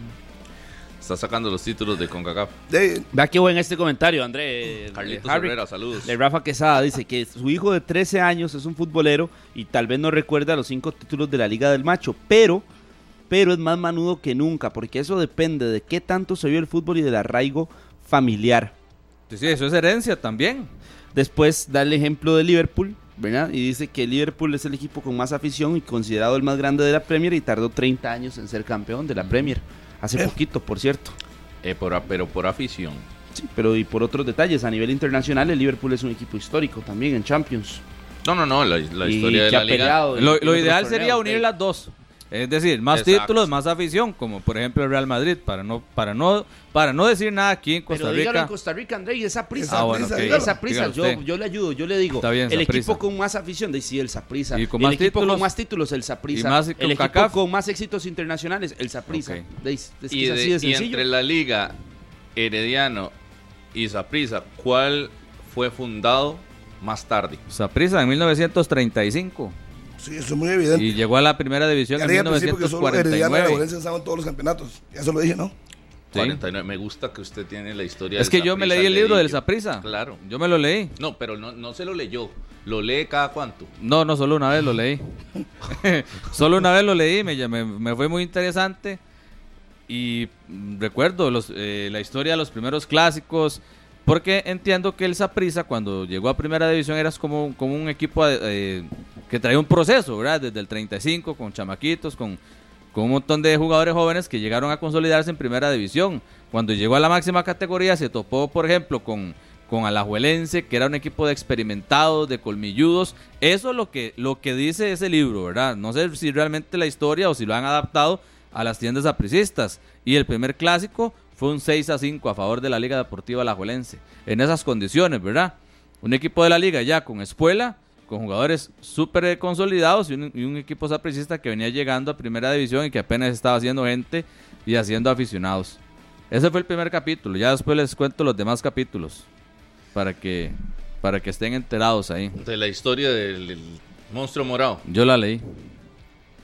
Está sacando los títulos de CONCACAF. Vea qué buen este comentario, André. Carlitos Harry. Herrera, saludos. De Rafa Quesada dice que su hijo de 13 años es un futbolero y tal vez no recuerda los cinco títulos de la Liga del Macho, pero, pero es más manudo que nunca, porque eso depende de qué tanto se vio el fútbol y del arraigo familiar. Sí, sí, eso es herencia también. Después da el ejemplo de Liverpool, ¿verdad? Y dice que Liverpool es el equipo con más afición y considerado el más grande de la Premier y tardó 30 años en ser campeón de la Premier. Hace Eh. poquito, por cierto. Eh, por, pero por afición. Sí, pero y por otros detalles, a nivel internacional el Liverpool es un equipo histórico también en Champions. No, no, no, la, historia de la liga. peleado Lo, ideal torneos, sería unir las dos. Es decir, más Exacto. títulos, más afición, como por ejemplo el Real Madrid, para no, para no, para no decir nada aquí en Costa Pero dígalo Rica. en Costa Rica, André, y esa prisa. Esa Ah, bueno, prisa. Esa yo, le ayudo, yo le digo. Está bien, el equipo con más afición, de sí, el con el más equipo títulos. con más títulos, el más el con equipo CACAF. con más éxitos internacionales, el Saprissa. Ok. Es, es que Y, de- así de y entre la liga Herediano y Saprissa, ¿cuál fue fundado más tarde? Saprissa en 1935 Sí, eso es muy evidente. y llegó a la primera división en dije al principio que solo 1949. Todos los campeonatos. Ya se lo dije, ¿no? Sí. 49. Me gusta que usted tiene la historia Es que yo me leí el libro del. Saprissa. Claro. Yo me lo leí. No, pero no, no se lo leyó. Lo lee cada cuánto. No, no, solo una vez lo leí. solo una vez lo leí, me, me, me fue muy interesante. Y recuerdo los, eh, la historia de los primeros clásicos, porque entiendo que el Saprissa cuando llegó a Primera División era como, como un equipo eh, que traía un proceso, ¿verdad? Desde el 35, con chamaquitos, con, con un montón de jugadores jóvenes que llegaron a consolidarse en Primera División. Cuando llegó a la máxima categoría se topó, por ejemplo, con, con Alajuelense, que era un equipo de experimentados, de colmilludos. Eso es lo que, lo que dice ese libro, ¿verdad? No sé si realmente la historia o si lo han adaptado a las tiendas apricistas. Y el primer clásico fue un 6 a 5 a favor de la Liga Deportiva Alajuelense. En esas condiciones, ¿verdad? Un equipo de la liga ya con espuela, con jugadores súper consolidados y un, y un equipo sapricista que venía llegando a primera división y que apenas estaba haciendo gente y haciendo aficionados. Ese fue el primer capítulo. Ya después les cuento los demás capítulos para que para que estén enterados ahí. De la historia del, del monstruo morado. Yo la leí.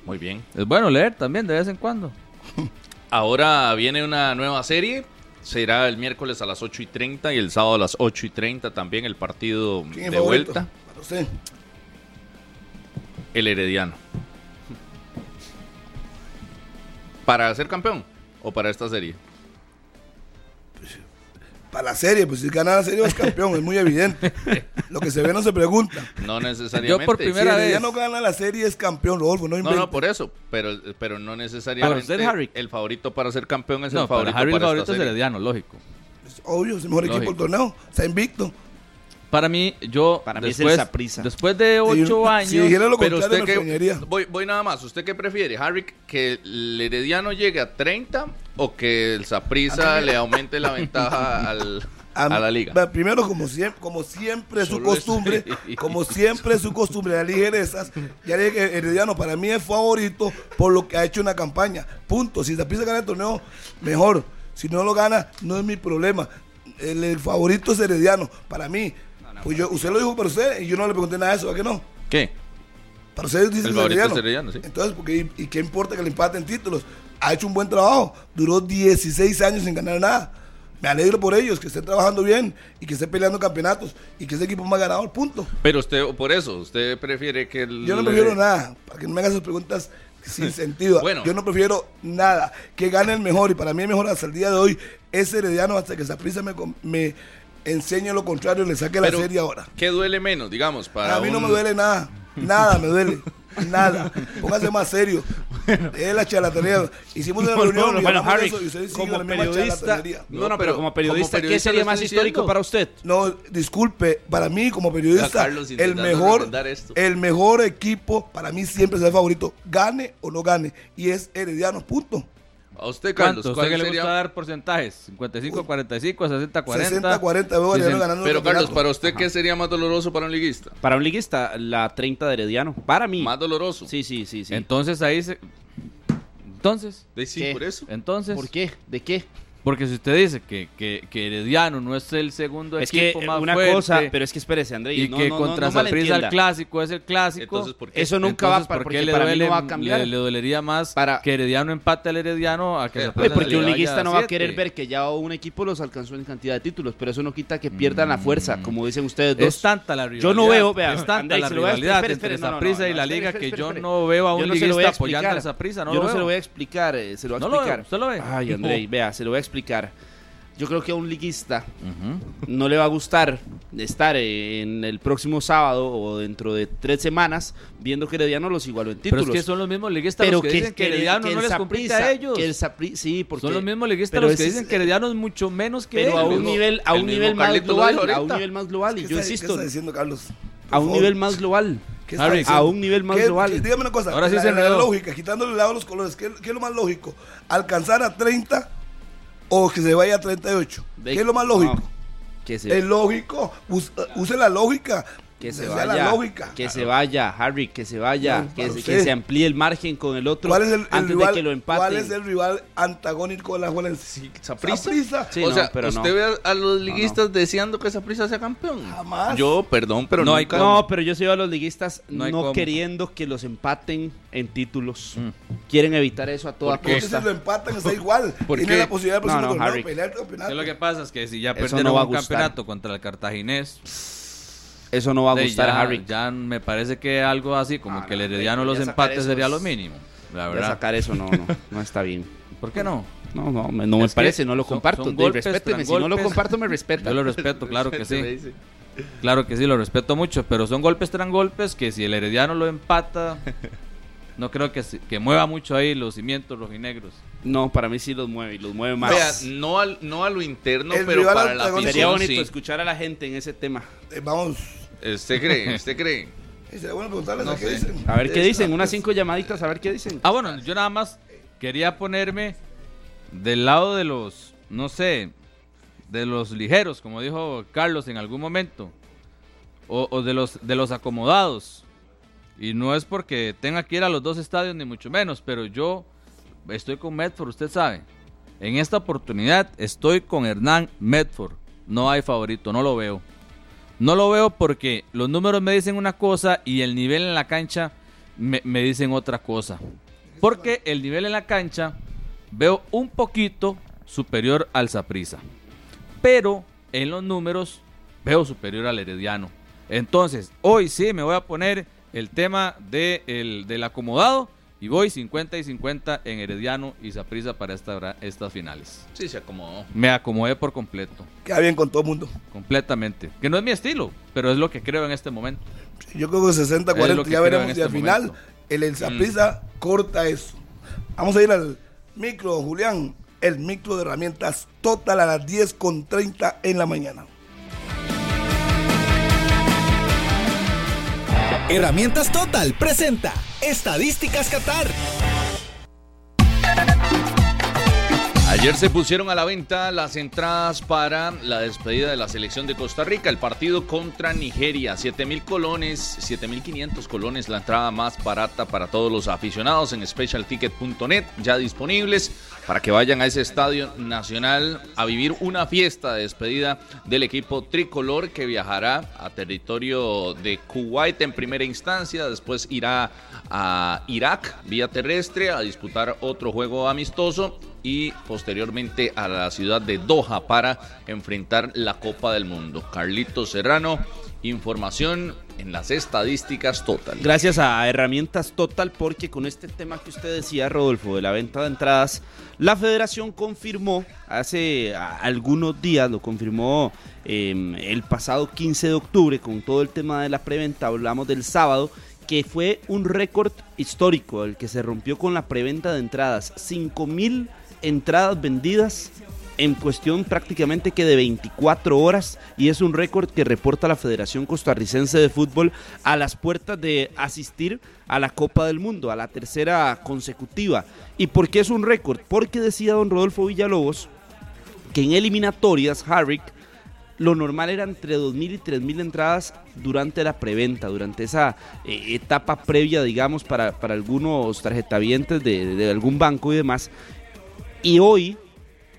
Muy bien. Es bueno leer también de vez en cuando. Ahora viene una nueva serie. Será el miércoles a las 8 y 30 y el sábado a las 8 y 30 también el partido ¿Quién es de favorito? vuelta. Para usted. El Herediano. ¿Para ser campeón o para esta serie? Para la serie, pues si gana la serie es campeón, es muy evidente. Lo que se ve no se pregunta. No necesariamente. Yo por Si primera vez. Herediano gana la serie es campeón, Rodolfo, no No, inventes. no, por eso. Pero, pero no necesariamente. Para usted, Harry. El favorito para ser campeón es No, el para favorito Harry el para favorito esta es serie. Herediano, lógico. Es obvio, es el mejor equipo del torneo. Está invicto. Para mí, yo Para mí es el después, después de ocho Si- años, Si dijera lo Pero contrario, usted que voy, voy nada más, ¿usted qué prefiere, Harry, que el Herediano llegue a 30 o que el Saprissa le aumente la ventaja al, a, la liga? Primero, como siempre, como siempre es su costumbre, como siempre es su costumbre de ligerezas, ya dije que Herediano para mí es favorito por lo que ha hecho una campaña. Punto. Si Zaprisa gana el torneo, mejor. Si no lo gana, no es mi problema. El, el favorito es Herediano. Para mí, pues yo, usted lo dijo para usted y yo no le pregunté nada de eso, ¿a qué no? ¿Qué? Para ustedes dicen El favorito Herediano. es Herediano, sí. Entonces, ¿por qué- ¿y qué importa que le empaten títulos? Ha hecho un buen trabajo. Duró 16 años sin ganar nada. Me alegro por ellos, que estén trabajando bien y que estén peleando campeonatos y que ese equipo más ganador, punto. Pero usted, por eso, usted prefiere que el... Yo no prefiero nada, para que no me hagas esas preguntas sin sentido. Bueno. Yo no prefiero nada. Que gane el mejor y para mí el mejor hasta el día de hoy es Herediano hasta que Saprissa me, me enseñe lo contrario y le saque la serie ahora. ¿Qué duele menos, digamos, para A mí no me duele nada. Nada me duele. Nada. Póngase más serio. Es la charlatanería. Hicimos una No, reunión no, bueno, Harry, eso y ustedes siguen como la periodista, no, no, pero pero como periodista, como ¿qué periodista sería lo más histórico diciendo. para usted? No, disculpe, para mí como periodista, el mejor, el mejor equipo para mí siempre es el favorito, gane o no gane, y es Herediano, punto. A usted, Carlos, ¿cuánto? ¿Usted ¿cuál que le sería? gusta dar porcentajes? 55, 45, 60, 40. 60, 40, veo Dicen- ganando el Pero, Carlos. ¿para usted qué sería más doloroso para un liguista? Para un liguista, la 30 de Herediano. Para mí. Más doloroso. Sí, sí, sí, sí. Entonces ahí se... Entonces, De- sí, ¿Qué? por eso. entonces... ¿Por qué? ¿De qué? Porque si usted dice que, que, que Herediano no es el segundo Es que equipo más una fuerte cosa, pero es que espérese, André. y no, que no, contra no Saprissa el clásico es el clásico, Entonces, ¿por qué? Eso nunca va entonces, ¿por porque qué le, para duele, no va a cambiar. le, le dolería más Para- que Herediano empate al Herediano a que Eh, Pues porque le un liguista no va a querer ver que ya un equipo los alcanzó en cantidad de títulos, pero eso no quita que pierdan la fuerza, como dicen ustedes dos. Es tanta la rivalidad. Yo no veo, vea, es tanta la rivalidad entre Saprissa y la liga que yo no veo a un liguista apoyando a Saprissa, no Yo no se lo voy a explicar, eh, se lo voy a explicar. usted lo ve. Ay, Andrei, vea, se lo voy a explicar. Yo creo que a un liguista no le va a gustar estar en el próximo sábado o dentro de tres semanas viendo que Herediano los igualó en Pero títulos. es que son los mismos liguistas Pero los que, dicen que el- Herediano que no les compite a ellos. que el Sapri- sí, porque Son los mismos liguistas los que dicen que Herediano es mucho menos que pero a un nivel a un nivel más global, a un nivel más global y ¿Qué yo está- ¿Qué insisto, está diciendo Carlos? Por a un favor. nivel más global. A un nivel más ¿Qué- global. qué- dígame una cosa. Ahora sí la, se la enredó. lógica, quitándole el lado los colores, ¿qué, qué es lo más lógico? ¿Alcanzar a 30 o que se vaya a 38? De- ¿Qué es lo más lógico? no, que se, Es lógico. Us- use la lógica. Que se Sea vaya, la lógica. que se vaya, Harry, que se vaya, No, que, se, que se amplíe el margen con el otro ¿Cuál es el, el antes rival, de que lo empaten. ¿Cuál es el rival antagónico de la. Saprissa. Sí, o no, sea, pero no. ¿usted ve a, a los liguistas deseando que esa prisa sea campeón? Jamás. Yo, perdón, pero No hay. No, pero yo sigo a los liguistas No queriendo que los empaten en títulos. Mm. Quieren evitar eso a toda ¿Por qué? Porque si costa. lo empatan está igual. ¿Por Tiene la posibilidad de pelear el campeonato. ¿Qué es lo que pasa? Es que si ya perdieron un campeonato contra el cartaginés, Eso no va a gustar, ya, Harry. ya me parece que algo así como Ah, que el no, Herediano los empates esos- sería lo mínimo. La Ya verdad. sacar eso no, no, no está bien. ¿Por qué no? No, no, me- no me Es parece, no lo son- comparto. son golpes respéteme, si no lo comparto me respeta. Yo lo respeto, claro que sí. Claro que sí, lo respeto mucho, pero son golpes tras golpes que si el Herediano lo empata, no creo que, que mueva mucho ahí los cimientos rojinegros. No, para mí sí los mueve y los mueve más. Vea, no, al, no a lo interno, El pero para la. Sería bonito sí. escuchar a la gente en ese tema. Eh, vamos. ¿Usted cree? ¿Usted cree? Eh, Sería bueno preguntarles No a qué sé. dicen. A ver qué Es- dicen, unas cinco llamaditas, a ver qué dicen. Ah, bueno, yo nada más quería ponerme del lado de los, no sé, de los ligeros, como dijo Carlos en algún momento, o, o de los de los acomodados. Y no es porque tenga que ir a los dos estadios ni mucho menos, pero yo estoy con Medford, usted sabe. En esta oportunidad estoy con Hernán Medford. No hay favorito, no lo veo. No lo veo porque los números me dicen una cosa y el nivel en la cancha me, dicen otra cosa. Porque el nivel en la cancha veo un poquito superior al Saprissa. Pero en los números veo superior al Herediano. Entonces, hoy sí me voy a poner el tema de el- del acomodado y voy 50 y 50 en Herediano y Saprissa para esta, estas finales. Sí, se acomodó. Me acomodé por completo, Queda bien con todo el mundo. completamente. Que no es mi estilo, pero es lo que creo en este momento. Yo creo que 60, Es 40 lo que ya veremos y este al final momento. el El Saprissa corta eso. Vamos a ir al micro, Julián. El micro de herramientas total a las 10 con 30 en la mañana. Herramientas Total presenta Estadísticas Qatar. Ayer se pusieron a la venta las entradas para la despedida de la selección de Costa Rica, el partido contra Nigeria. 7 mil colones, 7 mil 500 colones, la entrada más barata para todos los aficionados en specialticket.net, ya disponibles para que vayan a ese estadio nacional a vivir una fiesta de despedida del equipo tricolor que viajará a territorio de Kuwait en primera instancia, después irá a Irak vía terrestre a disputar otro juego amistoso y posteriormente a la ciudad de Doha para enfrentar la Copa del Mundo. Carlito Serrano, información en las estadísticas total. Gracias a Herramientas Total, porque con este tema que usted decía, Rodolfo, de la venta de entradas, la federación confirmó hace algunos días, lo confirmó eh, el pasado 15 de octubre con todo el tema de la preventa, hablamos del sábado, que fue un récord histórico, el que se rompió con la preventa de entradas, 5 mil entradas vendidas en cuestión prácticamente que de 24 horas y es un récord que reporta la Federación Costarricense de Fútbol a las puertas de asistir a la Copa del Mundo, a la tercera consecutiva. ¿Y por qué es un récord? Porque decía don Rodolfo Villalobos que en eliminatorias Harrick lo normal era entre 2.000 y 3.000 entradas durante la preventa, durante esa eh, etapa previa, digamos, para, para algunos tarjetavientes de, de algún banco y demás. Y hoy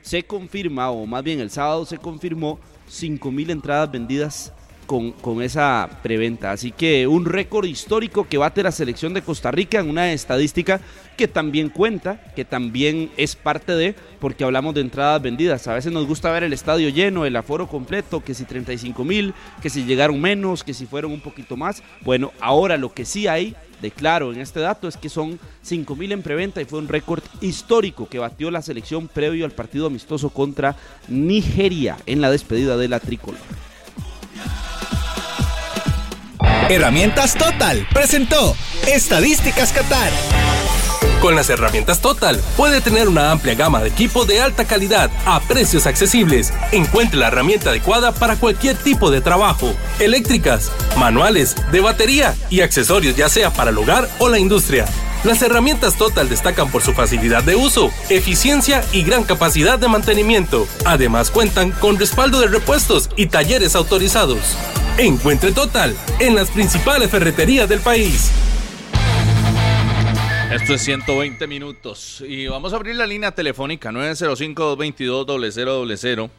se confirma, o más bien el sábado se confirmó, 5.000 entradas vendidas con, con esa preventa. Así que un récord histórico que bate la selección de Costa Rica en una estadística que también cuenta, que también es parte de, porque hablamos de entradas vendidas. A veces nos gusta ver el estadio lleno, el aforo completo, que si 35 mil, que si llegaron menos, que si fueron un poquito más. Bueno, ahora lo que sí hay de claro en este dato es que son 5 mil en preventa y fue un récord histórico que batió la selección previo al partido amistoso contra Nigeria en la despedida de la tricolor. Herramientas Total presentó Estadísticas Qatar. Con las herramientas Total puede tener una amplia gama de equipo de alta calidad a precios accesibles. Encuentre la herramienta adecuada para cualquier tipo de trabajo. Eléctricas, manuales, de batería y accesorios ya sea para el hogar o la industria. Las herramientas Total destacan por su facilidad de uso, eficiencia y gran capacidad de mantenimiento. Además cuentan con respaldo de repuestos y talleres autorizados. Encuentre Total en las principales ferreterías del país. Esto es 120 minutos y vamos a abrir la línea telefónica 905-222-0000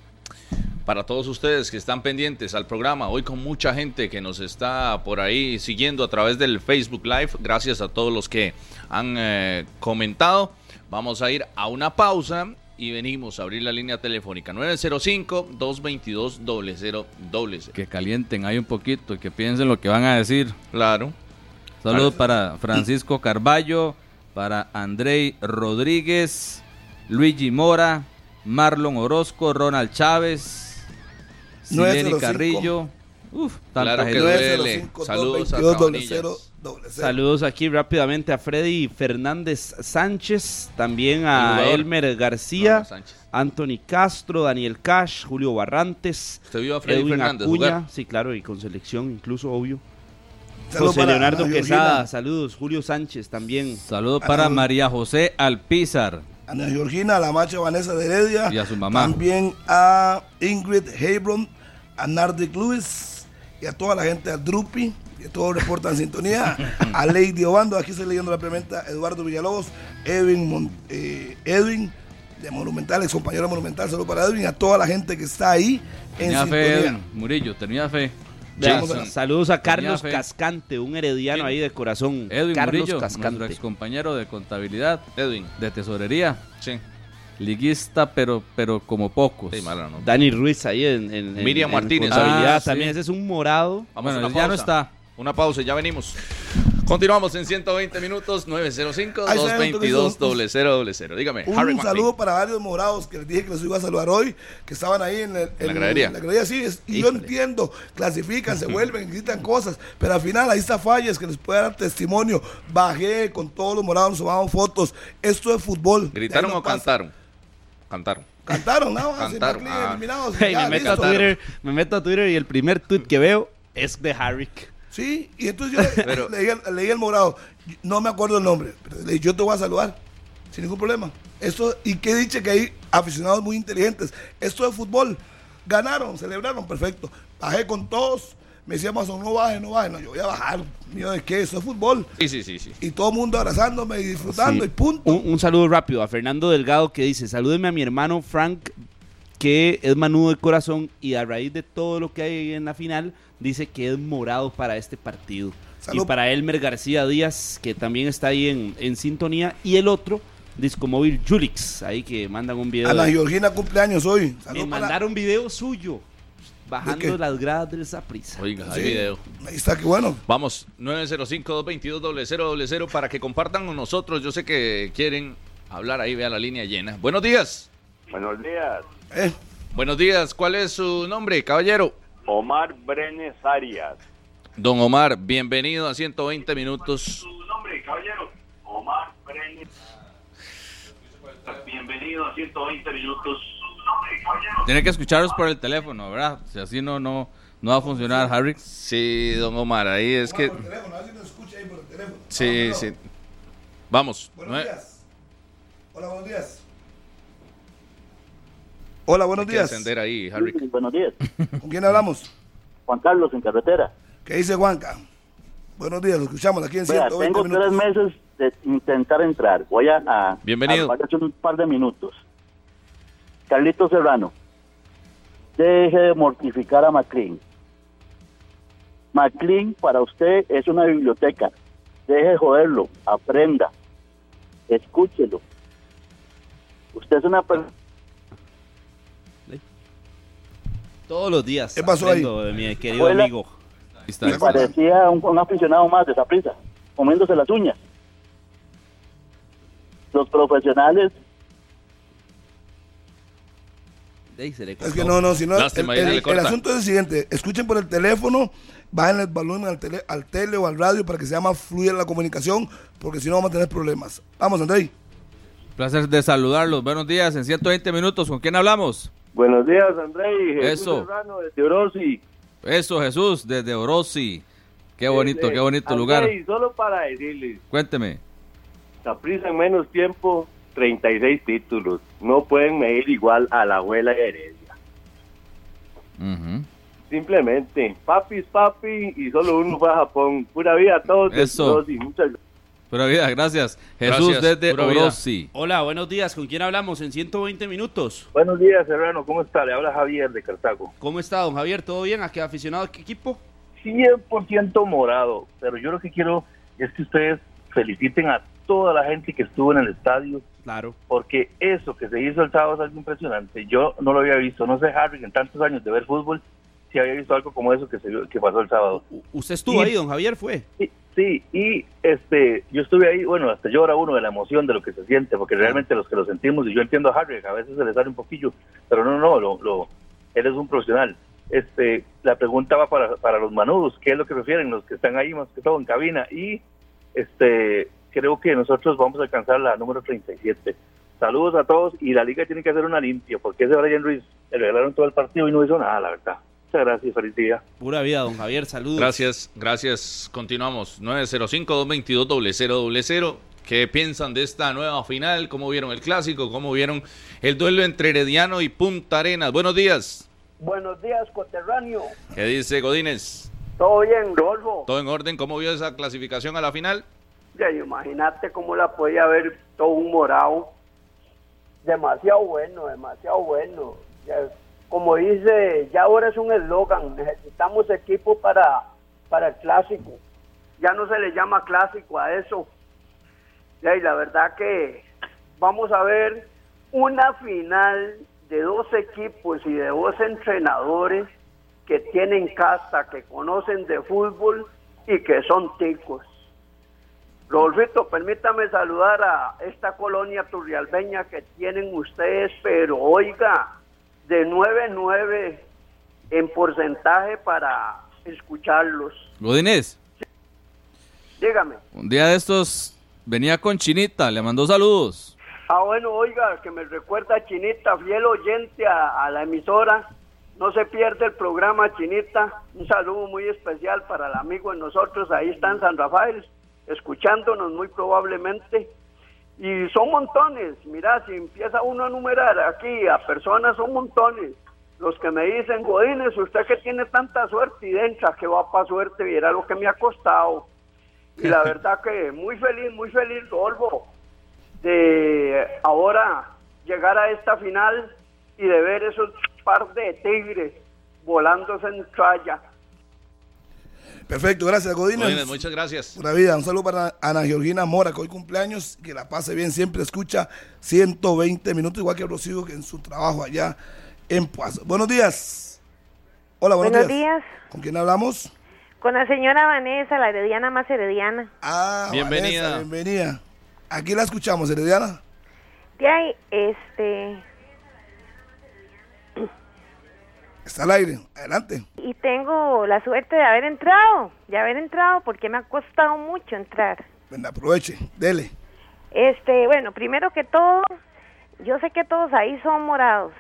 para todos ustedes que están pendientes al programa. Hoy con mucha gente que nos está por ahí siguiendo a través del Facebook Live. Gracias a todos los que han eh, comentado. Vamos a ir a una pausa y venimos a abrir la línea telefónica 905-222-0000. Que calienten ahí un poquito y que piensen lo que van a decir. Claro. Saludos para Francisco Carballo, para Andrei Rodríguez, Luigi Mora, Marlon Orozco, Ronald Chávez, Sileni 905. Carrillo. Uf, tanta Claro que gente. duele. Saludos a 22 Cabanillas. cero, doble cero. Saludos aquí rápidamente a Freddy Fernández Sánchez, también a. Elmer García, No. Anthony Castro, Daniel Cash, Julio Barrantes, ¿Usted vio a Freddy Edwin Fernández Acuña, jugar? sí, claro, y con selección incluso, obvio. Saludos José para Leonardo Quesada, Georgina. saludos, Julio Sánchez también. Saludos para María José Alpizar. Ana Georgina, a la macha Vanessa de Heredia. Y a su mamá. También a Ingrid Hebron, a Nardic Lewis y a toda la gente, a Drupi, que todos reportan sintonía. a Lady Obando, aquí estoy leyendo la prementa, Eduardo Villalobos, Edwin, Mon- eh, Edwin de Monumental, ex compañero de Monumental, saludos para Edwin, a toda la gente que está ahí en Tenía fe, sintonía. Edwin. Murillo, tenía fe. Jason. saludos a Carlos. Cascante, un herediano ahí de corazón. Edwin Carlos Murillo, nuestro Cascante. ex compañero de contabilidad, Edwin. de tesorería, Sí. liguista, pero, pero como pocos. Sí, mala, ¿no? Dani Ruiz ahí en, en- Miriam en Martínez. contabilidad Ah, sí. también. Ese es un morado. Vamos a bueno, una ya no pausa. está. Una pausa, y ya venimos. Continuamos en 120 minutos, 905-222-0000. Dígame, Un Harry saludo para varios morados que les dije que los iba a saludar hoy, que estaban ahí en, el- En la en gradería. la gradería, sí, es- y yo entiendo, clasifican, se vuelven, gritan cosas, pero al final ahí está Falles que les puede dar testimonio. Bajé con todos los morados, nos tomamos fotos. Esto es fútbol. ¿Gritaron no o pasa. cantaron? Cantaron. Cantaron, ¿no? Cantaron, Así, ah. eliminados, Hey, ya, me, meto a. Twitter, me meto a Twitter y el primer tweet que veo es de Harrick. Sí, y entonces yo Pero- leí, el- leí el morado. No me acuerdo el nombre, pero le dije, yo te voy a saludar sin ningún problema. Esto, y que dice que hay aficionados muy inteligentes. Esto es fútbol. Ganaron, celebraron, perfecto. Bajé con todos. Me decía Mazón, no baje, no baje. No, yo voy a bajar. Mío de qué, esto es fútbol. Sí, sí, sí, sí. Y todo el mundo abrazándome y disfrutando Sí. y punto. Un, un saludo rápido a Fernando Delgado que dice, salúdeme a mi hermano Frank, que es manudo de corazón y a raíz de todo lo que hay en la final, dice que es morado para este partido. Salud. Y para Elmer García Díaz, que también está ahí en, en sintonía. Y el otro, Discomóvil Julix, ahí que mandan un video. Ana de- Georgina cumpleaños hoy. me Saludos para- mandaron video suyo, bajando las gradas del Zaprisa. Oiga, hay Sí. video. Ahí está, qué bueno. Vamos, 905-222-0000 para que compartan con nosotros. Yo sé que quieren hablar ahí, vea la línea llena. Buenos días. Buenos días, Eh, Buenos días. ¿Cuál es su nombre, caballero? Omar Brenes Arias. Don Omar, bienvenido a 120 minutos. nombre, caballero? Omar Brenes. Bienvenido a 120 minutos. Tiene que escucharlos por el teléfono, ¿verdad? Si así no, no, no va a funcionar, Harry. Sí, don Omar, ahí es que... por teléfono, a ver si nos escucha ahí por el teléfono. Sí, Vamos, sí. Vamos. Buenos días. Hola, buenos días. Hola, buenos Hay que días. encender ahí, Harry. Buenos días. ¿Con quién hablamos? Juan Carlos en carretera. ¿Qué dice Juanca? Buenos días, lo escuchamos aquí en Vea, 120 tengo minutos. tres meses de intentar entrar. Voy a, a, Bienvenido. a hacer un par de minutos. Carlito Serrano, deje de mortificar a McLean. McLean para usted es una biblioteca. Deje de joderlo, aprenda, escúchelo. Usted es una persona Todos los días. ¿Qué pasó ahí? de mi querido Hola. amigo. Que parecía un, un aficionado más de esa prisa, comiéndose las uñas. Los profesionales Ey, se le Es cortó. que no, no, si no, el, Lástima, asunto es el siguiente, escuchen por el teléfono, bajen el volumen al tele, al tele o al radio para que sea más fluida la comunicación, porque si no vamos a tener problemas. Vamos, Andrei. Placer de saludarlos. Buenos días en 120 minutos. ¿Con quién hablamos? Buenos días, Andrei. Jesús Eso. Serrano de Orosi. Eso, Jesús, desde Orosi. Qué bonito, qué bonito lugar. Andrei, solo para decirles, Cuénteme. Saprissa en menos tiempo, 36 títulos. No pueden medir igual a la abuela Heredia. Ujú. Simplemente, papi es papi y solo uno fue a Japón. Pura vida a todos. Eso. Orosi. Muchas gracias. Pura vida, gracias. Jesús Gracias, desde pura vida. Orosi. Hola, buenos días. ¿Con quién hablamos en 120 minutos? Buenos días, Serrano. ¿Cómo está? Le habla Javier de Cartago. ¿Cómo está, don Javier? ¿Todo bien? ¿A qué aficionado? ¿A qué equipo? 100% morado, pero yo lo que quiero es que ustedes feliciten a toda la gente que estuvo en el estadio, Claro. porque eso que se hizo el sábado es algo impresionante. Yo no lo había visto, no sé, Harry, en tantos años de ver fútbol, si había visto algo como eso que, se, que pasó el sábado. ¿Usted estuvo Y- ahí, don Javier? ¿Fue? Sí, sí, y este, yo estuve ahí, bueno, hasta llora uno de la emoción de lo que se siente, porque realmente los que lo sentimos, y yo entiendo a Harry, a veces se le sale un poquillo, pero no, no, lo, lo, él es un profesional. Este, la pregunta va para, para los manudos, ¿qué es lo que prefieren los que están ahí más que todo en cabina? Y este, creo que nosotros vamos a alcanzar la número 37. Saludos a todos y la liga tiene que hacer una limpia, porque ese Brian Ruiz le regalaron todo el partido y no hizo nada, la verdad. Muchas gracias, feliz día. Pura vida, don Javier. Saludos. Gracias, gracias. Continuamos. 905-222-0000. ¿Qué piensan de esta nueva final? ¿Cómo vieron el clásico? ¿Cómo vieron el duelo entre Herediano y Punta Arenas? Buenos días. Buenos días, coterráneo. ¿Qué dice Godínez? ¿Todo bien, Rodolfo? ¿Todo en orden? ¿Cómo vio esa clasificación a la final? Ya, imagínate cómo la podía ver todo un morado. Demasiado bueno, demasiado bueno. Ya, como dice, ya ahora es un eslogan, necesitamos equipo para, para el clásico. Ya no se le llama clásico a eso. Y la verdad que vamos a ver una final de dos equipos y de dos entrenadores que tienen casa, que conocen de fútbol y que son ticos. Rodolfito, permítame saludar a esta colonia turrialbeña que tienen ustedes, pero oiga, de 9-9 en porcentaje para escucharlos. Godínez, Dígame. un día de estos venía con Chinita, le mandó saludos. Ah, bueno, oiga, que me recuerda Chinita, fiel oyente a, a la emisora. No se pierde el programa, Chinita. Un saludo muy especial para el amigo de nosotros. Ahí está en San Rafael, escuchándonos muy probablemente. Y son montones. Mira, si empieza uno a numerar aquí a personas, son montones. Los que me dicen, Godínez, usted que tiene tanta suerte y dencha, que va para suerte, viera lo que me ha costado. Y la verdad que muy feliz, muy feliz, Rodolfo de ahora llegar a esta final y de ver esos par de tigres volándose en tralla. Perfecto, gracias, Godínez. Godínez, muchas gracias. Pura vida, un saludo para Ana Georgina Mora, que hoy cumpleaños, que la pase bien, siempre escucha 120 minutos, igual que Rocío, que en su trabajo allá en Puazo. Buenos días. Hola, buenos, Buenos días. ¿Con quién hablamos? Con la señora Vanessa, la herediana más herediana. Ah, Bienvenida. Vanessa, bienvenida. Aquí la escuchamos, Herediana. De ahí, este, Está al aire. Adelante. y tengo la suerte de haber entrado, de haber entrado porque me ha costado mucho entrar. Venga, aproveche. Dele. Este, bueno, primero que todo, yo sé que todos ahí son morados.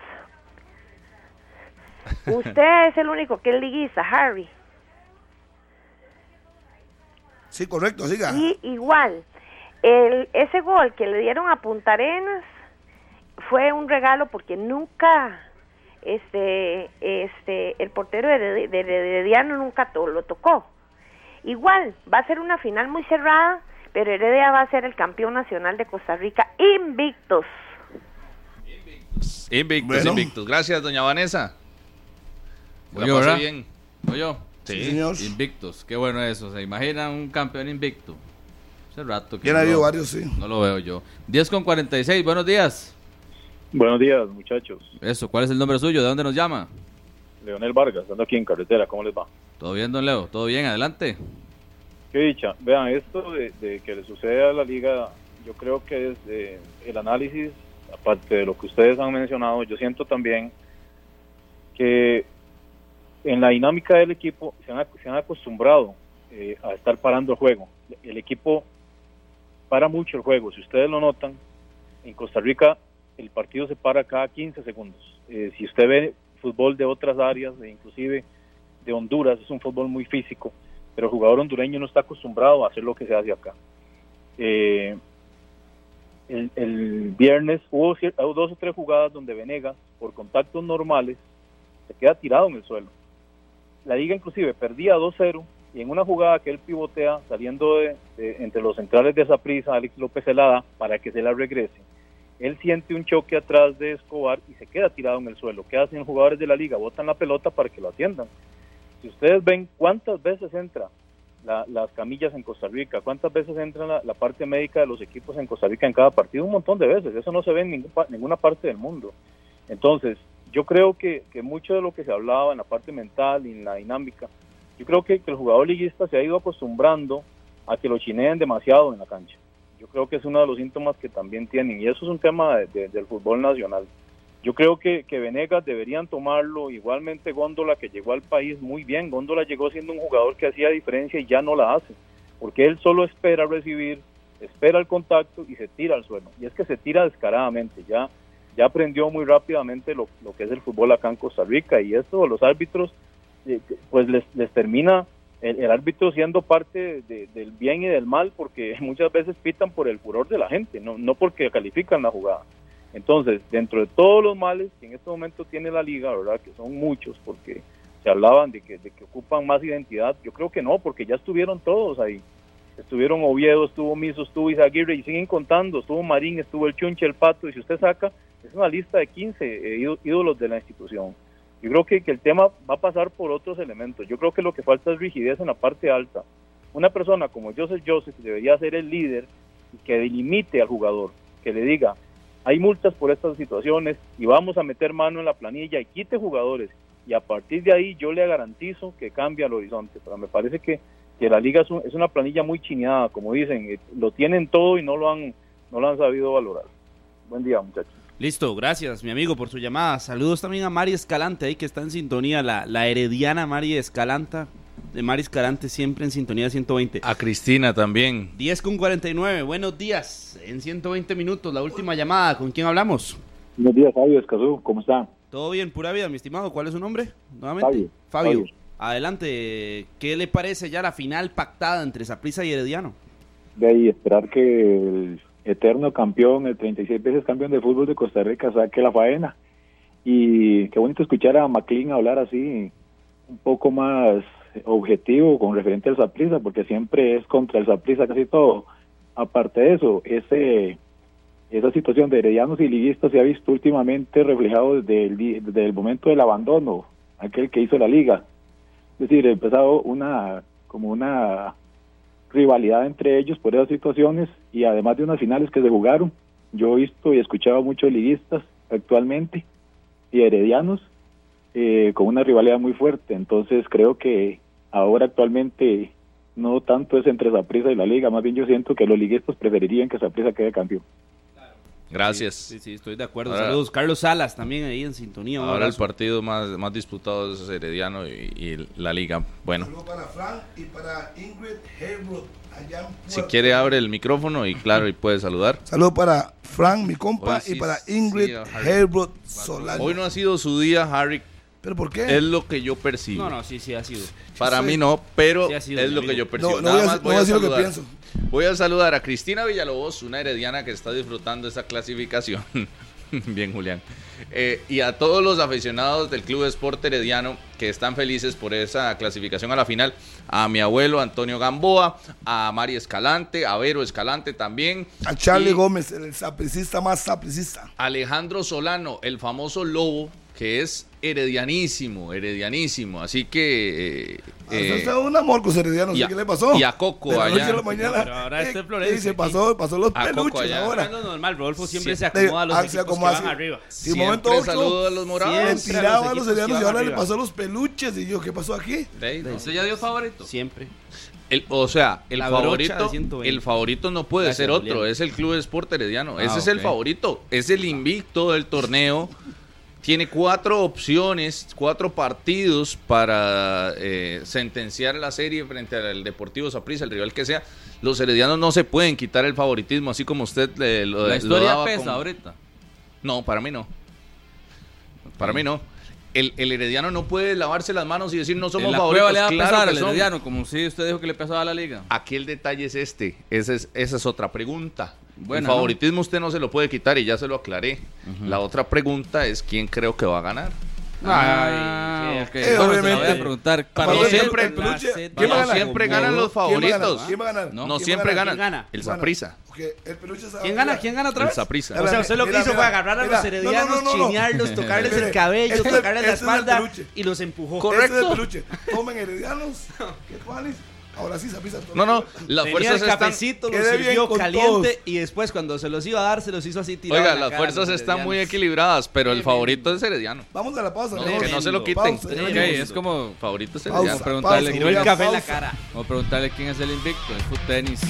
Usted es el único que es liguista, Harry. Sí, correcto, siga. Y igual, el, ese gol que le dieron a Punta Arenas fue un regalo porque nunca, este, este, el portero de, Herediano nunca to- lo tocó. Igual, va a ser una final muy cerrada, pero Heredia va a ser el campeón nacional de Costa Rica invictos. Invictus, Bueno. invictus. Gracias, doña Vanessa. Pase ¿verdad? bien. ¿Oye yo? Sí. señor. Invictos, qué bueno eso. ¿Se imagina un campeón invicto? Hace rato que Ya no ha habido lo- varios, sí. No lo veo yo. 10 con 46, buenos días. Buenos días, muchachos. Eso, ¿cuál es el nombre suyo? ¿De dónde nos llama? Leonel Vargas, ando aquí en carretera, ¿cómo les va? ¿Todo bien, don Leo? ¿Todo bien? Adelante. Qué dicha. Vean, esto de, de que le sucede a la liga, yo creo que es eh, el análisis, aparte de lo que ustedes han mencionado, yo siento también que en la dinámica del equipo se han, se han acostumbrado eh, a estar parando el juego. El equipo para mucho el juego. Si ustedes lo notan, en Costa Rica el partido se para cada 15 segundos. Eh, si usted ve fútbol de otras áreas, e inclusive de Honduras, es un fútbol muy físico, pero el jugador hondureño no está acostumbrado a hacer lo que se hace acá. Eh, el, viernes hubo, hubo dos o tres jugadas donde Venegas, por contactos normales, se queda tirado en el suelo. La liga inclusive perdía 2-0 y en una jugada que él pivotea saliendo de, entre los centrales de esa prisa, Alex López Celada, para que se la regrese. Él siente un choque atrás de Escobar y se queda tirado en el suelo. ¿Qué hacen jugadores de la liga? Botan la pelota para que lo atiendan. Si ustedes ven cuántas veces entra la- las camillas en Costa Rica, cuántas veces entra la, parte médica de los equipos en Costa Rica en cada partido, un montón de veces. Eso no se ve en ninguna parte del mundo. Entonces, yo creo que, que mucho de lo que se hablaba en la parte mental y en la dinámica, yo creo que, que el jugador liguista se ha ido acostumbrando a que lo chineen demasiado en la cancha. Yo creo que es uno de los síntomas que también tienen y eso es un tema de- de- del fútbol nacional. Yo creo que, que Venegas deberían tomarlo, igualmente Góndola que llegó al país muy bien, Góndola llegó siendo un jugador que hacía diferencia y ya no la hace, porque él solo espera recibir, espera el contacto y se tira al suelo. Y es que se tira descaradamente, ya, ya aprendió muy rápidamente lo, lo que es el fútbol acá en Costa Rica y esto los árbitros eh, pues les, les termina el, árbitro siendo parte de- del bien y del mal porque muchas veces pitan por el furor de la gente, no, no porque califican la jugada. Entonces, dentro de todos los males que en este momento tiene la liga, ¿verdad? Que son muchos, porque se hablaban de que, de que ocupan más identidad, yo creo que no, porque ya estuvieron todos ahí. Estuvieron Oviedo, estuvo Miso, estuvo Izaguirre y siguen contando, estuvo Marín, estuvo el Chunche, el Pato, y si usted saca, es una lista de 15 eh, ído- ídolos de la institución. Yo creo que, que el tema va a pasar por otros elementos. Yo creo que lo que falta es rigidez en la parte alta. Una persona como Joseph Joseph debería ser el líder y que delimite al jugador, que le diga, hay multas por estas situaciones y vamos a meter mano en la planilla y quite jugadores. Y a partir de ahí yo le garantizo que cambia el horizonte. Pero me parece que, que la liga es, un- es una planilla muy chineada, como dicen, eh, lo tienen todo y no lo han, no lo han sabido valorar. Buen día, muchachos. Listo, gracias mi amigo por su llamada. Saludos también a Mari Escalante ahí que está en sintonía, la, la herediana Mari Escalanta, de Mari Escalante siempre en sintonía 120. A Cristina también. 10 con 49, buenos días, en 120 minutos, la última llamada, ¿con quién hablamos? Buenos días, Fabio Escazú, ¿cómo está? Todo bien, pura vida, mi estimado, ¿cuál es su nombre? Nuevamente. Fabio. Fabio. Fabio. Adelante, ¿qué le parece ya la final pactada entre Saprissa y Herediano? De ahí esperar que el eterno campeón, el 36 veces campeón de fútbol de Costa Rica, saque la faena. Y qué bonito escuchar a McLean hablar así, un poco más objetivo con referente al Saprissa, porque siempre es contra el Saprissa casi todo. Aparte de eso, ese esa situación de heredianos y liguistas se ha visto últimamente reflejado desde el, desde el momento del abandono, aquel que hizo la liga. Es decir, empezado una como una rivalidad entre ellos por esas situaciones y además de unas finales que se jugaron. Yo he visto y escuchado muchos liguistas actualmente y heredianos eh, con una rivalidad muy fuerte. Entonces creo que ahora actualmente no tanto es entre Saprissa y la liga, más bien yo siento que los liguistas preferirían que Saprissa quede campeón. Gracias. Sí, sí, estoy de acuerdo. Ahora- Saludos, Carlos Salas también ahí en sintonía. Ahora el partido más, más disputado es Herediano y, y la liga. Bueno, Para Frank y para Ingrid Haywood, allá si quiere abre el micrófono y claro, y puede saludar. Saludos para Frank, mi compa, Hoy sí, y para sí, Ingrid. Haywood Solano. Hoy no ha sido su día, Harry. ¿Pero por qué? Es lo que yo percibo. No, no, sí, sí ha sido. Para Sí. mí no, pero Sí sido, es lo que amigo. yo percibo. No, no Nada voy a- más no voy a decir lo que pienso. Voy a saludar a Cristina Villalobos, una herediana que está disfrutando esta clasificación. Bien, Julián. Eh, y a todos los aficionados del Club Sport Herediano que están felices por esa clasificación a la final. A mi abuelo Antonio Gamboa, a Mari Escalante, a Vero Escalante también. A Charlie y Gómez, el sapricista más sapricista. Alejandro Solano, el famoso lobo, que es heredianísimo, heredianísimo. Así que... eh, eh, Usted es un amor con Herediano, no y sé a- qué le pasó. y a Coco De la allá. noche a la mañana. Pero ahora este eh, Florencia eh, se pasó, pasó los A Coco peluches allá. ahora. No, no, normal, Rodolfo siempre Sí. se acomoda a los Ah, se equipos que acomoda, van arriba. Sí, un momento saludo a los morados. Le tiraba los a los heredianos y ahora le arriba. pasó los peluches. Y yo, ¿qué pasó aquí? ¿Usted ya dio favorito? Siempre. El- o sea, el La favorito, 120. el favorito no puede Gracias, ser otro, Julián. es el Club Sport Herediano. Ah, Ese es el favorito, es el invicto del torneo. Tiene cuatro opciones, cuatro partidos para eh, sentenciar la serie frente al Deportivo Saprissa, el rival que sea. Los heredianos no se pueden quitar el favoritismo, así como usted eh, lo, La lo historia daba pesa como- ahorita. No, para mí no. Para mí no. El, el herediano no puede lavarse las manos y decir no somos En la favoritos. prueba le va a pesar al. Herediano, como si usted dijo que le pesaba a la liga. Aquí el detalle es este. Esa es, esa es otra pregunta. El favoritismo usted no se lo puede quitar y ya se lo aclaré. La otra pregunta es quién creo que va a ganar. Ah, ok. Eh, voy obviamente. a preguntar. Para No siempre, el peluche, ¿quién ¿quién va a no ganar? siempre ganan los favoritos. ¿Quién va a ganar? No, ¿Quién va a siempre ganan. El va ¿Quién gana? ¿Quién gana otra El vez? Saprissa. O sea, usted lo que hizo mira, fue agarrar a mira. los heredianos, No, no, no, no. chinearlos, tocarles el cabello, este- tocarles la este espalda y los empujó. Este es el peluche. Tomen heredianos. ¿Qué cuáles? Ahora sí, Saprissa. No, no, las Tenía fuerzas el están... cafecito, lo Quede bien sirvió caliente todos. y después cuando se los iba a dar, se los hizo así tirado Oiga, las fuerzas están muy equilibradas, pero el favorito es herediano. Vamos a la pausa. No. Que no se lo quiten. Pausa, Ok, ya venimos. es como Favorito es Pausa, herediano. Como preguntarle pausa, quién es- café en la pausa. cara. O preguntarle quién es el invicto, el foot tenis.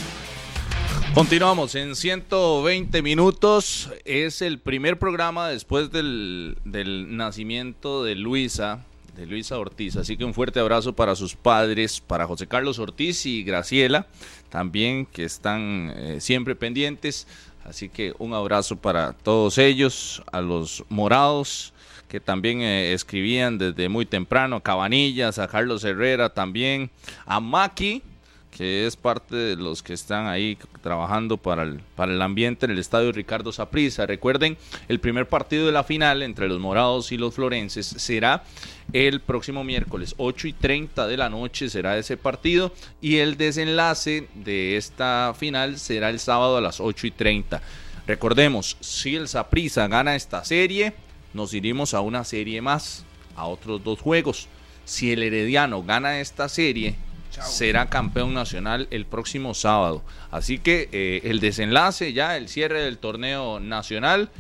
Continuamos en 120 minutos. Es el primer programa después del, del nacimiento de Luisa, de Luisa Ortiz. Así que un fuerte abrazo para sus padres, para José Carlos Ortiz y Graciela, también que están eh, siempre pendientes. Así que un abrazo para todos ellos, a los morados que también eh, escribían desde muy temprano, a Cabanillas, a Carlos Herrera también, a Maki, que es parte de los que están ahí trabajando para el, para el ambiente en el estadio Ricardo Saprissa. Recuerden, el primer partido de la final entre los morados y los florenses será el próximo miércoles, 8 y 30 de la noche será ese partido y el desenlace de esta final será el sábado a las 8 y 30. Recordemos, si el Saprissa gana esta serie, nos iremos a una serie más, a otros dos juegos. Si el Herediano gana esta serie, será campeón nacional el próximo sábado. Así que eh, el desenlace ya, el cierre del torneo nacional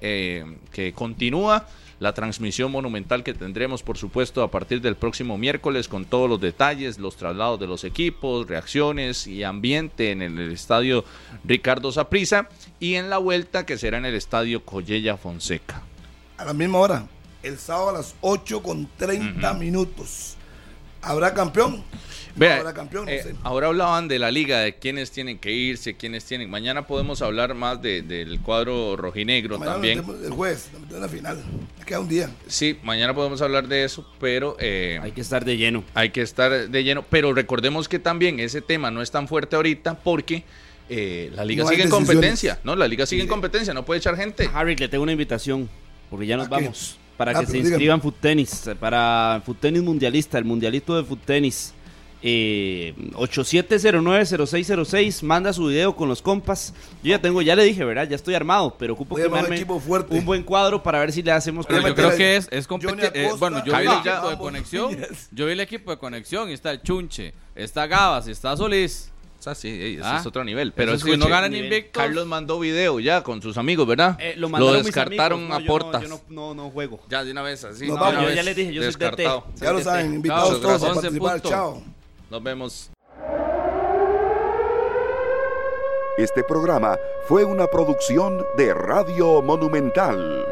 eh, que continúa. La transmisión monumental que tendremos, por supuesto, a partir del próximo miércoles con todos los detalles, los traslados de los equipos, reacciones y ambiente en el estadio Ricardo Saprissa y en la vuelta que será en el estadio Collella Fonseca. A la misma hora, el sábado a las 8 con 30 minutos. ¿Habrá campeón? Vea, Ahora campeón, no eh, sé. ahora hablaban de la liga, de quiénes tienen que irse, quiénes tienen. Mañana podemos hablar más de- del cuadro rojinegro Mañana también. El en la final. Queda un día. Sí, mañana podemos hablar de eso, pero eh, Hay que estar de lleno. hay que estar de lleno. Pero recordemos que también ese tema no es tan fuerte ahorita porque eh, la liga No sigue en competencia, ¿no? La liga sigue en competencia, no puede echar gente. Harry, le tengo una invitación, porque ya nos vamos. Para Ah, que se dígame. inscriban Foot Tenis, para Foot Tenis Mundialista, el Mundialito de Foot Tenis. Eh, 87090606, manda su video con los compas. Yo ya tengo, ya le dije, ¿verdad? Ya estoy armado, pero ocupo que un un buen cuadro para ver si le hacemos Pero yo creo que es, es eh, Bueno, yo vi el equipo ya. de conexión. Yo vi el equipo de conexión y está el Chunche, está Gabas, está Solís. O sea, sí, ese Ah, es otro nivel. Pero sí, escuche, no ganan invictos. Carlos mandó video ya con sus amigos, ¿verdad? Eh, lo, descartaron amigos, no, a yo no- portas. yo no, no, no juego. Ya de una vez, así. Yo ya les dije, yo soy descartado. DT. Ya lo saben, invitados Chao, todos a participar. 11 Chao. Nos vemos. Este programa fue una producción de Radio Monumental.